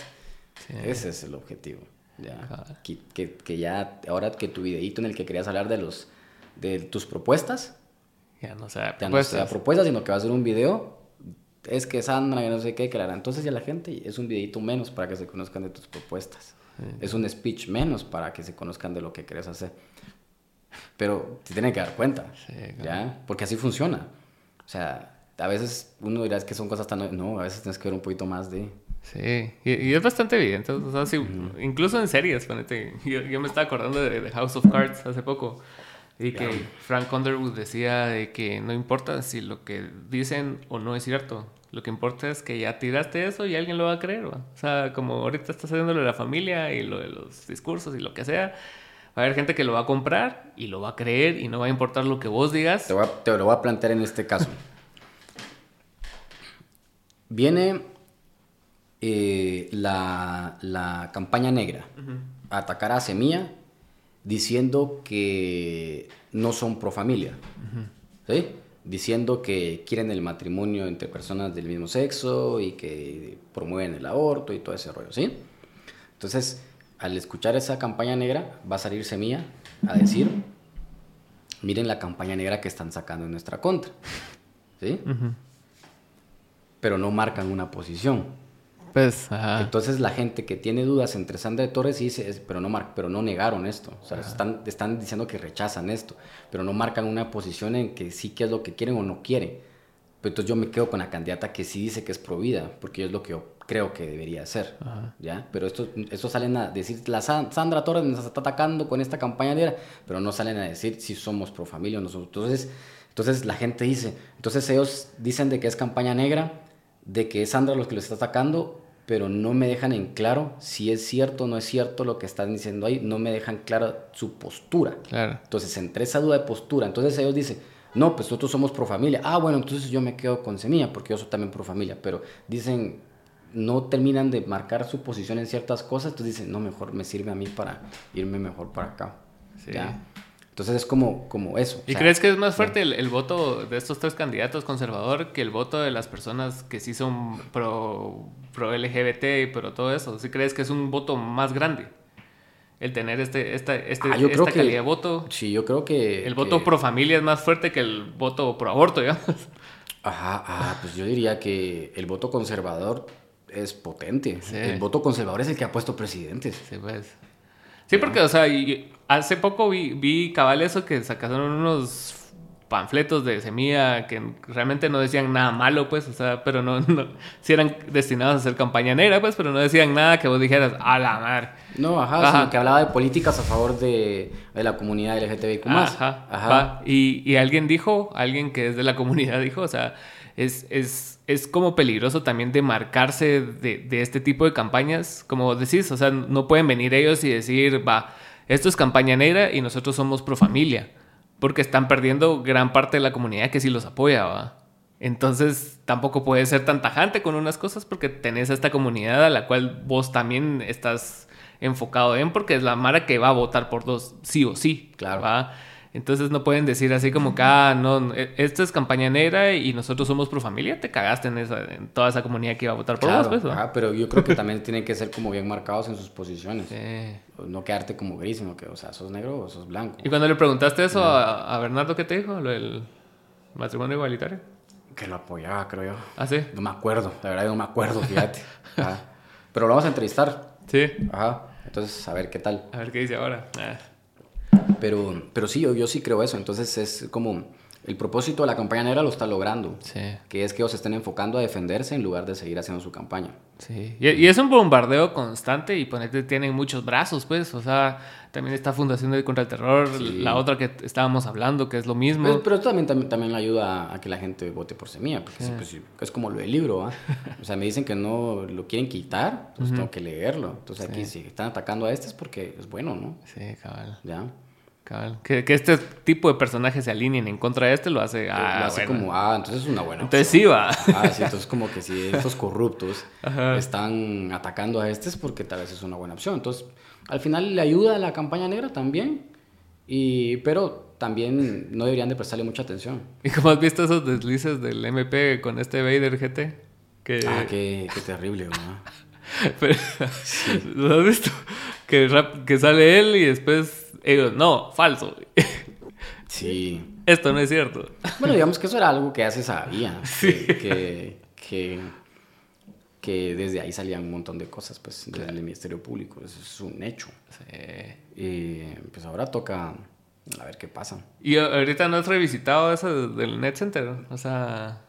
Sí. Ese es el objetivo. Ya. Claro. Que, que- que ya, ahora que tu videíto en el que querías hablar de los de tus propuestas, Ya no sea ya no sea propuestas, sino que va a ser un video. Es que Sandra, que no sé qué, que la. Entonces ya la gente es un videito menos para que se conozcan de tus propuestas. Es un speech menos para que se conozcan de lo que quieres hacer. Pero te tienen que dar cuenta. Sí, claro. ¿Ya? Porque así funciona. O sea, a veces uno dirá que son cosas tan... No, a veces tienes que ver un poquito más de... Sí, y, y es bastante evidente. O sea, sí, incluso en series, ponete. Yo, yo me estaba acordando de, de House of Cards hace poco. Y que. Frank Underwood decía de que no importa si lo que dicen o no es cierto. Lo que importa es que ya tiraste eso y alguien lo va a creer. ¿va? O sea, como ahorita estás haciendo lo de la familia y lo de los discursos y lo que sea. Va a haber gente que lo va a comprar y lo va a creer y no va a importar lo que vos digas. Te, voy a- te lo voy a plantear en este caso. Viene eh, la, la campaña negra a atacar a Semilla diciendo que no son pro familia. ¿Sí? Diciendo que quieren el matrimonio entre personas del mismo sexo y que promueven el aborto y todo ese rollo, ¿sí? Entonces, al escuchar esa campaña negra, va a salir Semilla a decir, miren la campaña negra que están sacando en nuestra contra, ¿sí? Pero no marcan una posición. Pues, ajá. Entonces la gente que tiene dudas entre Sandra y Torres dice, es- pero no, mar- pero no negaron esto. O sea, están, están diciendo que rechazan esto, pero no marcan una posición en que sí que es lo que quieren o no quieren. Pero entonces yo me quedo con la candidata que sí dice que es pro vida, porque es lo que yo creo que debería ser. Ajá. ¿ya? Pero estos, estos salen a decir, la Sa- Sandra Torres nos está atacando con esta campaña negra, pero no salen a decir si somos pro familia o no somos. Entonces, entonces la gente dice, entonces ellos dicen de que es campaña negra, de que es Sandra los que lo está atacando, pero no me dejan en claro si es cierto o no es cierto lo que están diciendo ahí, no me dejan claro su postura. Claro. Entonces, entre esa duda de postura, entonces ellos dicen, no, pues nosotros somos pro familia. Ah, bueno, entonces yo me quedo con Semilla, porque yo soy también pro familia, pero dicen, no terminan de marcar su posición en ciertas cosas, entonces dicen, no, mejor me sirve a mí para irme mejor para acá. Sí. ¿Ya? Entonces es como, como eso. ¿Y crees que es más fuerte el, el, voto de estos tres candidatos conservador que el voto de las personas que sí son pro, pro LGBT y pro todo eso? ¿Sí crees que es un voto más grande? El tener este, esta, este, Ah, yo creo esta que- calidad de voto. Sí, yo creo que... El voto que- pro familia es más fuerte que el voto pro aborto, digamos. Ajá, ah, pues yo diría que el voto conservador es potente. Sí. El voto conservador es el que ha puesto presidentes. Sí, pues. Sí, porque, o sea, y- hace poco vi, vi cabal eso que sacaron unos panfletos de semilla que realmente no decían nada malo, pues, o sea, pero no, no, sí eran destinados a hacer campaña negra, pues, pero no decían nada que vos dijeras, a la mar. No, ajá, Ajá. sino que hablaba de políticas a favor de, de la comunidad LGTBIQ+. Ajá, va. Y, y alguien dijo, alguien que es de la comunidad dijo, o sea, es, es, es como peligroso también de marcarse de, de este tipo de campañas, como decís, o sea, no pueden venir ellos y decir, va, esto es campaña negra y nosotros somos pro familia, porque están perdiendo gran parte de la comunidad que sí los apoya, va. Entonces tampoco puedes ser tan tajante con unas cosas porque tenés a esta comunidad a la cual vos también estás enfocado en porque es la mara que va a votar por dos sí o sí. Claro. ¿va? Entonces no pueden decir así como que, ah, no, e- esta es campaña negra y nosotros somos pro familia, te cagaste en, esa, en toda esa comunidad que iba a votar por Claro, vos, pues, ajá, pero yo creo que también tienen que ser como bien marcados en sus posiciones. Sí. No quedarte como gris, sino que, o sea, sos negro o sos blanco. Y cuando le preguntaste eso a, a Bernardo, ¿qué te dijo? Lo del matrimonio igualitario. Que lo apoyaba, creo yo. Ah, sí. No me acuerdo, la verdad no me acuerdo, fíjate. Ajá. Pero lo vamos a entrevistar. Sí. Ajá. Entonces, a ver qué tal. A ver qué dice ahora. Ah. Pero, pero sí, yo, yo sí creo eso. Entonces es como el propósito de la campaña negra lo está logrando. Sí. Que es que ellos se estén enfocando a defenderse en lugar de seguir haciendo su campaña. Sí, y, y es un bombardeo constante y ponete, tienen muchos brazos, pues, o sea, también está Fundación de contra el Terror, Sí. la otra que estábamos hablando, que es lo mismo. Pero, pero esto también, también, también ayuda a que la gente vote por semilla, porque sí, pues, es como lo del libro, ¿ah? O sea, me dicen que no lo quieren quitar, pues tengo que leerlo. Entonces aquí si están atacando a este es porque es bueno, ¿no? Sí, cabal, ¿Ya? Cabal. Que, que este tipo de personajes se alineen en contra de este lo hace, ah, lo hace bueno. como, ah, entonces es una buena Entonces opción. sí va. Ah, sí, entonces como que si estos corruptos Ajá. están atacando a este es porque tal vez es una buena opción. Entonces, al final le ayuda a la campaña negra también, y, pero también no deberían de prestarle mucha atención. ¿Y cómo has visto esos deslices del MP con este Vader GT? Que, Ah, qué, qué terrible, ¿verdad? Pero, ¿Lo has visto? Que, rap- que sale él y después ellos, no, falso. Sí. Esto no es cierto. Bueno, digamos que eso era algo que ya se sabía. Que, que, que, que desde ahí salían un montón de cosas, pues, desde el Ministerio Público. Eso es un hecho. Sí. Y pues ahora toca a ver qué pasa. Y ahorita no has revisitado eso del Net Center. O sea,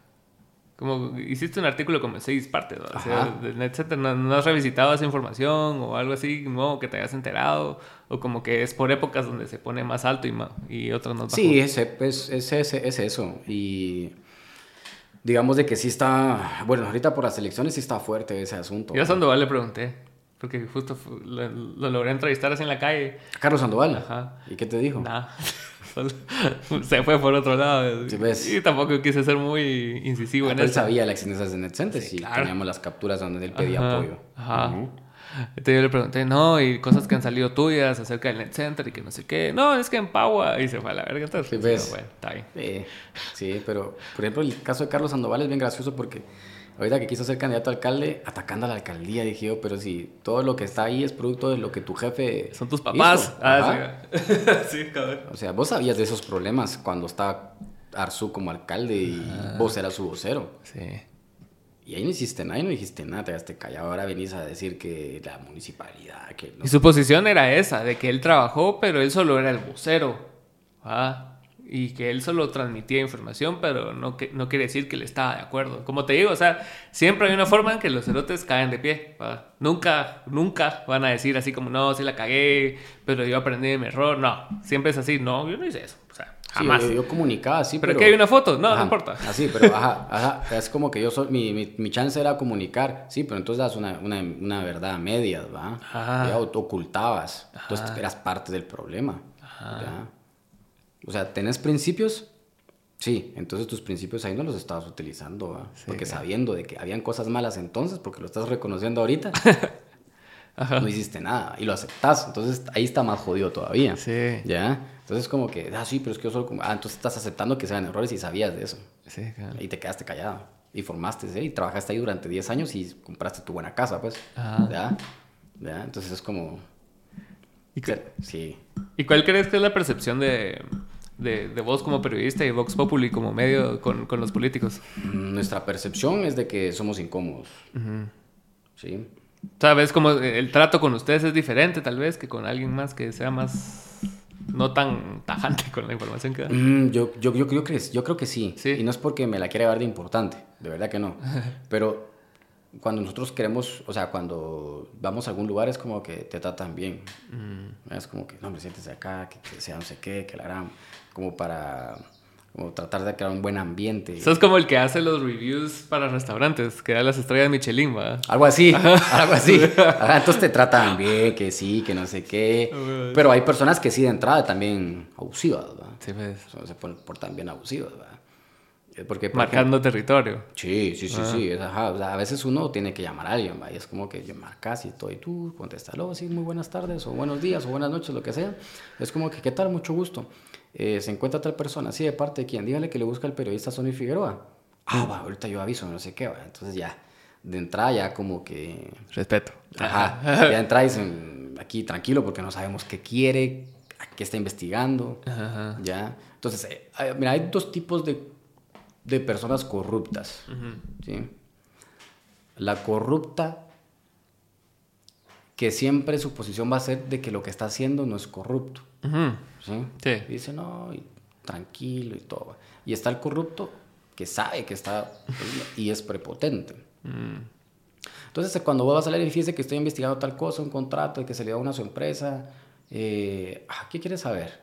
como hiciste un artículo como en seis partes. ¿no? O sea, Ajá. del Net Center, ¿no, no has revisitado esa información o algo así nuevo que te hayas enterado? O como que es por épocas donde se pone más alto y, ma- y otras más bajo. Sí, es, es, es, es, es eso. Y digamos de que sí está, bueno, ahorita por las elecciones sí está fuerte ese asunto. Yo a Sandoval le pregunté. Porque justo lo logré entrevistar así en la calle. Carlos Sandoval. Ajá. ¿Y qué te dijo? Nada. Solo se fue por otro lado. Sí. Y tampoco quise ser muy incisivo Ah, en pero él eso. sabía la existencia de NetCenter Sí, y claro. teníamos las capturas donde él pedía Ajá, apoyo. Ajá. Entonces yo le pregunté, no, y cosas que han salido tuyas acerca del Net Center y que no sé qué. No, es que en Pagua. Y se fue a la verga. Entonces, Sí, sí, ves. bueno, está bien. Sí, sí, pero por ejemplo el caso de Carlos Sandoval es bien gracioso porque ahorita que quiso ser candidato a alcalde, atacando a la alcaldía, dije yo, pero si todo lo que está ahí es producto de lo que tu jefe... Son tus papás. hizo. Ah, Ajá. sí. sí, cabrón. O sea, vos sabías de esos problemas cuando estaba Arzú como alcalde y vos eras su vocero. Sí. Y ahí no hiciste nada, ahí no dijiste nada, te quedaste callado. Ahora venís a decir que la municipalidad, que no Y su posición era esa, de que él trabajó, pero él solo era el vocero. ¿va? Y que él solo transmitía información, pero no, que, no quiere decir que él estaba de acuerdo. Como te digo, o sea, siempre hay una forma en que los cerotes caen de pie. ¿va? Nunca, nunca van a decir así como, no, sí la cagué, pero yo aprendí de mi error. No, siempre es así, no, yo no hice eso. O sea, Jamás. yo, yo comunicaba así, pero, pero... que hay una foto, no, Ajá, no importa. Así, pero ajá, ajá, es como que yo soy, mi, mi, mi chance era comunicar, sí, pero entonces das una, una, una verdad a medias, ¿va? Ajá. Ya ocultabas, entonces eras parte del problema, ¿ya? O sea, ¿tenés principios? Sí, entonces tus principios ahí no los estabas utilizando, ¿va? Porque sabiendo de que habían cosas malas entonces, porque lo estás reconociendo ahorita, no hiciste nada y lo aceptas, entonces ahí está más jodido todavía. Sí. ¿Ya? Entonces como que, ah, sí, pero es que yo solo... como- Ah, entonces estás aceptando que sean errores y sabías de eso. Sí, claro. Y te quedaste callado. Y formaste, ¿sí? Y trabajaste ahí durante 10 años y compraste tu buena casa, pues. Ajá. ¿Ya? ¿Ya? Entonces es como... ¿Y, Sí. y cuál crees que es la percepción de, de, de vos como periodista y Vox Populi como medio con, con los políticos? Mm, Nuestra percepción es de que somos incómodos. ¿Sí? ¿Sabes como el trato con ustedes es diferente tal vez que con alguien más que sea más no tan tajante con la información que da? Mm, yo, yo, yo, creo que, yo creo que sí. Sí. Y no es porque me la quiera dar de importante, de verdad que no. Pero cuando nosotros queremos, o sea, cuando vamos a algún lugar es como que te tratan bien. Es como que, no, me sientes acá, que, que sea no sé qué, que la harán, como para como tratar de crear un buen ambiente. Sos como el que hace los reviews para restaurantes, que da las estrellas Michelin, ¿va? Algo así, algo así. Ajá, entonces te tratan bien, que sí, que no sé qué. Pero hay personas que sí de entrada también abusivas, ¿verdad? Sí, pues. O sea, se portan bien abusivas, ¿verdad? Porque, por Marcando territorio. Sí, sí, sí, sí. es- ajá, o sea, a veces uno tiene que llamar a alguien, ¿va? y es como que yo marcas y todo, y tú contéstalo, sí, muy buenas tardes, o buenos días, o buenas noches, lo que sea. Es como que, ¿qué tal? Mucho gusto. Eh, se encuentra tal persona, sí, de parte de quién, dígale que le busca el periodista Sonny Figueroa. Ah, va, ahorita yo aviso, no sé qué, va. Entonces ya, de entrada ya como que... Respeto. Ajá, ya entra y dicen, aquí tranquilo porque no sabemos qué quiere, a qué está investigando, Ajá. ¿ya? Entonces, eh, hay- mira, hay dos tipos de, de personas corruptas, ¿sí? La corrupta que siempre su posición va a ser de que lo que está haciendo no es corrupto. ¿sí? Sí. Y dice, no, y tranquilo y todo. Y está el corrupto que sabe que está y es prepotente. Mm. Entonces, cuando vos vas a leer y fíjese que estoy investigando tal cosa, un contrato que se le da una a su empresa, eh, ah, ¿qué quieres saber?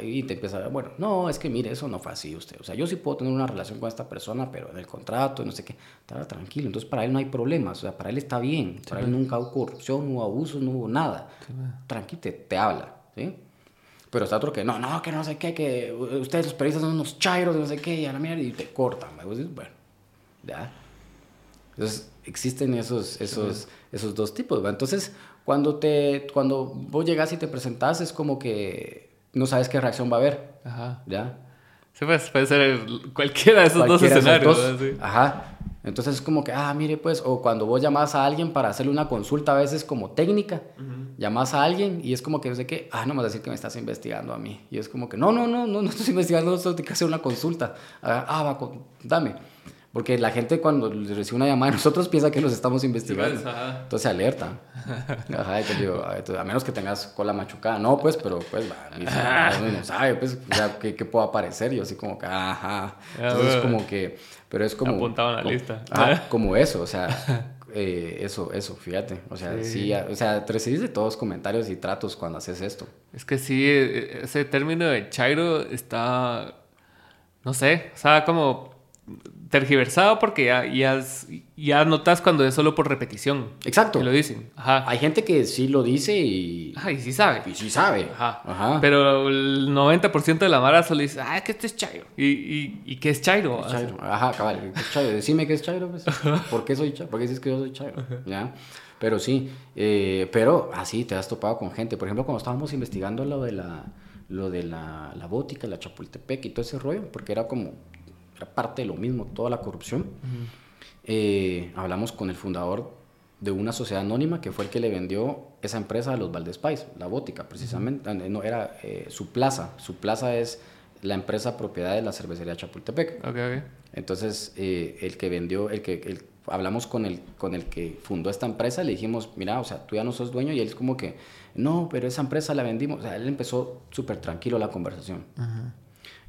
Y te empieza a ver, bueno, no, es que mire, eso no fue así usted. O sea, yo sí puedo tener una relación con esta persona, pero en el contrato, no sé qué, estaba tranquilo. Entonces, para él no hay problemas, o sea, para él está bien. Para él nunca hubo corrupción, no hubo abuso, no hubo nada. Tranquilo, te, te habla, ¿sí? Pero está otro que, no, no, que no sé qué, que ustedes los periodistas son unos chairos, no sé qué, y a la mierda, y te cortan. bueno, ya. Entonces, existen esos, esos, esos dos tipos, ¿va? Entonces, cuando, te, cuando vos llegas y te presentas, es como que no sabes qué reacción va a haber, Ajá. ¿ya? Sí, pues puede ser el- cualquiera de esos dos esos escenarios. dos. ¿verdad? Sí. Ajá. Entonces es como que, ah, mire, pues, o cuando vos llamas a alguien para hacerle una consulta, a veces como técnica, llamas a alguien y es como que no sé qué, ah, no me vas a decir que me estás investigando a mí. Y es como que, no, no, no, no, no estoy investigando, solo tengo que hacer una consulta. Ah, ah, va, dame. Porque la gente cuando recibe una llamada de nosotros piensa que los estamos investigando. pues, ajá. Entonces alerta. Ajá, y te digo, a menos que tengas cola machucada. No, pues, pero pues, no sabe, pues, o sea, ¿qué, qué puedo aparecer? Yo así como que, ajá. Entonces, como que, pero es como... Apuntado en la como- lista. Ajá, como eso, o sea, eh, eso, eso, fíjate. O sea, sí, o sea, te recibes de todos comentarios y tratos cuando haces esto. Es que sí, eh, ese término de Chairo está, no sé, o sea, como tergiversado porque ya, ya, ya notas cuando es solo por repetición. Exacto. Que lo dicen. Ajá. Hay gente que sí lo dice y, Ajá, y sí sabe. y sí sabe. Ajá. Ajá. Pero el 90% de la mara solo dice, ah, que este es Chairo. ¿Y, y, y qué es Chairo? Es Chairo. Ajá, cabal. ¿qué es Chairo? Decime qué es Chairo. Pues. ¿Por qué soy Chairo? ¿Por qué dices que yo soy Chairo? ¿Ya? Pero sí, eh, pero así te has topado con gente. Por ejemplo, cuando estábamos investigando lo de la, lo de la, la bótica, la Chapultepec y todo ese rollo, porque era como, era parte de lo mismo, toda la corrupción. Eh, hablamos con el fundador de una sociedad anónima que fue el que le vendió esa empresa a los Valdespais, la Bótica, precisamente. No, era eh, su plaza. Su plaza es la empresa propiedad de la cervecería Chapultepec. Ok, ok. Entonces, eh, el que vendió, el que el- hablamos con el, con el que fundó esta empresa, le dijimos, mira, o sea, tú ya no sos dueño, y él es como que, no, pero esa empresa la vendimos. O sea, él empezó súper tranquilo la conversación.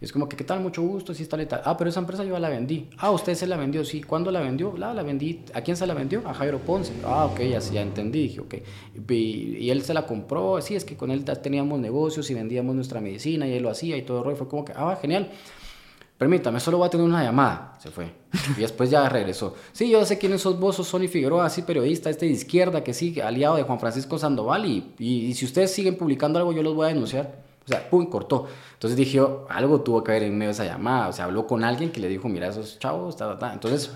Es como que, ¿qué tal? Mucho gusto, sí, tal y tal. Ah, pero esa empresa yo ya la vendí. Ah, usted se la vendió, sí. ¿Cuándo la vendió? La, la vendí. ¿A quién se la vendió? A Jairo Ponce. Ah, ok, ya, ya entendí. Dije, ok. Y, y, él se la compró. Sí, es que con él teníamos negocios y vendíamos nuestra medicina y él lo hacía y todo el rollo. Fue como que, ah, genial. Permítame, solo voy a tener una llamada. Se fue. Y después ya regresó. Sí, yo sé quiénes sos vos, sos Sony Figueroa, sí, periodista, este de izquierda, que sí, aliado de Juan Francisco Sandoval. Y, y, y si ustedes siguen publicando algo, yo los voy a denunciar. O sea, pum, cortó. Entonces dije, algo tuvo que ver en medio de esa llamada. O sea, habló con alguien que le dijo, mira, esos chavos, ta, ta, ta. Entonces,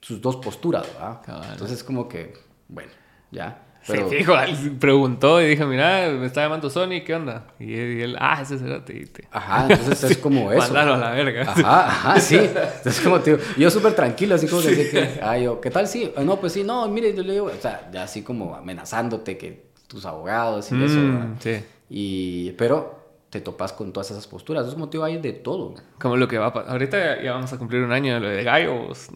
sus dos posturas, ¿verdad? Claro. Entonces, como que, bueno, ya. Pero... Sí, fijo, preguntó y dijo, mira, me está llamando Sony, ¿qué onda? Y él, y él ah, ese será te, Ajá, entonces es como eso. Mandaron a la verga. Ajá, ajá, sí. Entonces como, tío, yo súper tranquilo, así como que, que, ah, yo, ¿qué tal? Sí, no, pues sí, no, mire, yo le digo, o sea, ya así como amenazándote que tus abogados y mm, eso. Sí. Y, pero te topas con todas esas posturas. Esos motivos hay de todo. Como lo que va a pasar. Ahorita ya vamos a cumplir un año de lo de gallos.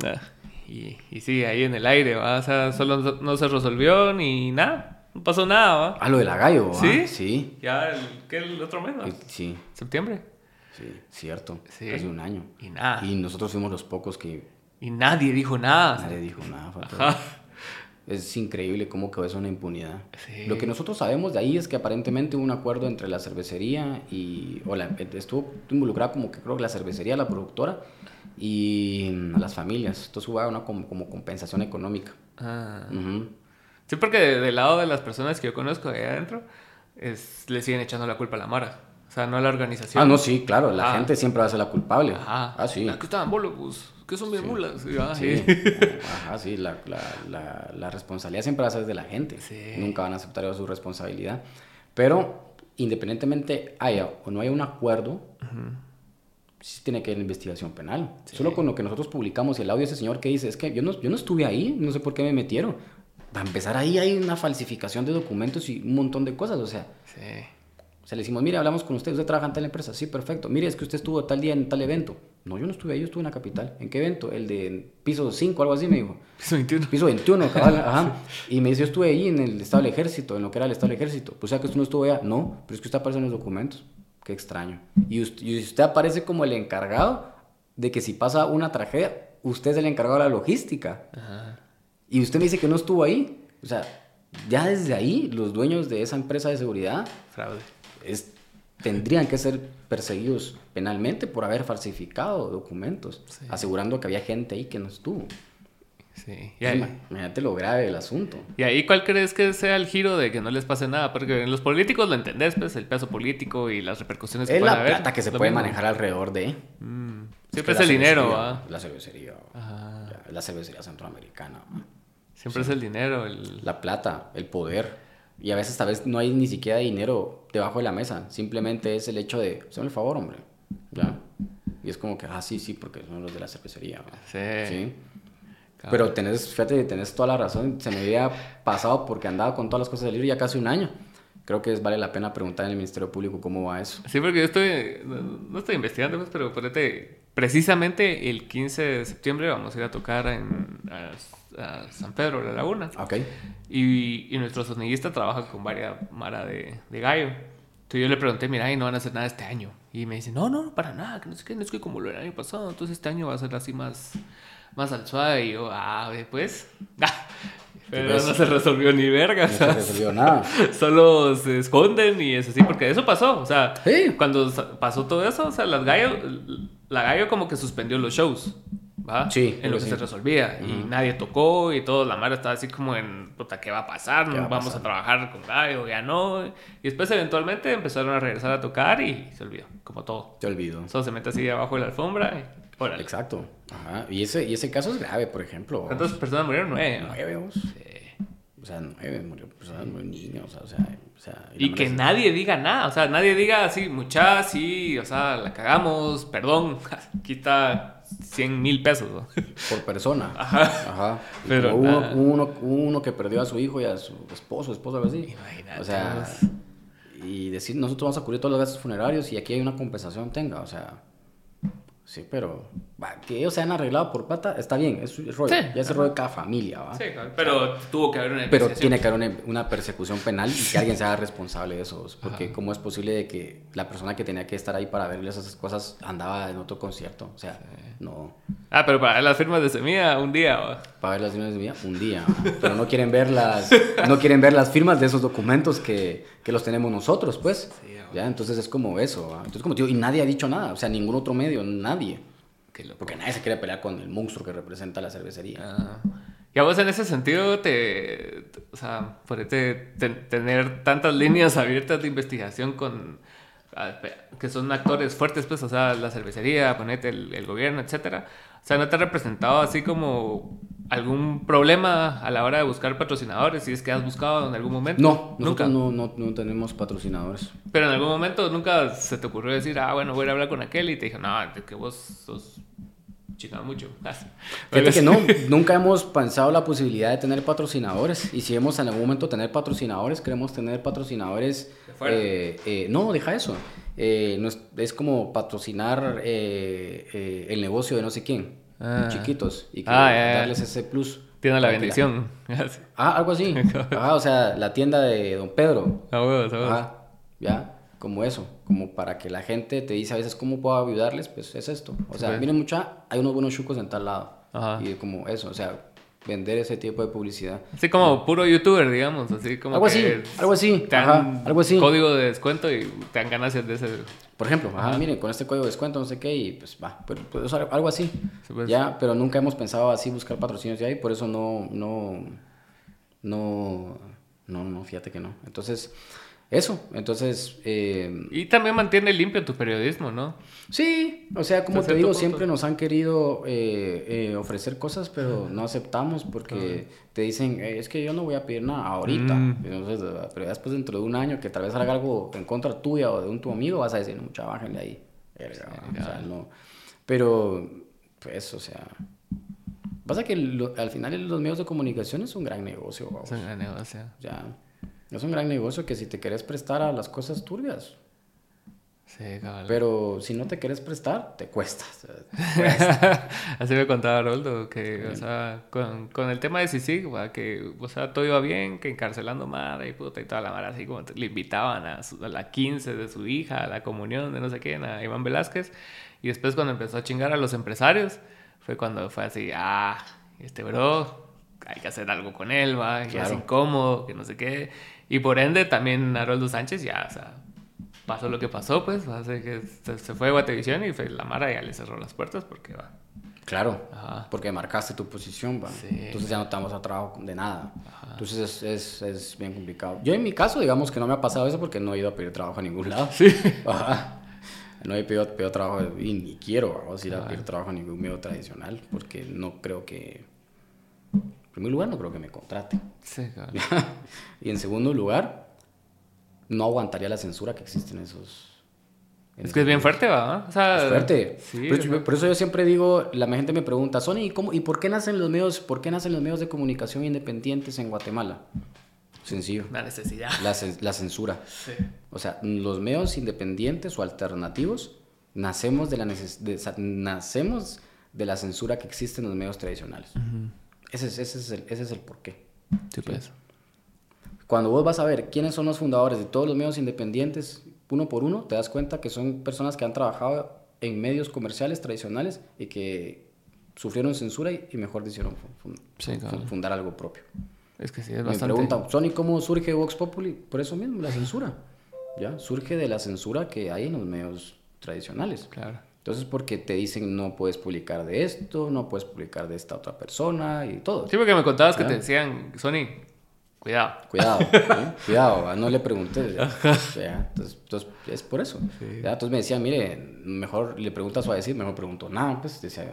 Y, y sí, ahí en el aire, ¿va? O sea, solo no se resolvió ni nada. No pasó nada, ¿va? Ah, lo de la gallo, ¿va? Sí. Sí. Ya, el, ¿qué? El otro mes, ¿va? Sí. ¿Septiembre? Sí, cierto. Sí. Casi un año. Y nada. Y nosotros fuimos los pocos que... Y nadie dijo nada. Nadie dijo nada. Ajá. Es increíble cómo quedó eso una impunidad. Sí. Lo que nosotros sabemos de ahí es que aparentemente hubo un acuerdo entre la cervecería y. o la, estuvo involucrada como que creo que la cervecería, la productora y las familias. Entonces hubo una como, como compensación económica. Ah. Uh -huh. Sí, porque del lado de las personas que yo conozco de ahí adentro, es, le siguen echando la culpa a la Mara. O sea, no a la organización. Ah, no, sí, claro. La ah. gente siempre va a ser la culpable. Ajá. Ah, sí. Aquí estaban bolos, que son bien sí. mulas. Ah, sí. Ajá, sí. La, la, la, la, responsabilidad siempre va a ser de la gente. Sí. Nunca van a aceptar su responsabilidad. Pero independientemente haya o no haya un acuerdo, uh -huh. sí tiene que haber investigación penal. Sí. Solo con lo que nosotros publicamos y el audio de ese señor que dice, es que yo no, yo no estuve ahí, no sé por qué me metieron. Para empezar ahí hay una falsificación de documentos y un montón de cosas, o sea. Sí. O sea, le decimos, mire, hablamos con usted, usted trabaja en tal empresa. Sí, perfecto. Mire, es que usted estuvo tal día en tal evento. No, yo no estuve ahí, yo estuve en la capital. ¿En qué evento? El de piso 5, algo así, me dijo. Piso 21. Piso 21, cabal, ajá. Y me dice, yo estuve ahí en el estado del ejército, en lo que era el estado del ejército. Pues, o sea, que usted no estuvo allá. No, pero es que usted aparece en los documentos. Qué extraño. Y usted, y usted aparece como el encargado de que si pasa una tragedia, usted es el encargado de la logística. Ajá. Y usted me dice que no estuvo ahí. O sea, ya desde ahí, los dueños de esa empresa de seguridad... Fraude. Es, tendrían que ser perseguidos penalmente por haber falsificado documentos, sí. asegurando que había gente ahí que no estuvo. Sí. Y ahí, Imagínate lo grave del asunto. ¿Y ahí cuál crees que sea el giro de que no les pase nada? Porque en los políticos lo entendés, pues, el peso político y las repercusiones que es pueden la haber. plata que se puede mismo. manejar alrededor de. Mm. Siempre es, es el dinero, ¿va? La cervecería. Ajá. La cervecería centroamericana. Siempre sí. es el dinero. El... La plata, el poder. Y a veces tal vez no hay ni siquiera dinero debajo de la mesa. Simplemente es el hecho de, hazme el favor, hombre. ¿Ya? Y es como que, ah, sí, sí, porque son los de la cervecería. Sí. ¿Sí? Claro. Pero tenés, fíjate, tenés toda la razón. Se me había pasado porque andaba con todas las cosas del libro ya casi un año. Creo que es, vale la pena preguntar en el Ministerio Público cómo va eso. Sí, porque yo estoy, no, no estoy investigando, pues, pero ponete, precisamente el 15 de septiembre vamos a ir a tocar en, a, a San Pedro de la Laguna. Ok. Y, y nuestro sonidista trabaja con varias mara de, de gallo. Entonces yo le pregunté, mira, y no van a hacer nada este año. Y me dice, no, no, para nada, que no es que, no es que como lo del año pasado, entonces este año va a ser así más, más al suave. Y yo, ah, pues. Pero pues, no se resolvió ni verga. No se resolvió nada. Solo se esconden y es así, porque eso pasó. O sea, sí. cuando pasó todo eso, o sea, las gallo, la gallo como que suspendió los shows. ¿va? Sí. En lo que sí. se resolvía. Uh -huh. Y nadie tocó y todo. La madre estaba así como en, puta, ¿qué va a pasar? Va a Vamos pasar? a trabajar con gallo, ya no. Y después eventualmente empezaron a regresar a tocar y se olvidó, como todo. Te olvido. Solo se mete así abajo de la alfombra y órale. Exacto. Ajá. Y ese, y ese caso es grave, por ejemplo. ¿Cuántas personas murieron? Nueve. ¿no? Nueve. Sí. O sea, nueve murió personas muy niños, o sea, o sea y, y que nadie diga nada, o sea, nadie diga así, muchas, sí, o sea, la cagamos, perdón, está 100 mil pesos. ¿no? Por persona. Ajá. Ajá. Pero uno, uno, uno, que perdió a su hijo y a su esposo, esposa, algo así. Imagínate. O sea, y decir, nosotros vamos a cubrir todos los gastos funerarios y aquí hay una compensación, tenga, o sea, sí, pero va, que ellos se han arreglado por plata, está bien, es, rollo, Sí, ya es el rollo de cada familia, ¿va? Sí, cabrón, pero tuvo que haber una Pero tiene que haber una, una persecución penal y que alguien se haga responsable de eso. Porque cómo es posible de que la persona que tenía que estar ahí para ver esas cosas andaba en otro concierto. O sea, no. Ah, pero para las firmas de semilla, un día. ¿va? Para ver las firmas de mía, un día. Pero no quieren ver las, no quieren ver las firmas de esos documentos que, que los tenemos nosotros, pues. Entonces es como eso. Entonces, como te digo, y nadie ha dicho nada. O sea, ningún otro medio, nadie. Porque nadie se quiere pelear con el monstruo que representa la cervecería. Ah. Y a vos en ese sentido, te, o sea, ten- tener tantas líneas abiertas de investigación con ah, que son actores fuertes, pues, o sea, la cervecería, ponete el, el gobierno, etcétera. O sea, ¿no te ha representado así como algún problema a la hora de buscar patrocinadores? Si es que has buscado en algún momento. No, nunca. no, no, no tenemos patrocinadores. Pero en algún momento nunca se te ocurrió decir, ah, bueno, voy a hablar con aquel y te dijo, no, que vos sos chingado mucho. Fíjate que no, nunca hemos pensado la posibilidad de tener patrocinadores. Y si hemos en algún momento tener patrocinadores, queremos tener patrocinadores. ¿De fuera? eh, eh, no, deja eso. Eh, no es, es como patrocinar eh, eh, el negocio de no sé quién, Ah. chiquitos, y que Ah, darles ese plus. Tiene la bendición. Ah, algo así. Ah, o sea, la tienda de Don Pedro. A huevos, a huevos. Ajá, ya, como eso, como para que la gente te dice a veces cómo puedo ayudarles, pues es esto. O sea, pues. miren mucha, hay unos buenos chucos en tal lado. Ajá. Y como eso, o sea, vender ese tipo de publicidad. Así como puro youtuber, digamos, así como Algo que así, algo así, te dan ajá, algo así. código de descuento y te dan ganancias de ese. Por ejemplo, ajá, miren, con este código de descuento, no sé qué, y pues va, pero, pues, algo así. Sí, pues. Ya, pero nunca hemos pensado así buscar patrocinios de ahí, por eso no, no, no, no, no, fíjate que no. Entonces, eso, entonces, eh, Y también mantiene limpio tu periodismo, ¿no? Sí, o sea, como te digo, punto. siempre nos han querido eh, eh, ofrecer cosas, pero no aceptamos porque te dicen, "Eh, es que yo no voy a pedir nada ahorita. Mm. Entonces, ah, pero después dentro de un año que tal vez salga algo en contra tuya o de un tu amigo, vas a decir, mucha, bájenle ahí. O sea, no. Pero, pues, o sea, pasa que lo- al final los medios de comunicación es un gran negocio, vamos. Es un gran negocio. Ya, es un gran negocio que si te querés prestar a las cosas turbias, Sí, cabal. pero si no te quieres prestar, te cuesta. o sea, te cuesta. Así me contaba Roldo, que, o sea, con, con el tema de Sisig, que, o sea, todo iba bien, que encarcelando madre y puta y toda la mara, así como te- le invitaban a, su- a la 15 de su hija, a la comunión de no sé quién, a Iván Velázquez, y después cuando empezó a chingar a los empresarios, fue cuando fue así, ah, este bro, hay que hacer algo con él, va, ya es incómodo, que no sé qué, y por ende también Haroldo Sánchez ya, o sea, pasó lo que pasó, pues, hace que se, fue a Guatevisión y fue la Mara ya le cerró las puertas porque va. Claro, Ajá. porque marcaste tu posición, va. Sí. Entonces ya no te vamos a trabajo de nada. Entonces es, es, es bien complicado. Yo en mi caso, digamos que no me ha pasado eso porque no he ido a pedir trabajo a ningún lado. Sí. Ajá. No he pedido, pedido trabajo y ni quiero vamos, ir a pedir trabajo a ningún medio tradicional porque no creo que... Primer lugar, no creo que me contrate. Sí, cabrón. y en segundo lugar, no aguantaría la censura que existe en esos... en Es que es bien fuerte, ¿va? O sea, Es fuerte. Sí, por, eso, por eso yo siempre digo, la gente me pregunta, Sony, ¿y, cómo, ¿y por qué nacen los medios, por qué nacen los medios de comunicación independientes en Guatemala? Sencillo. la necesidad. La, la censura. Sí. O sea, los medios independientes o alternativos nacemos de la de- nacemos de la censura que existe en los medios tradicionales. Ese, es, ese, es el, ese es el porqué. Sí, pues. Cuando vos vas a ver quiénes son los fundadores de todos los medios independientes, uno por uno, te das cuenta que son personas que han trabajado en medios comerciales tradicionales y que sufrieron censura y, y mejor decidieron Sí, claro. fundar algo propio. Es que sí, es Me bastante. preguntan, Sony, ¿cómo surge Vox Populi? Por eso mismo, la censura. ¿Ya? Surge de la censura que hay en los medios tradicionales. Claro. Entonces, porque te dicen no puedes publicar de esto, no puedes publicar de esta otra persona y todo. Sí, porque me contabas que te decían, Sony, cuidado. Cuidado, ¿eh? cuidado, ¿va? no le pregunté. ¿ya? Entonces, entonces, es por eso. Entonces me decían, mire, mejor le preguntas o a decir, mejor pregunto nada, pues decía,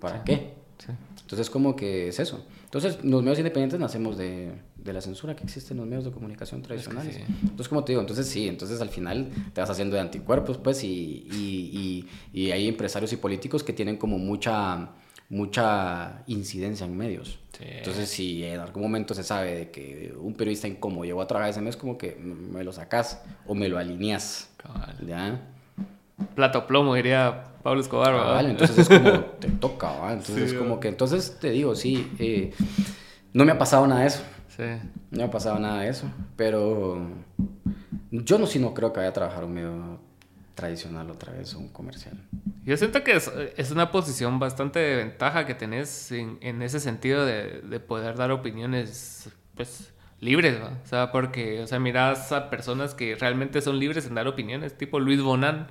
¿para qué? Sí. Entonces, como que es eso. Entonces, los medios independientes nacemos de, de la censura que existe en los medios de comunicación tradicionales. sí. Entonces, como te digo, entonces sí, entonces al final te vas haciendo de anticuerpos, pues, y, y, y, y hay empresarios y políticos que tienen como mucha, mucha incidencia en medios. Sí. Entonces, si en algún momento se sabe de que un periodista incómodo llegó a trabajar ese mes, como que me lo sacas o me lo alineas. Plato plomo, diría Pablo Escobar. Vale, entonces es como, te toca, ¿va? Entonces es como que, entonces te digo, sí, eh, no me ha pasado nada de eso. Sí. No me ha pasado nada de eso, pero yo no, sí no creo que vaya a trabajar un medio tradicional otra vez, un comercial. Yo siento que es, es una posición bastante de ventaja que tenés en, en ese sentido de, de, poder dar opiniones, pues, libres, ¿va? O sea, porque, o sea, miras a personas que realmente son libres en dar opiniones, tipo Luis Bonan.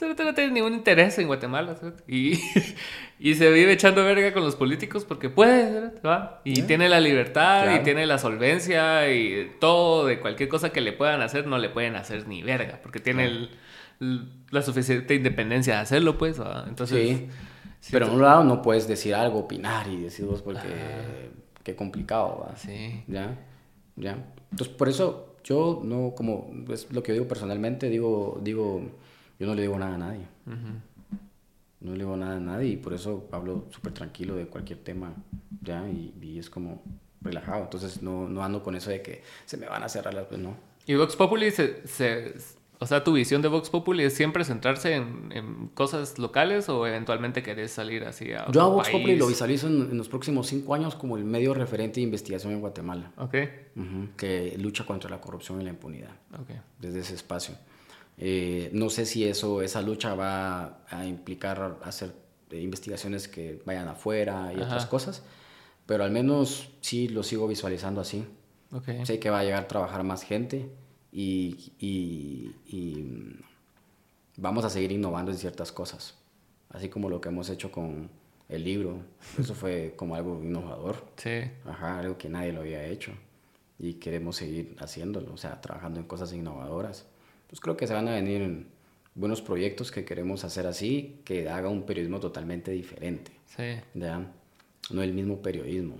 O no tiene ningún interés en Guatemala, Y, y se vive echando verga con los políticos porque puede, ¿va? Y tiene la libertad y tiene la solvencia y todo de cualquier cosa que le puedan hacer, no le pueden hacer ni verga, porque tiene el la suficiente independencia de hacerlo, pues. Entonces. Sí. pero en un lado no puedes decir algo, opinar y decir vos porque. Qué complicado, ¿va? Sí. ¿Ya? ¿Ya? Entonces, por eso yo no, como es lo que digo personalmente, digo, digo, yo no le digo nada a nadie. No le digo nada a nadie y por eso hablo súper tranquilo de cualquier tema, ¿ya? Y, es como relajado. Entonces, no, no ando con eso de que se me van a cerrar las, pues no. Y Vox Populi se, se o sea, tu visión de Vox Populi es siempre centrarse en, cosas locales o eventualmente querés salir así a Yo a Vox Populi lo visualizo en, los próximos cinco años como el medio referente de investigación en Guatemala. Ok. que lucha contra la corrupción y la impunidad. Ok. Desde ese espacio. Eh, no sé si eso, esa lucha va a implicar hacer investigaciones que vayan afuera y otras cosas, pero al menos sí lo sigo visualizando así. Okay. Sé que va a llegar a trabajar más gente y, y, vamos a seguir innovando en ciertas cosas, así como lo que hemos hecho con el libro. Eso fue como algo innovador. Sí. Ajá, algo que nadie lo había hecho y queremos seguir haciéndolo, o sea, trabajando en cosas innovadoras. Pues creo que se van a venir buenos proyectos que queremos hacer así, que haga un periodismo totalmente diferente. Sí. ¿ya? No el mismo periodismo.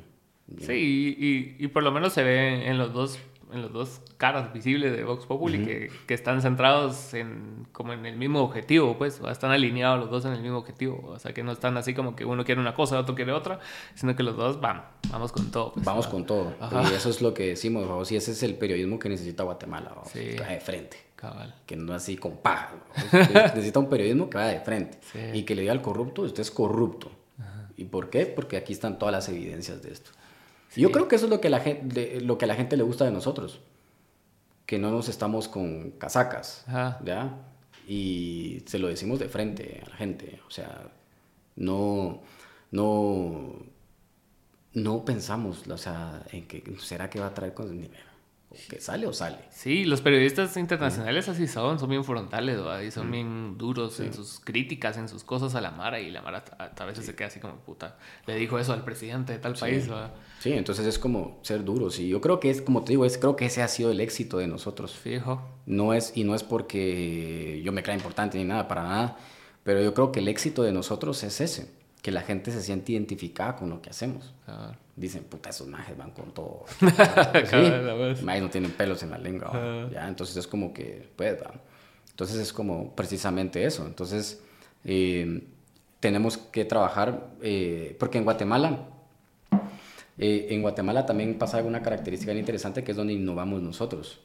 Sí, y, y, por lo menos se ve en los dos en los dos caras visibles de Vox Populi que, que, están centrados en como en el mismo objetivo, pues, están alineados los dos en el mismo objetivo, o sea, que no están así como que uno quiere una cosa, otro quiere otra, sino que los dos van, vamos con todo. Pues, vamos con todo. Y eso es lo que decimos, vamos, y ese es el periodismo que necesita Guatemala, vaya de frente. Cabal. Que no así con paja. necesita un periodismo que vaya de frente y que le diga al corrupto, usted es corrupto. ¿Y por qué? Porque aquí están todas las evidencias de esto. Yo creo que eso es lo que, la gente, lo que a la gente le gusta de nosotros. Que no nos estamos con casacas, ¿ya? Y se lo decimos de frente a la gente. O sea, no, no, no pensamos, o sea, en que será que va a traer cosas que sale o sale. Sí, los periodistas internacionales así son, son bien frontales, y son bien duros en sus críticas, en sus cosas a la Mara, y la Mara a, veces se queda así como, puta, le dijo eso al presidente de tal país. Sí, entonces es como ser duros, y yo creo que es, como te digo, es, creo que ese ha sido el éxito de nosotros. Fijo. No es, y no es porque yo me crea importante ni nada, para nada, pero yo creo que el éxito de nosotros es ese que la gente se siente identificada con lo que hacemos. Dicen, puta, esos majes van con todo. sí, majes no tienen pelos en la lengua. ¿ya? Entonces es como que, pues, Entonces es como precisamente eso. Entonces eh, tenemos que trabajar, eh, porque en Guatemala, eh, en Guatemala también pasa alguna característica interesante que es donde innovamos nosotros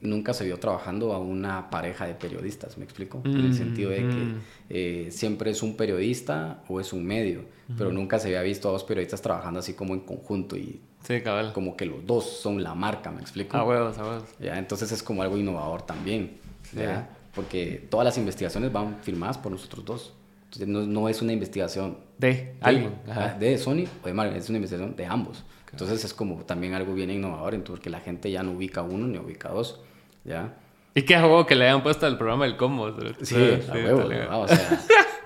nunca se vio trabajando a una pareja de periodistas, ¿me explico? en el sentido de que mm. eh, siempre es un periodista o es un medio, pero nunca se había visto a dos periodistas trabajando así como en conjunto y sí, cabal. como que los dos son la marca, ¿me explico? A huevos, a huevos. ¿Ya? Entonces es como algo innovador también, ¿ya? Porque todas las investigaciones van firmadas por nosotros dos. Entonces no, no es una investigación de, alguien, de Sony o de Marvel, es una investigación de ambos. Entonces es como también algo bien innovador, entonces porque la gente ya no ubica uno ni ubica dos. ¿Ya? Y qué huevo que le hayan puesto al programa del combo. Sí, a huevo,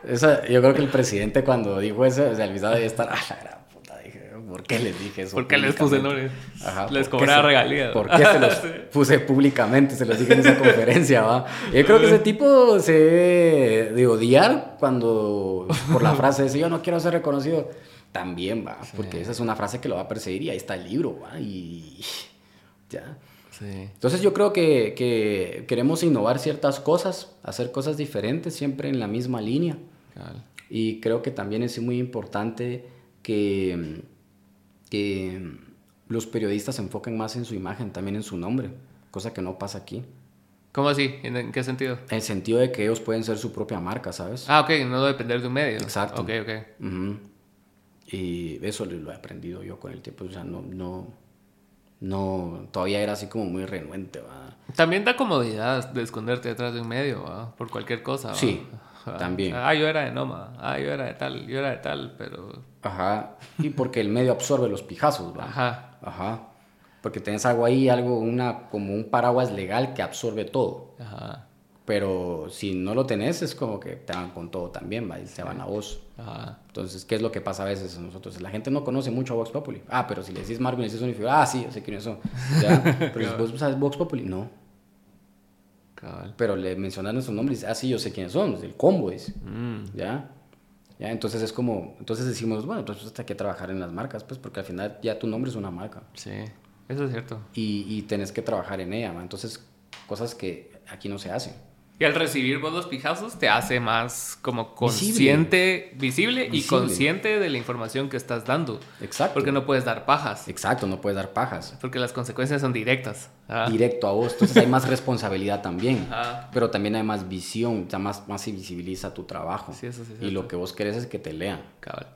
o sea, yo creo que el presidente cuando dijo eso, o sea, el visado debe estar, ah, la gran puta, dije, ¿por qué les dije eso? ¿Por qué les puse nombres? Ajá, les cobraba regalías. ¿Por qué se los puse públicamente? Se los dije en esa conferencia, ¿va? Yo creo que ese tipo se debe de odiar cuando, por la frase de yo no quiero ser reconocido, también, va, porque esa es una frase que lo va a perseguir y ahí está el libro, va, y ya. Entonces yo creo que, queremos innovar ciertas cosas, hacer cosas diferentes, siempre en la misma línea. Y creo que también es muy importante que, los periodistas se enfoquen más en su imagen, también en su nombre, cosa que no pasa aquí. ¿Cómo así? ¿En, qué sentido? En el sentido de que ellos pueden ser su propia marca, ¿sabes? Ah, ok, no depender de un medio. Exacto. Ok, ok. Ujú. Y eso lo he aprendido yo con el tiempo. O sea, no, no, no, todavía era así como muy renuente, ¿va? También da comodidad de esconderte detrás de un medio, ¿va? Por cualquier cosa. ¿va? Sí, Ajá. también. Ah, yo era de Noma. Ah, yo era de tal. Yo era de tal, pero... Ajá. Y porque el medio absorbe los pijazos, ¿va? Ajá. Ajá. Porque tenés algo ahí, algo, una, como un paraguas legal que absorbe todo. Ajá. Pero si no lo tenés, es como que te van con todo también, ¿va? Y se van a vos. Ajá. Entonces, ¿qué es lo que pasa a veces a nosotros? La gente no conoce mucho a Vox Populi. Ah, pero si le decís Marvin, le decís ah, sí, yo sé quiénes son. ¿Ya? Pero si vos sabes Vox Populi, no. Cabal. Pero le mencionan su nombre y dice, ah, sí, yo sé quiénes son, el combo, dice. Mm. ¿Ya? ¿Ya? Entonces es como, entonces decimos, bueno, entonces hay que trabajar en las marcas, pues, porque al final ya tu nombre es una marca. Sí, eso es cierto. Y, y tenés que trabajar en ella, ¿va? Entonces, cosas que aquí no se hacen. Y al recibir vos los pijazos te hace más como consciente, visible, y Visible. consciente de la información que estás dando. Exacto. Porque no puedes dar pajas. Exacto, no puedes dar pajas. Porque las consecuencias son directas. Ah. Directo a vos. Entonces hay más responsabilidad también. Pero también hay más visión, ya más, más se visibiliza tu trabajo. Sí, eso sí y lo que vos querés es que te lean. Cabal.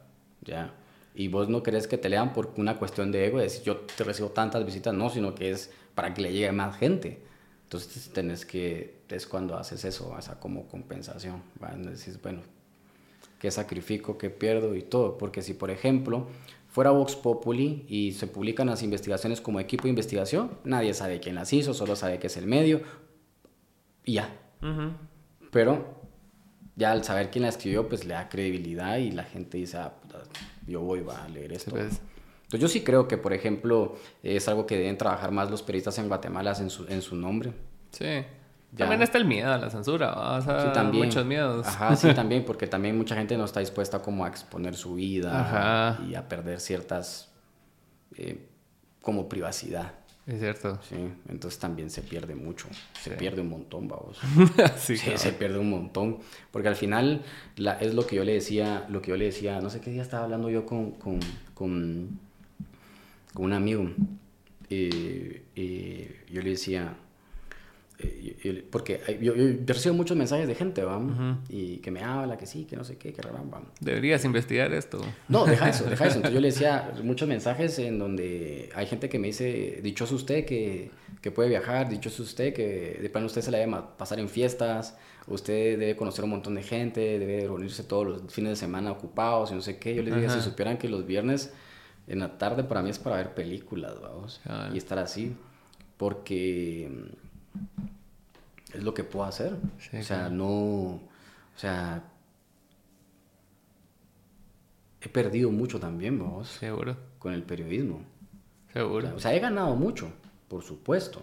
¿ya? Y vos no querés que te lean por una cuestión de ego, de decir yo te recibo tantas visitas, no, sino que es para que le llegue más gente. Entonces tenés que, es cuando haces eso, esa como compensación. Decís, bueno, ¿qué sacrifico, qué pierdo y todo? Porque si, por ejemplo, fuera Vox Populi y se publican las investigaciones como equipo de investigación, nadie sabe quién las hizo, solo sabe que es el medio y ya. Pero ya al saber quién la escribió, pues le da credibilidad y la gente dice, ah, yo voy va a leer esto. pues. Entonces yo sí creo que, por ejemplo, es algo que deben trabajar más los periodistas en Guatemala en su, en su nombre. Sí. Ya. También está el miedo a la censura. O sea, Sí, también. muchos miedos. Ajá, sí, también, porque también mucha gente no está dispuesta como a exponer su vida Ajá. y a perder ciertas, eh, como privacidad. Es cierto. Sí, entonces también se pierde mucho, se Sí. pierde un montón, vamos. sí, se pierde un montón. Porque al final la, es lo que yo le decía, lo que yo le decía, no sé qué día estaba hablando yo con, con, con, con un amigo. Y, y yo le decía, eh, porque hay- yo, yo recibo muchos mensajes de gente, ¿va? Y que me habla, que sí, que no sé qué, que rarán. Deberías investigar esto. No, deja eso, deja eso. Entonces yo le decía muchos mensajes en donde hay gente que me dice, dichoso usted que, que puede viajar, dichoso usted que de plano usted se la debe pasar en fiestas, usted debe conocer un montón de gente, debe reunirse todos los fines de semana ocupados y no sé qué. Yo les dije, si supieran que los viernes en la tarde para mí es para ver películas, vamos, y estar así, porque mm, es lo que puedo hacer. Sí, o sea, claro. no, o sea, he perdido mucho también, vamos, Seguro. con el periodismo. Seguro. O sea, he ganado mucho, por supuesto.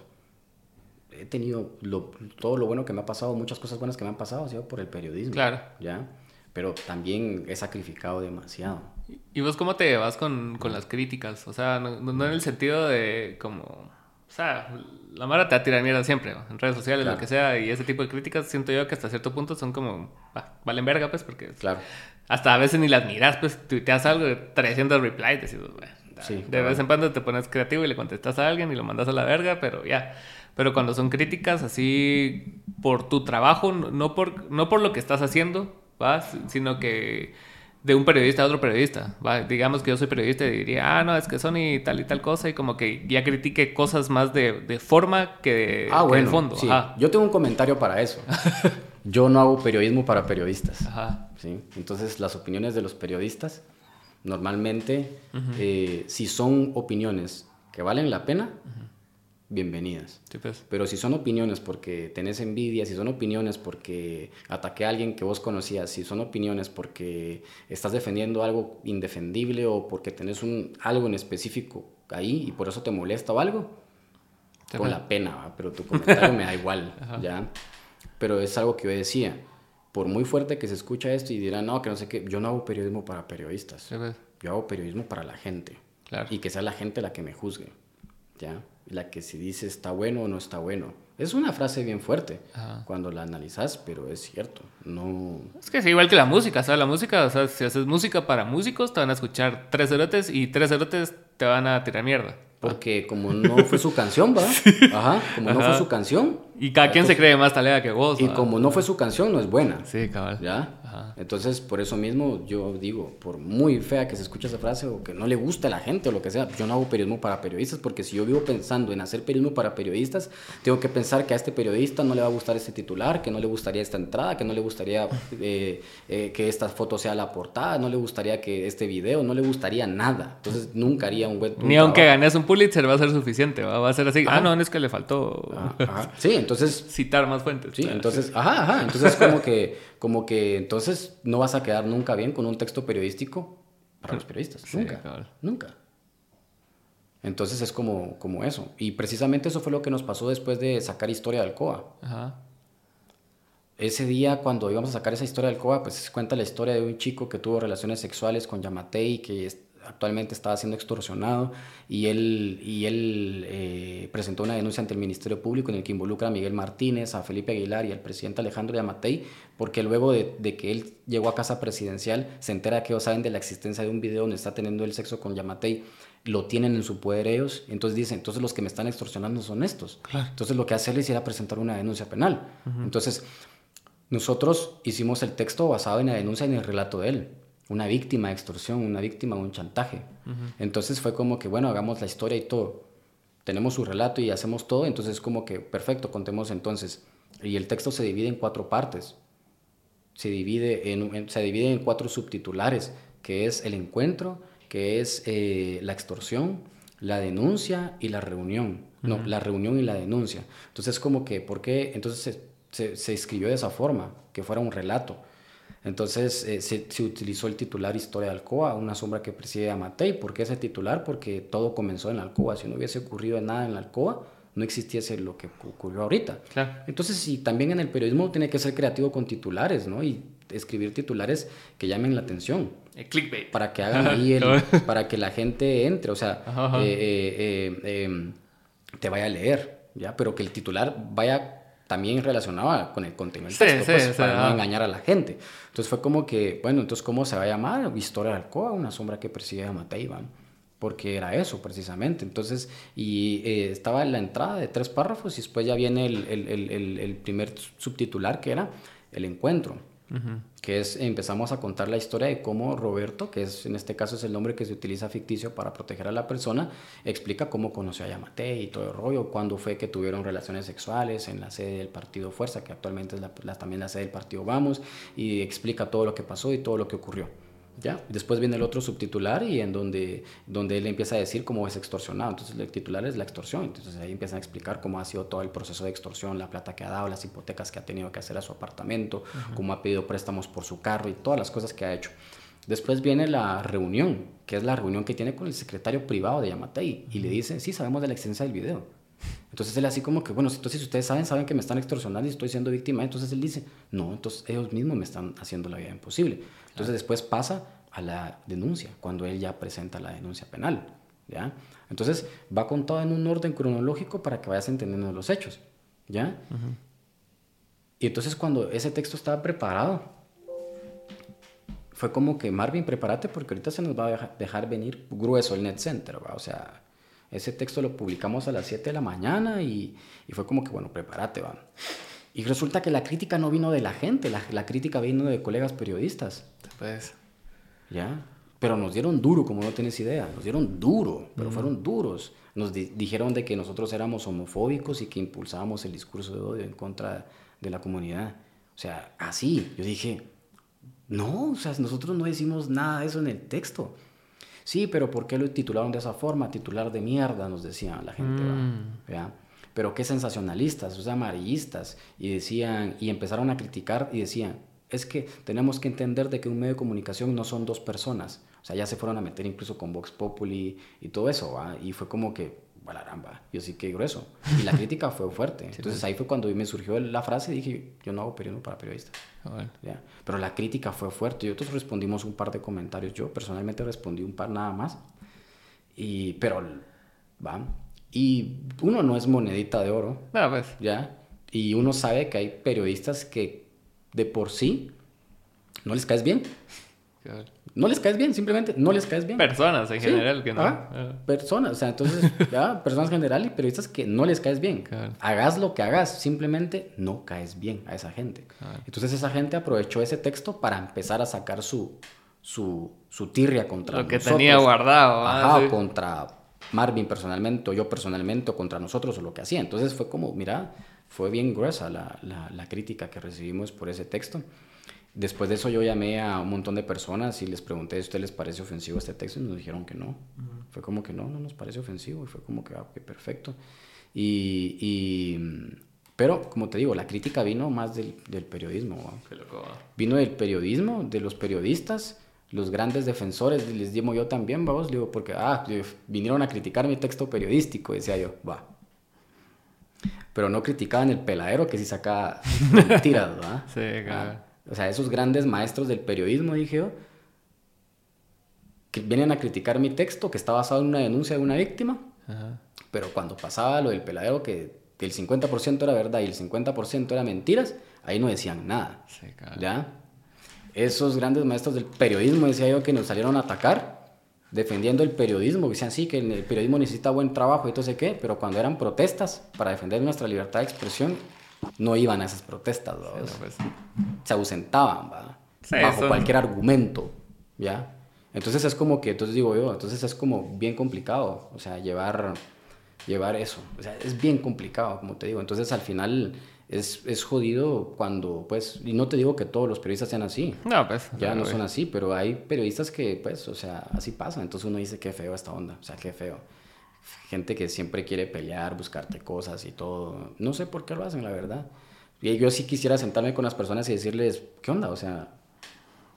He tenido lo- todo lo bueno que me ha pasado, muchas cosas buenas que me han pasado, ha sido por el periodismo. Claro. ¿Ya? Pero también he sacrificado demasiado. ¿Y vos cómo te llevas con, con las críticas? O sea, no, no en el sentido de como... O sea, la Mara te va a tirar mierda siempre, ¿no? en redes sociales, Claro. lo que sea, y ese tipo de críticas siento yo que hasta cierto punto son como... valen verga, pues, porque Claro. hasta a veces ni las miras, pues, tuiteas algo, 300 replies, decís, bueno, Sí, de cabal. vez en cuando te pones creativo y le contestas a alguien y lo mandas a la verga, pero ya. Pero cuando son críticas así por tu trabajo, no- por, no por lo que estás haciendo, ¿va? S- sino que de un periodista a otro periodista, ¿va? Digamos que yo soy periodista y diría, ah, no, es que son y tal y tal cosa, y como que ya critique cosas más de, de forma que de, Ah, que bueno. de fondo. sí. Ajá. Yo tengo un comentario para eso. Yo no hago periodismo para periodistas. Ajá. ¿sí? Entonces, las opiniones de los periodistas, normalmente, eh, si son opiniones que valen la pena, bienvenidas. Sí, pues. Pero si son opiniones porque tenés envidia, si son opiniones porque ataqué a alguien que vos conocías, si son opiniones porque estás defendiendo algo indefendible o porque tenés un, algo en específico ahí y por eso te molesta o algo, Te con fue. la pena, ¿va? pero tu comentario me da igual, ¿ya? Pero es algo que yo decía, por muy fuerte que se escucha esto y dirán, no, que no sé qué, yo no hago periodismo para periodistas, Sí, pues. yo hago periodismo para la gente. Claro. Y que sea la gente la que me juzgue, ¿ya? La que si dice está bueno o no está bueno. Es una frase bien fuerte Ajá. cuando la analizas, pero es cierto. No... Es que es igual que la música, o sea, la música, o sea, si haces música para músicos, te van a escuchar tres cerotes y tres cerotes te van a tirar mierda. Porque como no fue su canción, ¿va? Ajá, como no fue su canción. Y cada quien se cree más talega que vos. Y como no fue su canción, no es buena. Sí, cabal. ¿Ya? Entonces, por eso mismo yo digo, por muy fea que se escuche esa frase o que no le guste a la gente o lo que sea, yo no hago periodismo para periodistas porque si yo vivo pensando en hacer periodismo para periodistas, tengo que pensar que a este periodista no le va a gustar este titular, que no le gustaría esta entrada, que no le gustaría eh, eh, que esta foto sea la portada, no le gustaría que este video, no le gustaría nada. Entonces, nunca haría un buen... Ni aunque ganes un Pulitzer va a ser suficiente, va, a ser así. Ah, no, es que le faltó... Sí, entonces... Citar más fuentes. Sí, entonces, ajá, ajá. Entonces, como que, como que, entonces no vas a quedar nunca bien con un texto periodístico para los periodistas. nunca. Nunca. Entonces es como, como eso. Y precisamente eso fue lo que nos pasó después de sacar Historia del COA. Ajá. Ese día, cuando íbamos a sacar esa historia del COA, pues se cuenta la historia de un chico que tuvo relaciones sexuales con Yamatei, que actualmente estaba siendo extorsionado y él, y él eh, presentó una denuncia ante el Ministerio Público en el que involucra a Miguel Martínez, a Felipe Aguilar y al presidente Alejandro Yamatei, porque luego de, de, que él llegó a casa presidencial se entera que ellos saben de la existencia de un video donde está teniendo el sexo con Yamatei, lo tienen en su poder ellos, entonces dicen, entonces los que me están extorsionando son estos. Entonces lo que hace él es ir a presentar una denuncia penal. Entonces nosotros hicimos el texto basado en la denuncia y en el relato de él una víctima de extorsión, una víctima de un chantaje. Entonces fue como que, bueno, hagamos la historia y todo. Tenemos su relato y hacemos todo, entonces como que, perfecto, contemos entonces. Y el texto se divide en cuatro partes. Se divide en, se divide en cuatro subtitulares, que es el encuentro, que es eh, la extorsión, la denuncia y la reunión. No, la reunión y la denuncia. Entonces como que, ¿por qué? Entonces se, se escribió de esa forma, que fuera un relato. Entonces eh, se, utilizó el titular Historia de Alcoa, una sombra que preside a Matei. ¿Por qué ese titular? Porque todo comenzó en Alcoa. Si no hubiese ocurrido nada en Alcoa, no existiese lo que ocurrió ahorita. Entonces, sí, también en el periodismo tiene que ser creativo con titulares, ¿no? Y escribir titulares que llamen la atención. El clickbait. Para que hagan ahí, el, para que la gente entre, o sea, eh, eh, em, te vaya a leer, ¿ya? Pero que el titular vaya también relacionado con el contenido del texto, pues, para no engañar a la gente. Entonces fue como que, bueno, entonces ¿cómo se va a llamar? Historia de Alcoa, una sombra que persigue a Matei, porque era eso precisamente. Entonces, y eh, estaba en la entrada de tres párrafos y después ya viene el, el, el, el primer subtitular que era el encuentro que es empezamos a contar la historia de cómo Roberto, que es en este caso es el nombre que se utiliza ficticio para proteger a la persona, explica cómo conoció a Yamate y todo el rollo, cuándo fue que tuvieron relaciones sexuales en la sede del partido Fuerza, que actualmente es la, también la sede del partido Vamos, y explica todo lo que pasó y todo lo que ocurrió. ¿Ya? Después viene el otro subtitular y en donde, donde él empieza a decir cómo es extorsionado. Entonces el titular es la extorsión. Entonces ahí empiezan a explicar cómo ha sido todo el proceso de extorsión, la plata que ha dado, las hipotecas que ha tenido que hacer a su apartamento, cómo ha pedido préstamos por su carro y todas las cosas que ha hecho. Después viene la reunión, que es la reunión que tiene con el secretario privado de Yamatei y le dice, sí, sabemos de la existencia del video. Entonces él así como que, bueno, entonces ustedes saben, saben que me están extorsionando y estoy siendo víctima, entonces él dice, no, entonces ellos mismos me están haciendo la vida imposible. Entonces después pasa a la denuncia, cuando él ya presenta la denuncia penal. ¿ya? Entonces va contado en un orden cronológico para que vayas entendiendo los hechos. ¿ya? Y entonces cuando ese texto estaba preparado, fue como que Marvin, prepárate porque ahorita se nos va a dejar venir grueso el Net Center. O sea, ese texto lo publicamos a las 7 de la mañana y, y fue como que, bueno, prepárate, va. Y resulta que la crítica no vino de la gente, la, la crítica vino de colegas periodistas. Pues. ¿Ya? Pero nos dieron duro, como no tienes idea. Nos dieron duro, pero fueron duros. Nos dijeron de que nosotros éramos homofóbicos y que impulsábamos el discurso de odio en contra de la comunidad. O sea, así. Yo dije, no, o sea, nosotros no decimos nada de eso en el texto. Sí, pero ¿por qué lo titularon de esa forma? Titular de mierda, nos decían la gente. Mm. ¿ya? Pero qué sensacionalistas, o sea, amarillistas. Y decían, y empezaron a criticar y decían, es que tenemos que entender de que un medio de comunicación no son dos personas. O sea, ya se fueron a meter incluso con Vox Populi y todo eso, ¿va? Y fue como que, balaramba, yo sí que grueso. Y la crítica fue fuerte. Entonces pues. ahí fue cuando me surgió la frase y dije, yo no hago periodismo para periodistas. Ah, ¿Ya? Pero la crítica fue fuerte. Y nosotros respondimos un par de comentarios. Yo personalmente respondí un par nada más. Y, pero, va. Y uno no es monedita de oro. Ah, pues. ¿Ya? Y uno sabe que hay periodistas que de por sí no les caes bien. No les caes bien, simplemente no les caes bien. Personas en Sí. general que no. Ah. Personas, o sea, entonces, ya, personas en general y periodistas que no les caes bien. Claro. Hagas lo que hagas, simplemente no caes bien a esa gente. Claro. Entonces esa gente aprovechó ese texto para empezar a sacar su, su, su tirria contra Lo que nosotros. tenía guardado. Ajá, sí. contra Marvin personalmente, o yo personalmente, o contra nosotros, o lo que hacía. Entonces fue como, mira, fue bien gruesa la, la, la crítica que recibimos por ese texto. Después de eso yo llamé a un montón de personas y les pregunté si a ustedes les parece ofensivo este texto y nos dijeron que no. Fue como que no, no nos parece ofensivo y fue como que, ah, ok, perfecto. Y, y, pero, como te digo, la crítica vino más del, del periodismo. Qué loco. ah. Vino del periodismo, de los periodistas, los grandes defensores, les digo yo también, vamos, digo, porque, ah, vinieron a criticar mi texto periodístico, decía yo, va. Pero no criticaban el peladero que sí sacaba mentiras, ¿verdad? Sí, claro. Ah, o sea, esos grandes maestros del periodismo, dije yo, que vienen a criticar mi texto que está basado en una denuncia de una víctima, Ajá. pero cuando pasaba lo del peladero que, que el 50% era verdad y el 50% era mentiras, ahí no decían nada. Sí, claro. ¿Ya? Esos grandes maestros del periodismo, decía yo, que nos salieron a atacar, defendiendo el periodismo, que decían, sí, que el periodismo necesita buen trabajo y todo sé qué, pero cuando eran protestas para defender nuestra libertad de expresión, no iban a esas protestas, ¿va? Bueno, pues, se ausentaban, ¿va? Sí, bajo son- cualquier argumento, ¿ya? Entonces es como que, entonces digo yo, entonces es como bien complicado, o sea, llevar, llevar eso, o sea, es bien complicado, como te digo, entonces al final es, es jodido cuando, pues, y no te digo que todos los periodistas sean así, No, pues. ya no son así, pero hay periodistas que, pues, o sea, así pasa, entonces uno dice, qué feo esta onda, o sea, qué feo. Gente que siempre quiere pelear, buscarte cosas y todo, no sé por qué lo hacen, la verdad. Y yo sí quisiera sentarme con las personas y decirles, ¿qué onda? O sea,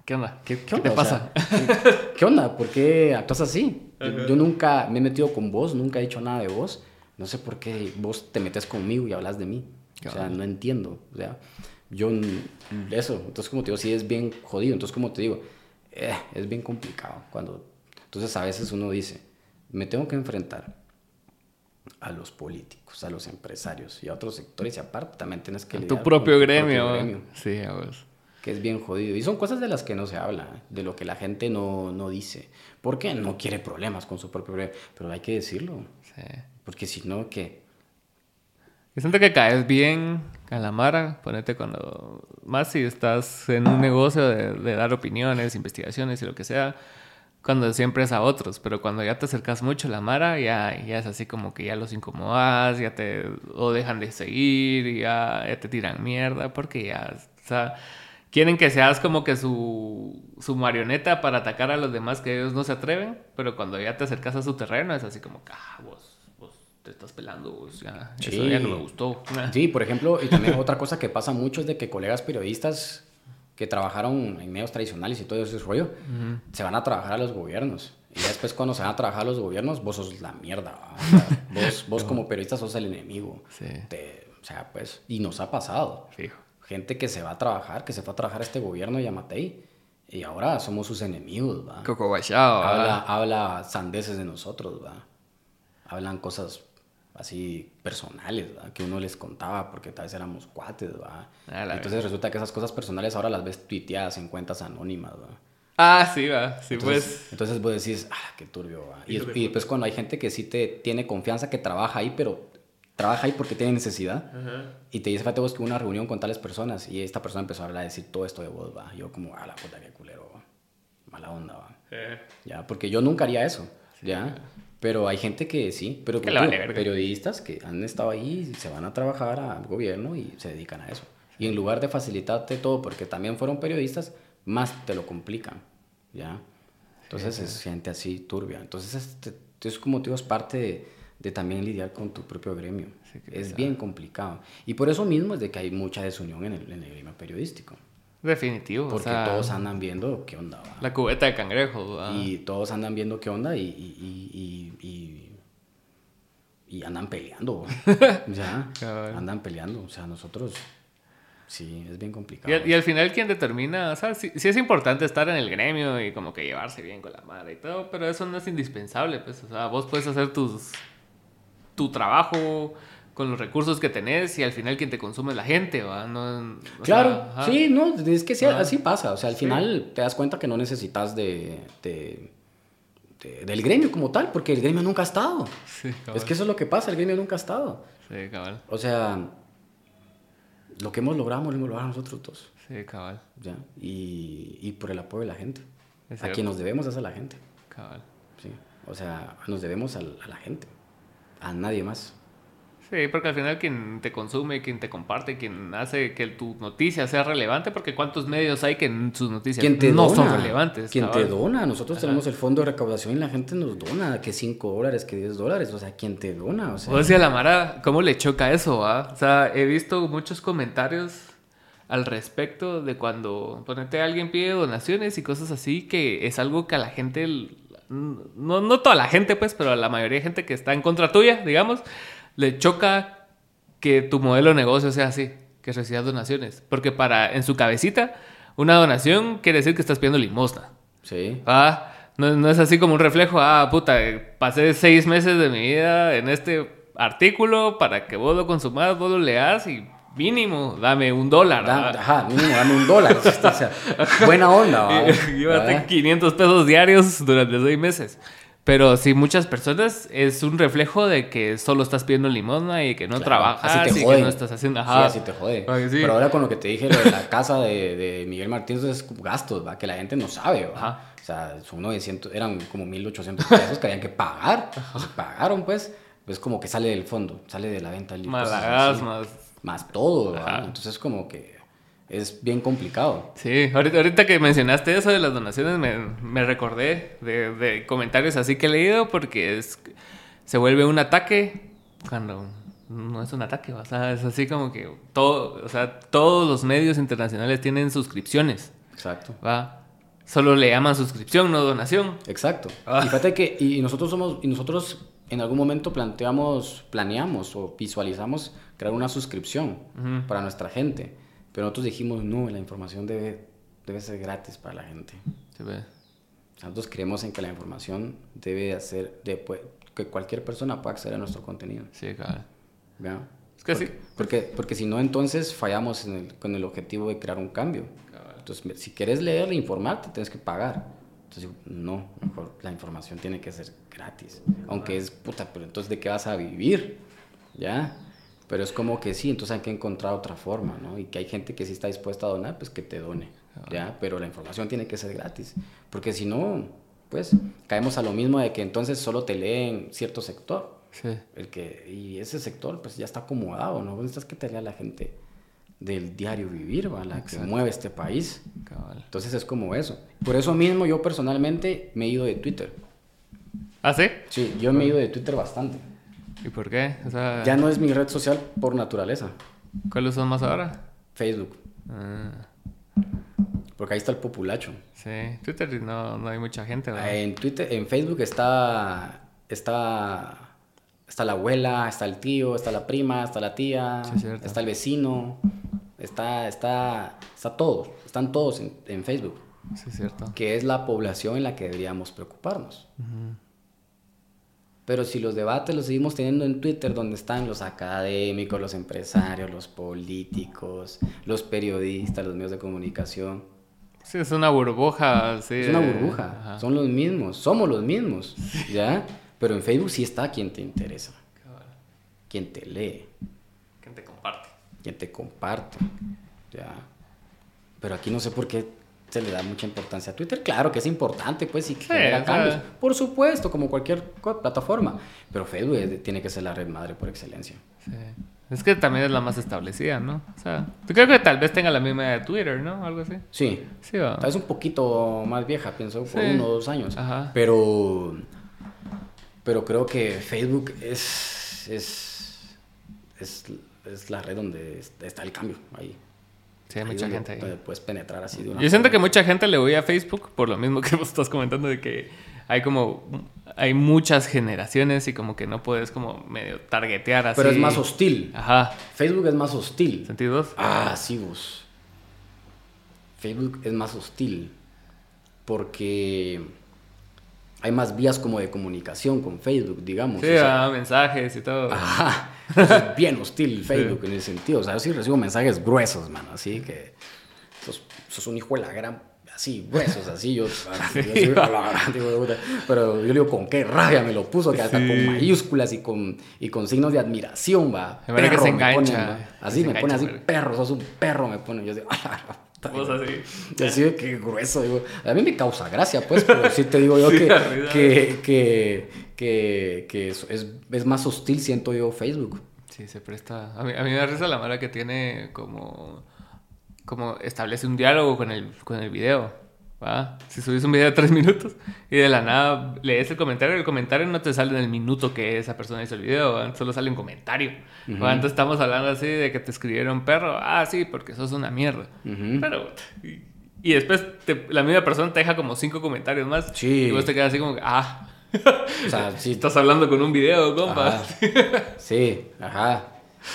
¿Qué onda? ¿Qué, qué ¿Qué te onda? O pasa? sea, ¿qué- ¿Qué onda? ¿Por qué actúas así? Yo, yo nunca me he metido con vos, nunca he dicho nada de vos. No sé por qué vos te metes conmigo y hablas de mí. O sea, no entiendo. O sea, yo eso. Entonces, como te digo, sí es bien jodido. Entonces, como te digo, eh, es bien complicado. Cuando, entonces, a veces uno dice, me tengo que enfrentar a los políticos, a los empresarios y a otros sectores y aparte también tienes que tu con propio tu gremio. gremio Sí, a vos. que es bien jodido. Y son cosas de las que no se habla, de lo que la gente no, no dice. Porque no quiere problemas con su propio gremio. Pero hay que decirlo. Sí. Porque si no, que... Yo siento que caes bien a la mara, ponete cuando... Más si estás en un negocio de, dar opiniones, investigaciones y lo que sea, cuando siempre es a otros, pero cuando ya te acercas mucho a la mara, ya, ya es así como que ya los incomodas, ya te... o dejan de seguir, ya, ya te tiran mierda, porque ya... Quieren que seas como que su, marioneta para atacar a los demás que ellos no se atreven, pero cuando ya te acercas a su terreno es así como, ah, vos te estás pelando, ya, eso Sí. ya no me gustó. Sí, por ejemplo, y también otra cosa que pasa mucho es de que colegas periodistas que trabajaron en medios tradicionales y todo ese rollo, se van a trabajar a los gobiernos. Y después cuando se van a trabajar a los gobiernos, vos sos la mierda. O sea, vos, vos como periodista sos el enemigo. Sí. Te- o sea, pues, y nos ha pasado. Fijo. gente que se va a trabajar, que se fue a trabajar a este gobierno y a Matei, y ahora somos sus enemigos, ¿va? Coco Guachao. Habla, habla sandeces de nosotros, ¿va? Hablan cosas así personales, ¿va? Que uno les contaba porque tal vez éramos cuates, la Entonces resulta que esas cosas personales ahora las ves tuiteadas en cuentas anónimas, ¿va? Ah, sí, va. Sí, Entonces, pues. entonces vos decís, ah, qué turbio, ¿va? Y, y después cuando hay gente que sí te tiene confianza, que trabaja ahí, pero trabaja ahí porque tiene necesidad, y te dice, fíjate vos que hubo una reunión con tales personas, y esta persona empezó a hablar, a decir todo esto de vos, va. Yo como, ah, la puta, qué culero, va. Mala onda, va. Ya, porque yo nunca haría eso, ya. Pero hay gente que sí, pero Que te vale periodistas que han estado ahí, se van a trabajar al gobierno y se dedican a eso. Y en lugar de facilitarte todo, porque también fueron periodistas, más te lo complican, ¿ya? Entonces es gente así turbia. Entonces es, es como digo, es parte de, de también lidiar con tu propio gremio. Sí, es bien complicado. Y por eso mismo es de que hay mucha desunión en el, en el gremio periodístico. Definitivo. Porque o sea, todos andan viendo qué onda va. La cubeta de cangrejo. va. Y todos andan viendo qué onda y, y, y, y, y- y andan peleando. ya, Cabal. andan peleando. O sea, nosotros, sí, es bien complicado. y al final, ¿quién determina? O sea, sí, sí es importante estar en el gremio y como que llevarse bien con la madre y todo, pero eso no es indispensable, pues. O sea, vos puedes hacer tus, tu trabajo, con los recursos que tenés y al final quien te consume es la gente, ¿va? No, Claro, sea, sí, no, es que sí, así pasa. O sea, al Sí. final te das cuenta que no necesitas de, de- de- del gremio como tal, porque el gremio nunca ha estado. Sí, cabal. Es que eso es lo que pasa, el gremio nunca ha estado. Sí, cabal. O sea, lo que hemos logrado, lo hemos logrado nosotros dos. Sí, cabal. ¿ya? Y, y por el apoyo de la gente. A quien nos debemos es a la gente. Cabal. ¿sí? O sea, nos debemos a la gente. A nadie más. Sí, porque al final quien te consume, quien te comparte, quien hace que tu noticia sea relevante, porque cuántos medios hay que sus noticias te no dona. son relevantes. Quien te dona. Nosotros Ajá. tenemos el fondo de recaudación y la gente nos dona. Que 5 dólares, que 10 dólares. O sea, quien te dona. O sea, O sea, la Mara, ¿cómo le choca eso, va? O sea, he visto muchos comentarios al respecto de cuando, ponete, alguien pide donaciones y cosas así, que es algo que a la gente, no, no toda la gente, pues, pero a la mayoría de gente que está en contra tuya, digamos, le choca que tu modelo de negocio sea así, que recibas donaciones. Porque para, en su cabecita, una donación quiere decir que estás pidiendo limosna. sí. Ah, no, no es así como un reflejo, ah, puta, pasé seis meses de mi vida en este artículo para que vos lo consumas, vos lo leas y mínimo, dame un dólar. Da- ah. ajá, mínimo dame un dólar. o sea, buena onda, ¿va? Llévate ¿Va? 500 pesos diarios durante seis meses. Pero si muchas personas es un reflejo de que solo estás pidiendo limosna y que no Claro, trabajas así te y que no estás haciendo... Sí, Ajá. así te jode. Ah, sí. Pero ahora con lo que te dije, lo de la casa de, de Miguel Martínez es gastos, ¿va? Que la gente no sabe, ¿va? Ajá. O sea, son 900, eran como 1800 pesos que habían que pagar. Se pagaron, pues. Pues como que sale del fondo, sale de la venta. Más así. más... Más todo, ¿va? Entonces como que es bien complicado. Sí, ahorita, ahorita que mencionaste eso de las donaciones, me, me recordé de, de comentarios así que he leído porque es, se vuelve un ataque cuando no es un ataque, o sea, es así como que todo, o sea, todos los medios internacionales tienen suscripciones, Exacto. ¿va? Solo le llaman suscripción, no donación. Exacto. Ah. Y fíjate que y nosotros somos y nosotros en algún momento planteamos, planeamos o visualizamos crear una suscripción para nuestra gente, pero nosotros dijimos no, la información debe debe ser gratis para la gente. Sí, ve. Nosotros creemos en que la información debe hacer de que cualquier persona pueda acceder a nuestro contenido. Sí, cabal. ¿ya? Es que porque, sí. Porque, porque si no, entonces fallamos en el- con el objetivo de crear un cambio. Cabal. Entonces, si quieres leer e informarte, tienes que pagar. Entonces, no, mejor la información tiene que ser gratis. Aunque es puta, pero entonces, ¿de qué vas a vivir? ¿Ya? Pero es como que sí, entonces hay que encontrar otra forma, ¿no? Y que hay gente que sí está dispuesta a donar, pues que te done, ¿ya? Pero la información tiene que ser gratis. Porque si no, pues caemos a lo mismo de que entonces solo te leen cierto sector. Sí. El que, y ese sector pues ya está acomodado, ¿no? Necesitas que te lea la gente del diario vivir, ¿va? La que Exacto. mueve este país. Cabal. Entonces es como eso. Por eso mismo yo personalmente me he ido de Twitter. ¿Ah, sí? Sí, yo me he ido de Twitter bastante. ¿Y por qué? O sea, Ya no es mi red social por naturaleza. ¿cuál usas más ahora? Facebook. Ah, Porque ahí está el populacho. sí, Twitter no, no hay mucha gente, ¿verdad? En Twitter, en Facebook está, está, está la abuela, está el tío, está la prima, está la tía, Sí, es cierto. está el vecino, está, está, está todos, están todos en, en Facebook, Sí, es cierto. que es la población en la que deberíamos preocuparnos. Pero si los debates los seguimos teniendo en Twitter, donde están los académicos, los empresarios, los políticos, los periodistas, los medios de comunicación, Sí, es una burbuja, sí. Es una burbuja. ajá. Son los mismos. Somos los mismos. ¿Ya? Pero en Facebook sí está quien te interesa. Quien te lee. ¿Quién te comparte? Quien te comparte. ¿Ya? Pero aquí no sé por qué se le da mucha importancia a Twitter. Claro que es importante, pues, y que Sí, genera cambios. Por supuesto, como cualquier plataforma. Pero Facebook es- tiene que ser la red madre por excelencia. Sí. Es que también es la más establecida, ¿no? O sea, yo creo que tal vez tenga la misma de Twitter, ¿no? Algo así. Sí. Sí, va. Tal vez un poquito más vieja, pienso, por Sí. uno o dos años. Ajá. Pero, pero creo que Facebook es, es, es, es la red donde está el cambio. Ahí. Sí, hay Ahí mucha gente ahí. puede- Puedes penetrar así de una Yo siento que mucha gente le huye a Facebook por lo mismo que vos estás comentando de que hay como hay muchas generaciones y como que no puedes como medio targetear así. Pero es más hostil. Ajá. Facebook es más hostil. ¿Sentidos? Ah, sí, vos. Facebook es más hostil. Porque hay más vías como de comunicación con Facebook, digamos. Sí, ah, mensajes y todo. Ajá. Es bien hostil Facebook en ese sentido. O sea, yo sí recibo mensajes gruesos, mano. Así que sos, sos un hijo de la gran así, gruesos, así, yo, pero yo digo, con qué rabia me lo puso, que hasta con mayúsculas y con, y con signos de admiración, va. Perro, que se engancha. así, me pone así, perro, sos un perro, me pone, yo digo, Vos así. Y así de que grueso, digo. A mí me causa gracia, pues, pero sí te digo yo que, que, que, que, que es, es, más hostil, siento yo, Facebook. Sí, se presta. A mí, a mí me da risa la mara que tiene como como establece un diálogo con el, con el video. ¿Va? Si subes un video de tres minutos y de la nada lees el comentario, el comentario no te sale en el minuto que esa persona hizo el video, solo sale un comentario. Entonces estamos hablando así de que te escribieron perro, ah, sí, porque sos una mierda. Pero. Y, después la misma persona te deja como cinco comentarios más. Sí. Y vos te quedas así como, ah. O sea, sí. Estás hablando con un video, compa. Sí, ajá.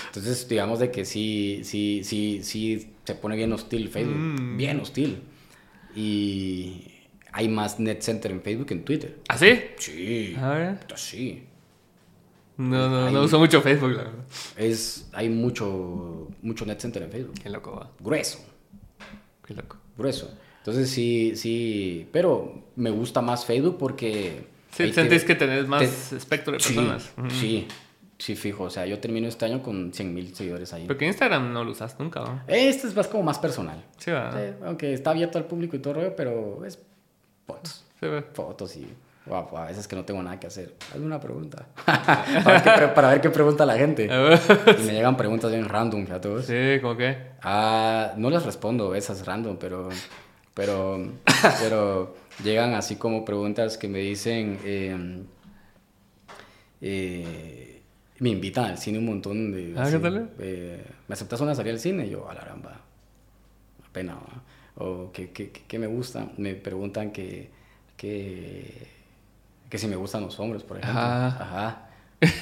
Entonces, digamos de que sí, sí, sí, sí se pone bien hostil Facebook, mm. bien hostil. Y hay más net center en Facebook que en Twitter. ¿Ah, sí? Sí. A ver. Sí. No, no, no uso mucho Facebook, la verdad. Es, hay mucho, mucho net center en Facebook. Qué loco va. Grueso. Qué loco. Grueso. Entonces sí, sí, pero me gusta más Facebook porque... Sí, sentís que, tenés más espectro de personas. Sí, Sí, fijo. O sea, yo termino este año con 100 mil seguidores ahí. Porque Instagram no lo usas nunca, ¿no? Este es más como más personal. Sí, va. aunque está abierto al público y todo rollo, pero es fotos. Sí, va. Fotos y a veces que no tengo nada que hacer. Hazme una pregunta. para, ver qué, pregunta la gente. y me llegan preguntas bien random, a todos. Sí, ¿cómo qué? Ah, no les respondo esas random, pero... Pero... pero llegan así como preguntas que me dicen... eh, eh me invitan al cine un montón de... Ah, ¿qué tal? Eh, ¿Me aceptas una salida al cine? Y yo, a la ramba, pena, O que, que, que, me gusta, me preguntan que, que, que si me gustan los hombres, por ejemplo. Ajá.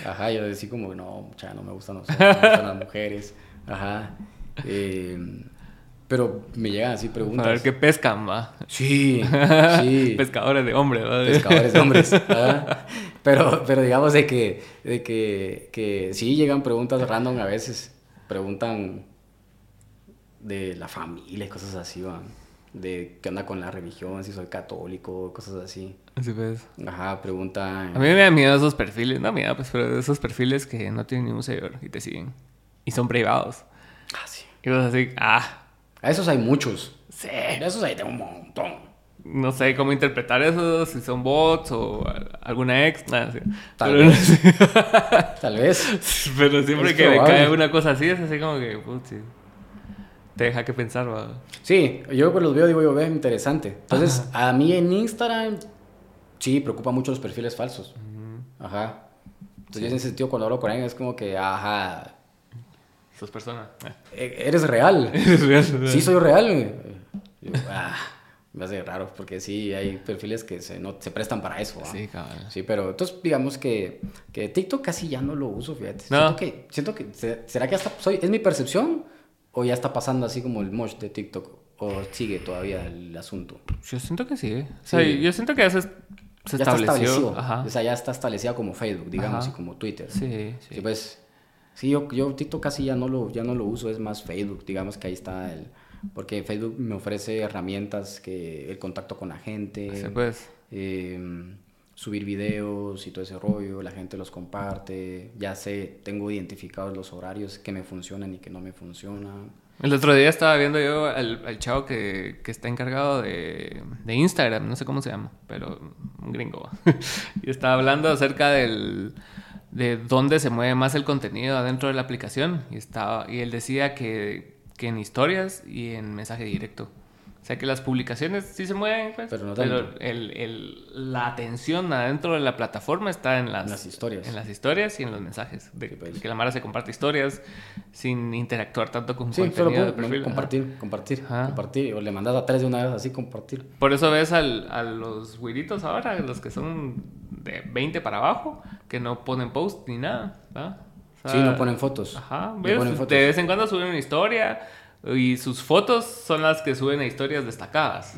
Ajá, yo decía como, no, ya no me gustan los hombres, me gustan las mujeres. Ajá. Eh, pero me llegan así preguntas. A ver qué pescan, va. Sí, sí. Pescadores de hombres, ¿va? Pescadores de hombres. Pero, pero digamos de que, de que, que sí llegan preguntas random a veces. Preguntan de la familia y cosas así, va. De qué onda con la religión, si soy católico, cosas así. Así ves. Ajá, preguntan. A mí me da miedo esos perfiles, no miedo, pues, pero esos perfiles que no tienen ningún seguidor y te siguen. Y son privados. Ah, sí. Y vos así, ah, a esos hay muchos. Sí. De esos hay un montón. No sé cómo interpretar eso, si son bots o alguna ex. Tal vez. Tal vez. Pero siempre que me cae una cosa así, es así como que, putz, te deja que pensar. ¿va? Sí, yo pues los veo digo, yo veo interesante. Entonces, a mí en Instagram, sí, preocupa mucho los perfiles falsos. Ajá. Entonces, yo en ese sentido, cuando hablo con alguien, es como que, ajá, Sos persona. Eh, eres real. Eres real. Sí, soy real. Ah, me hace raro porque sí, hay perfiles que se, no, se prestan para eso. Sí, cabrón. Sí, pero entonces digamos que, que TikTok casi ya no lo uso, fíjate. Siento que, siento que, ¿será que hasta soy, es mi percepción o ya está pasando así como el mosh de TikTok o sigue todavía el asunto? Yo siento que sí. O sea, yo siento que ya se, se ya estableció. Ajá. O sea, ya está establecida como Facebook, digamos, y como Twitter. Sí, sí. Sí, pues Sí, yo, yo TikTok casi ya no, lo, ya no lo uso, es más Facebook, digamos que ahí está el... Porque Facebook me ofrece herramientas que el contacto con la gente. Pues. Em, subir videos y todo ese rollo, la gente los comparte, ya sé, tengo identificados los horarios que me funcionan y que no me funcionan. El otro día estaba viendo yo al, chavo que, que, está encargado de, de, Instagram, no sé cómo se llama, pero un gringo. y estaba hablando acerca del, de dónde se mueve más el contenido adentro de la aplicación. Y, estaba, y él decía que, que en historias y en mensaje directo. O sea que las publicaciones sí se mueven, pues, pero, el, el, la atención adentro de la plataforma está en las, historias. En las historias y en los mensajes. De, pues. que la Mara se comparte historias sin interactuar tanto con sí, contenido de perfil. Compartir, compartir, compartir. O le mandas a tres de una vez así, compartir. Por eso ves al, a los güiritos ahora, los que son de 20 para abajo, que no ponen post ni nada. Sí, no ponen fotos. Ajá, ¿ves? De vez en cuando suben una historia y sus fotos son las que suben a historias destacadas.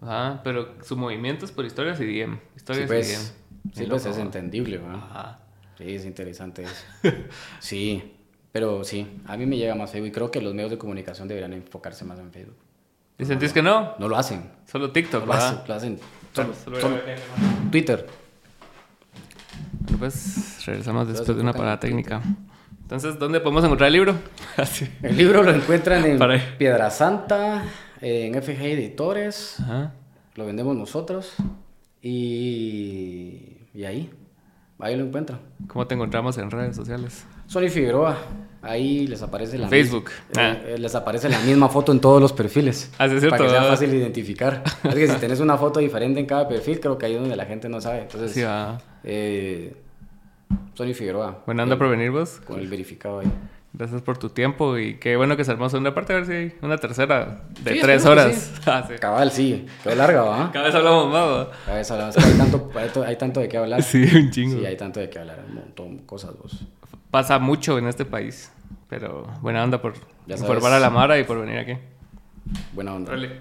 Ajá, pero su movimiento es por historias y DM. Sí, Historias pues, y DM. sí, pues es ¿no? entendible, ¿verdad? Ajá. Sí, es interesante eso. sí, pero sí, a mí me llega más Facebook y creo que los medios de comunicación deberían enfocarse más en Facebook. ¿Y sentís que no? No lo hacen. Solo TikTok, No lo hacen, lo hacen. Solo- Solo- solo- solo Twitter. Pues regresamos después de una parada técnica. Entonces, ¿dónde podemos encontrar el libro? El libro lo encuentran en Para. Piedra Santa, en FG Editores, Ajá. lo vendemos nosotros y, y ahí, ahí lo encuentran. ¿Cómo te encontramos en redes sociales? Sony Figueroa, ahí les aparece la Facebook. mis- Ah. eh, eh, les aparece la misma foto en todos los perfiles. Ah, sí, es cierto, Para que sea fácil de identificar. Es que si tenés una foto diferente en cada perfil, creo que ahí es donde la gente no sabe. Entonces, Sí, ah. eh, Sony Figueroa. Bueno, anda eh, por venir vos. Con el verificado ahí. Gracias por tu tiempo y qué bueno que se armó segunda parte. A ver si hay una tercera de Sí, tres horas. sí. Ah, sí. Cabal, sí. Quedó larga, ¿va? Cada vez hablamos más. ¿va? Cada vez hablamos, hay tanto, hay to- hay tanto de qué hablar. Sí, un chingo. Sí, hay tanto de qué hablar, un montón de cosas vos. Pasa mucho en este país. Pero buena onda por Ya informar sabes. a la Mara y por venir aquí. Buena onda. Órale.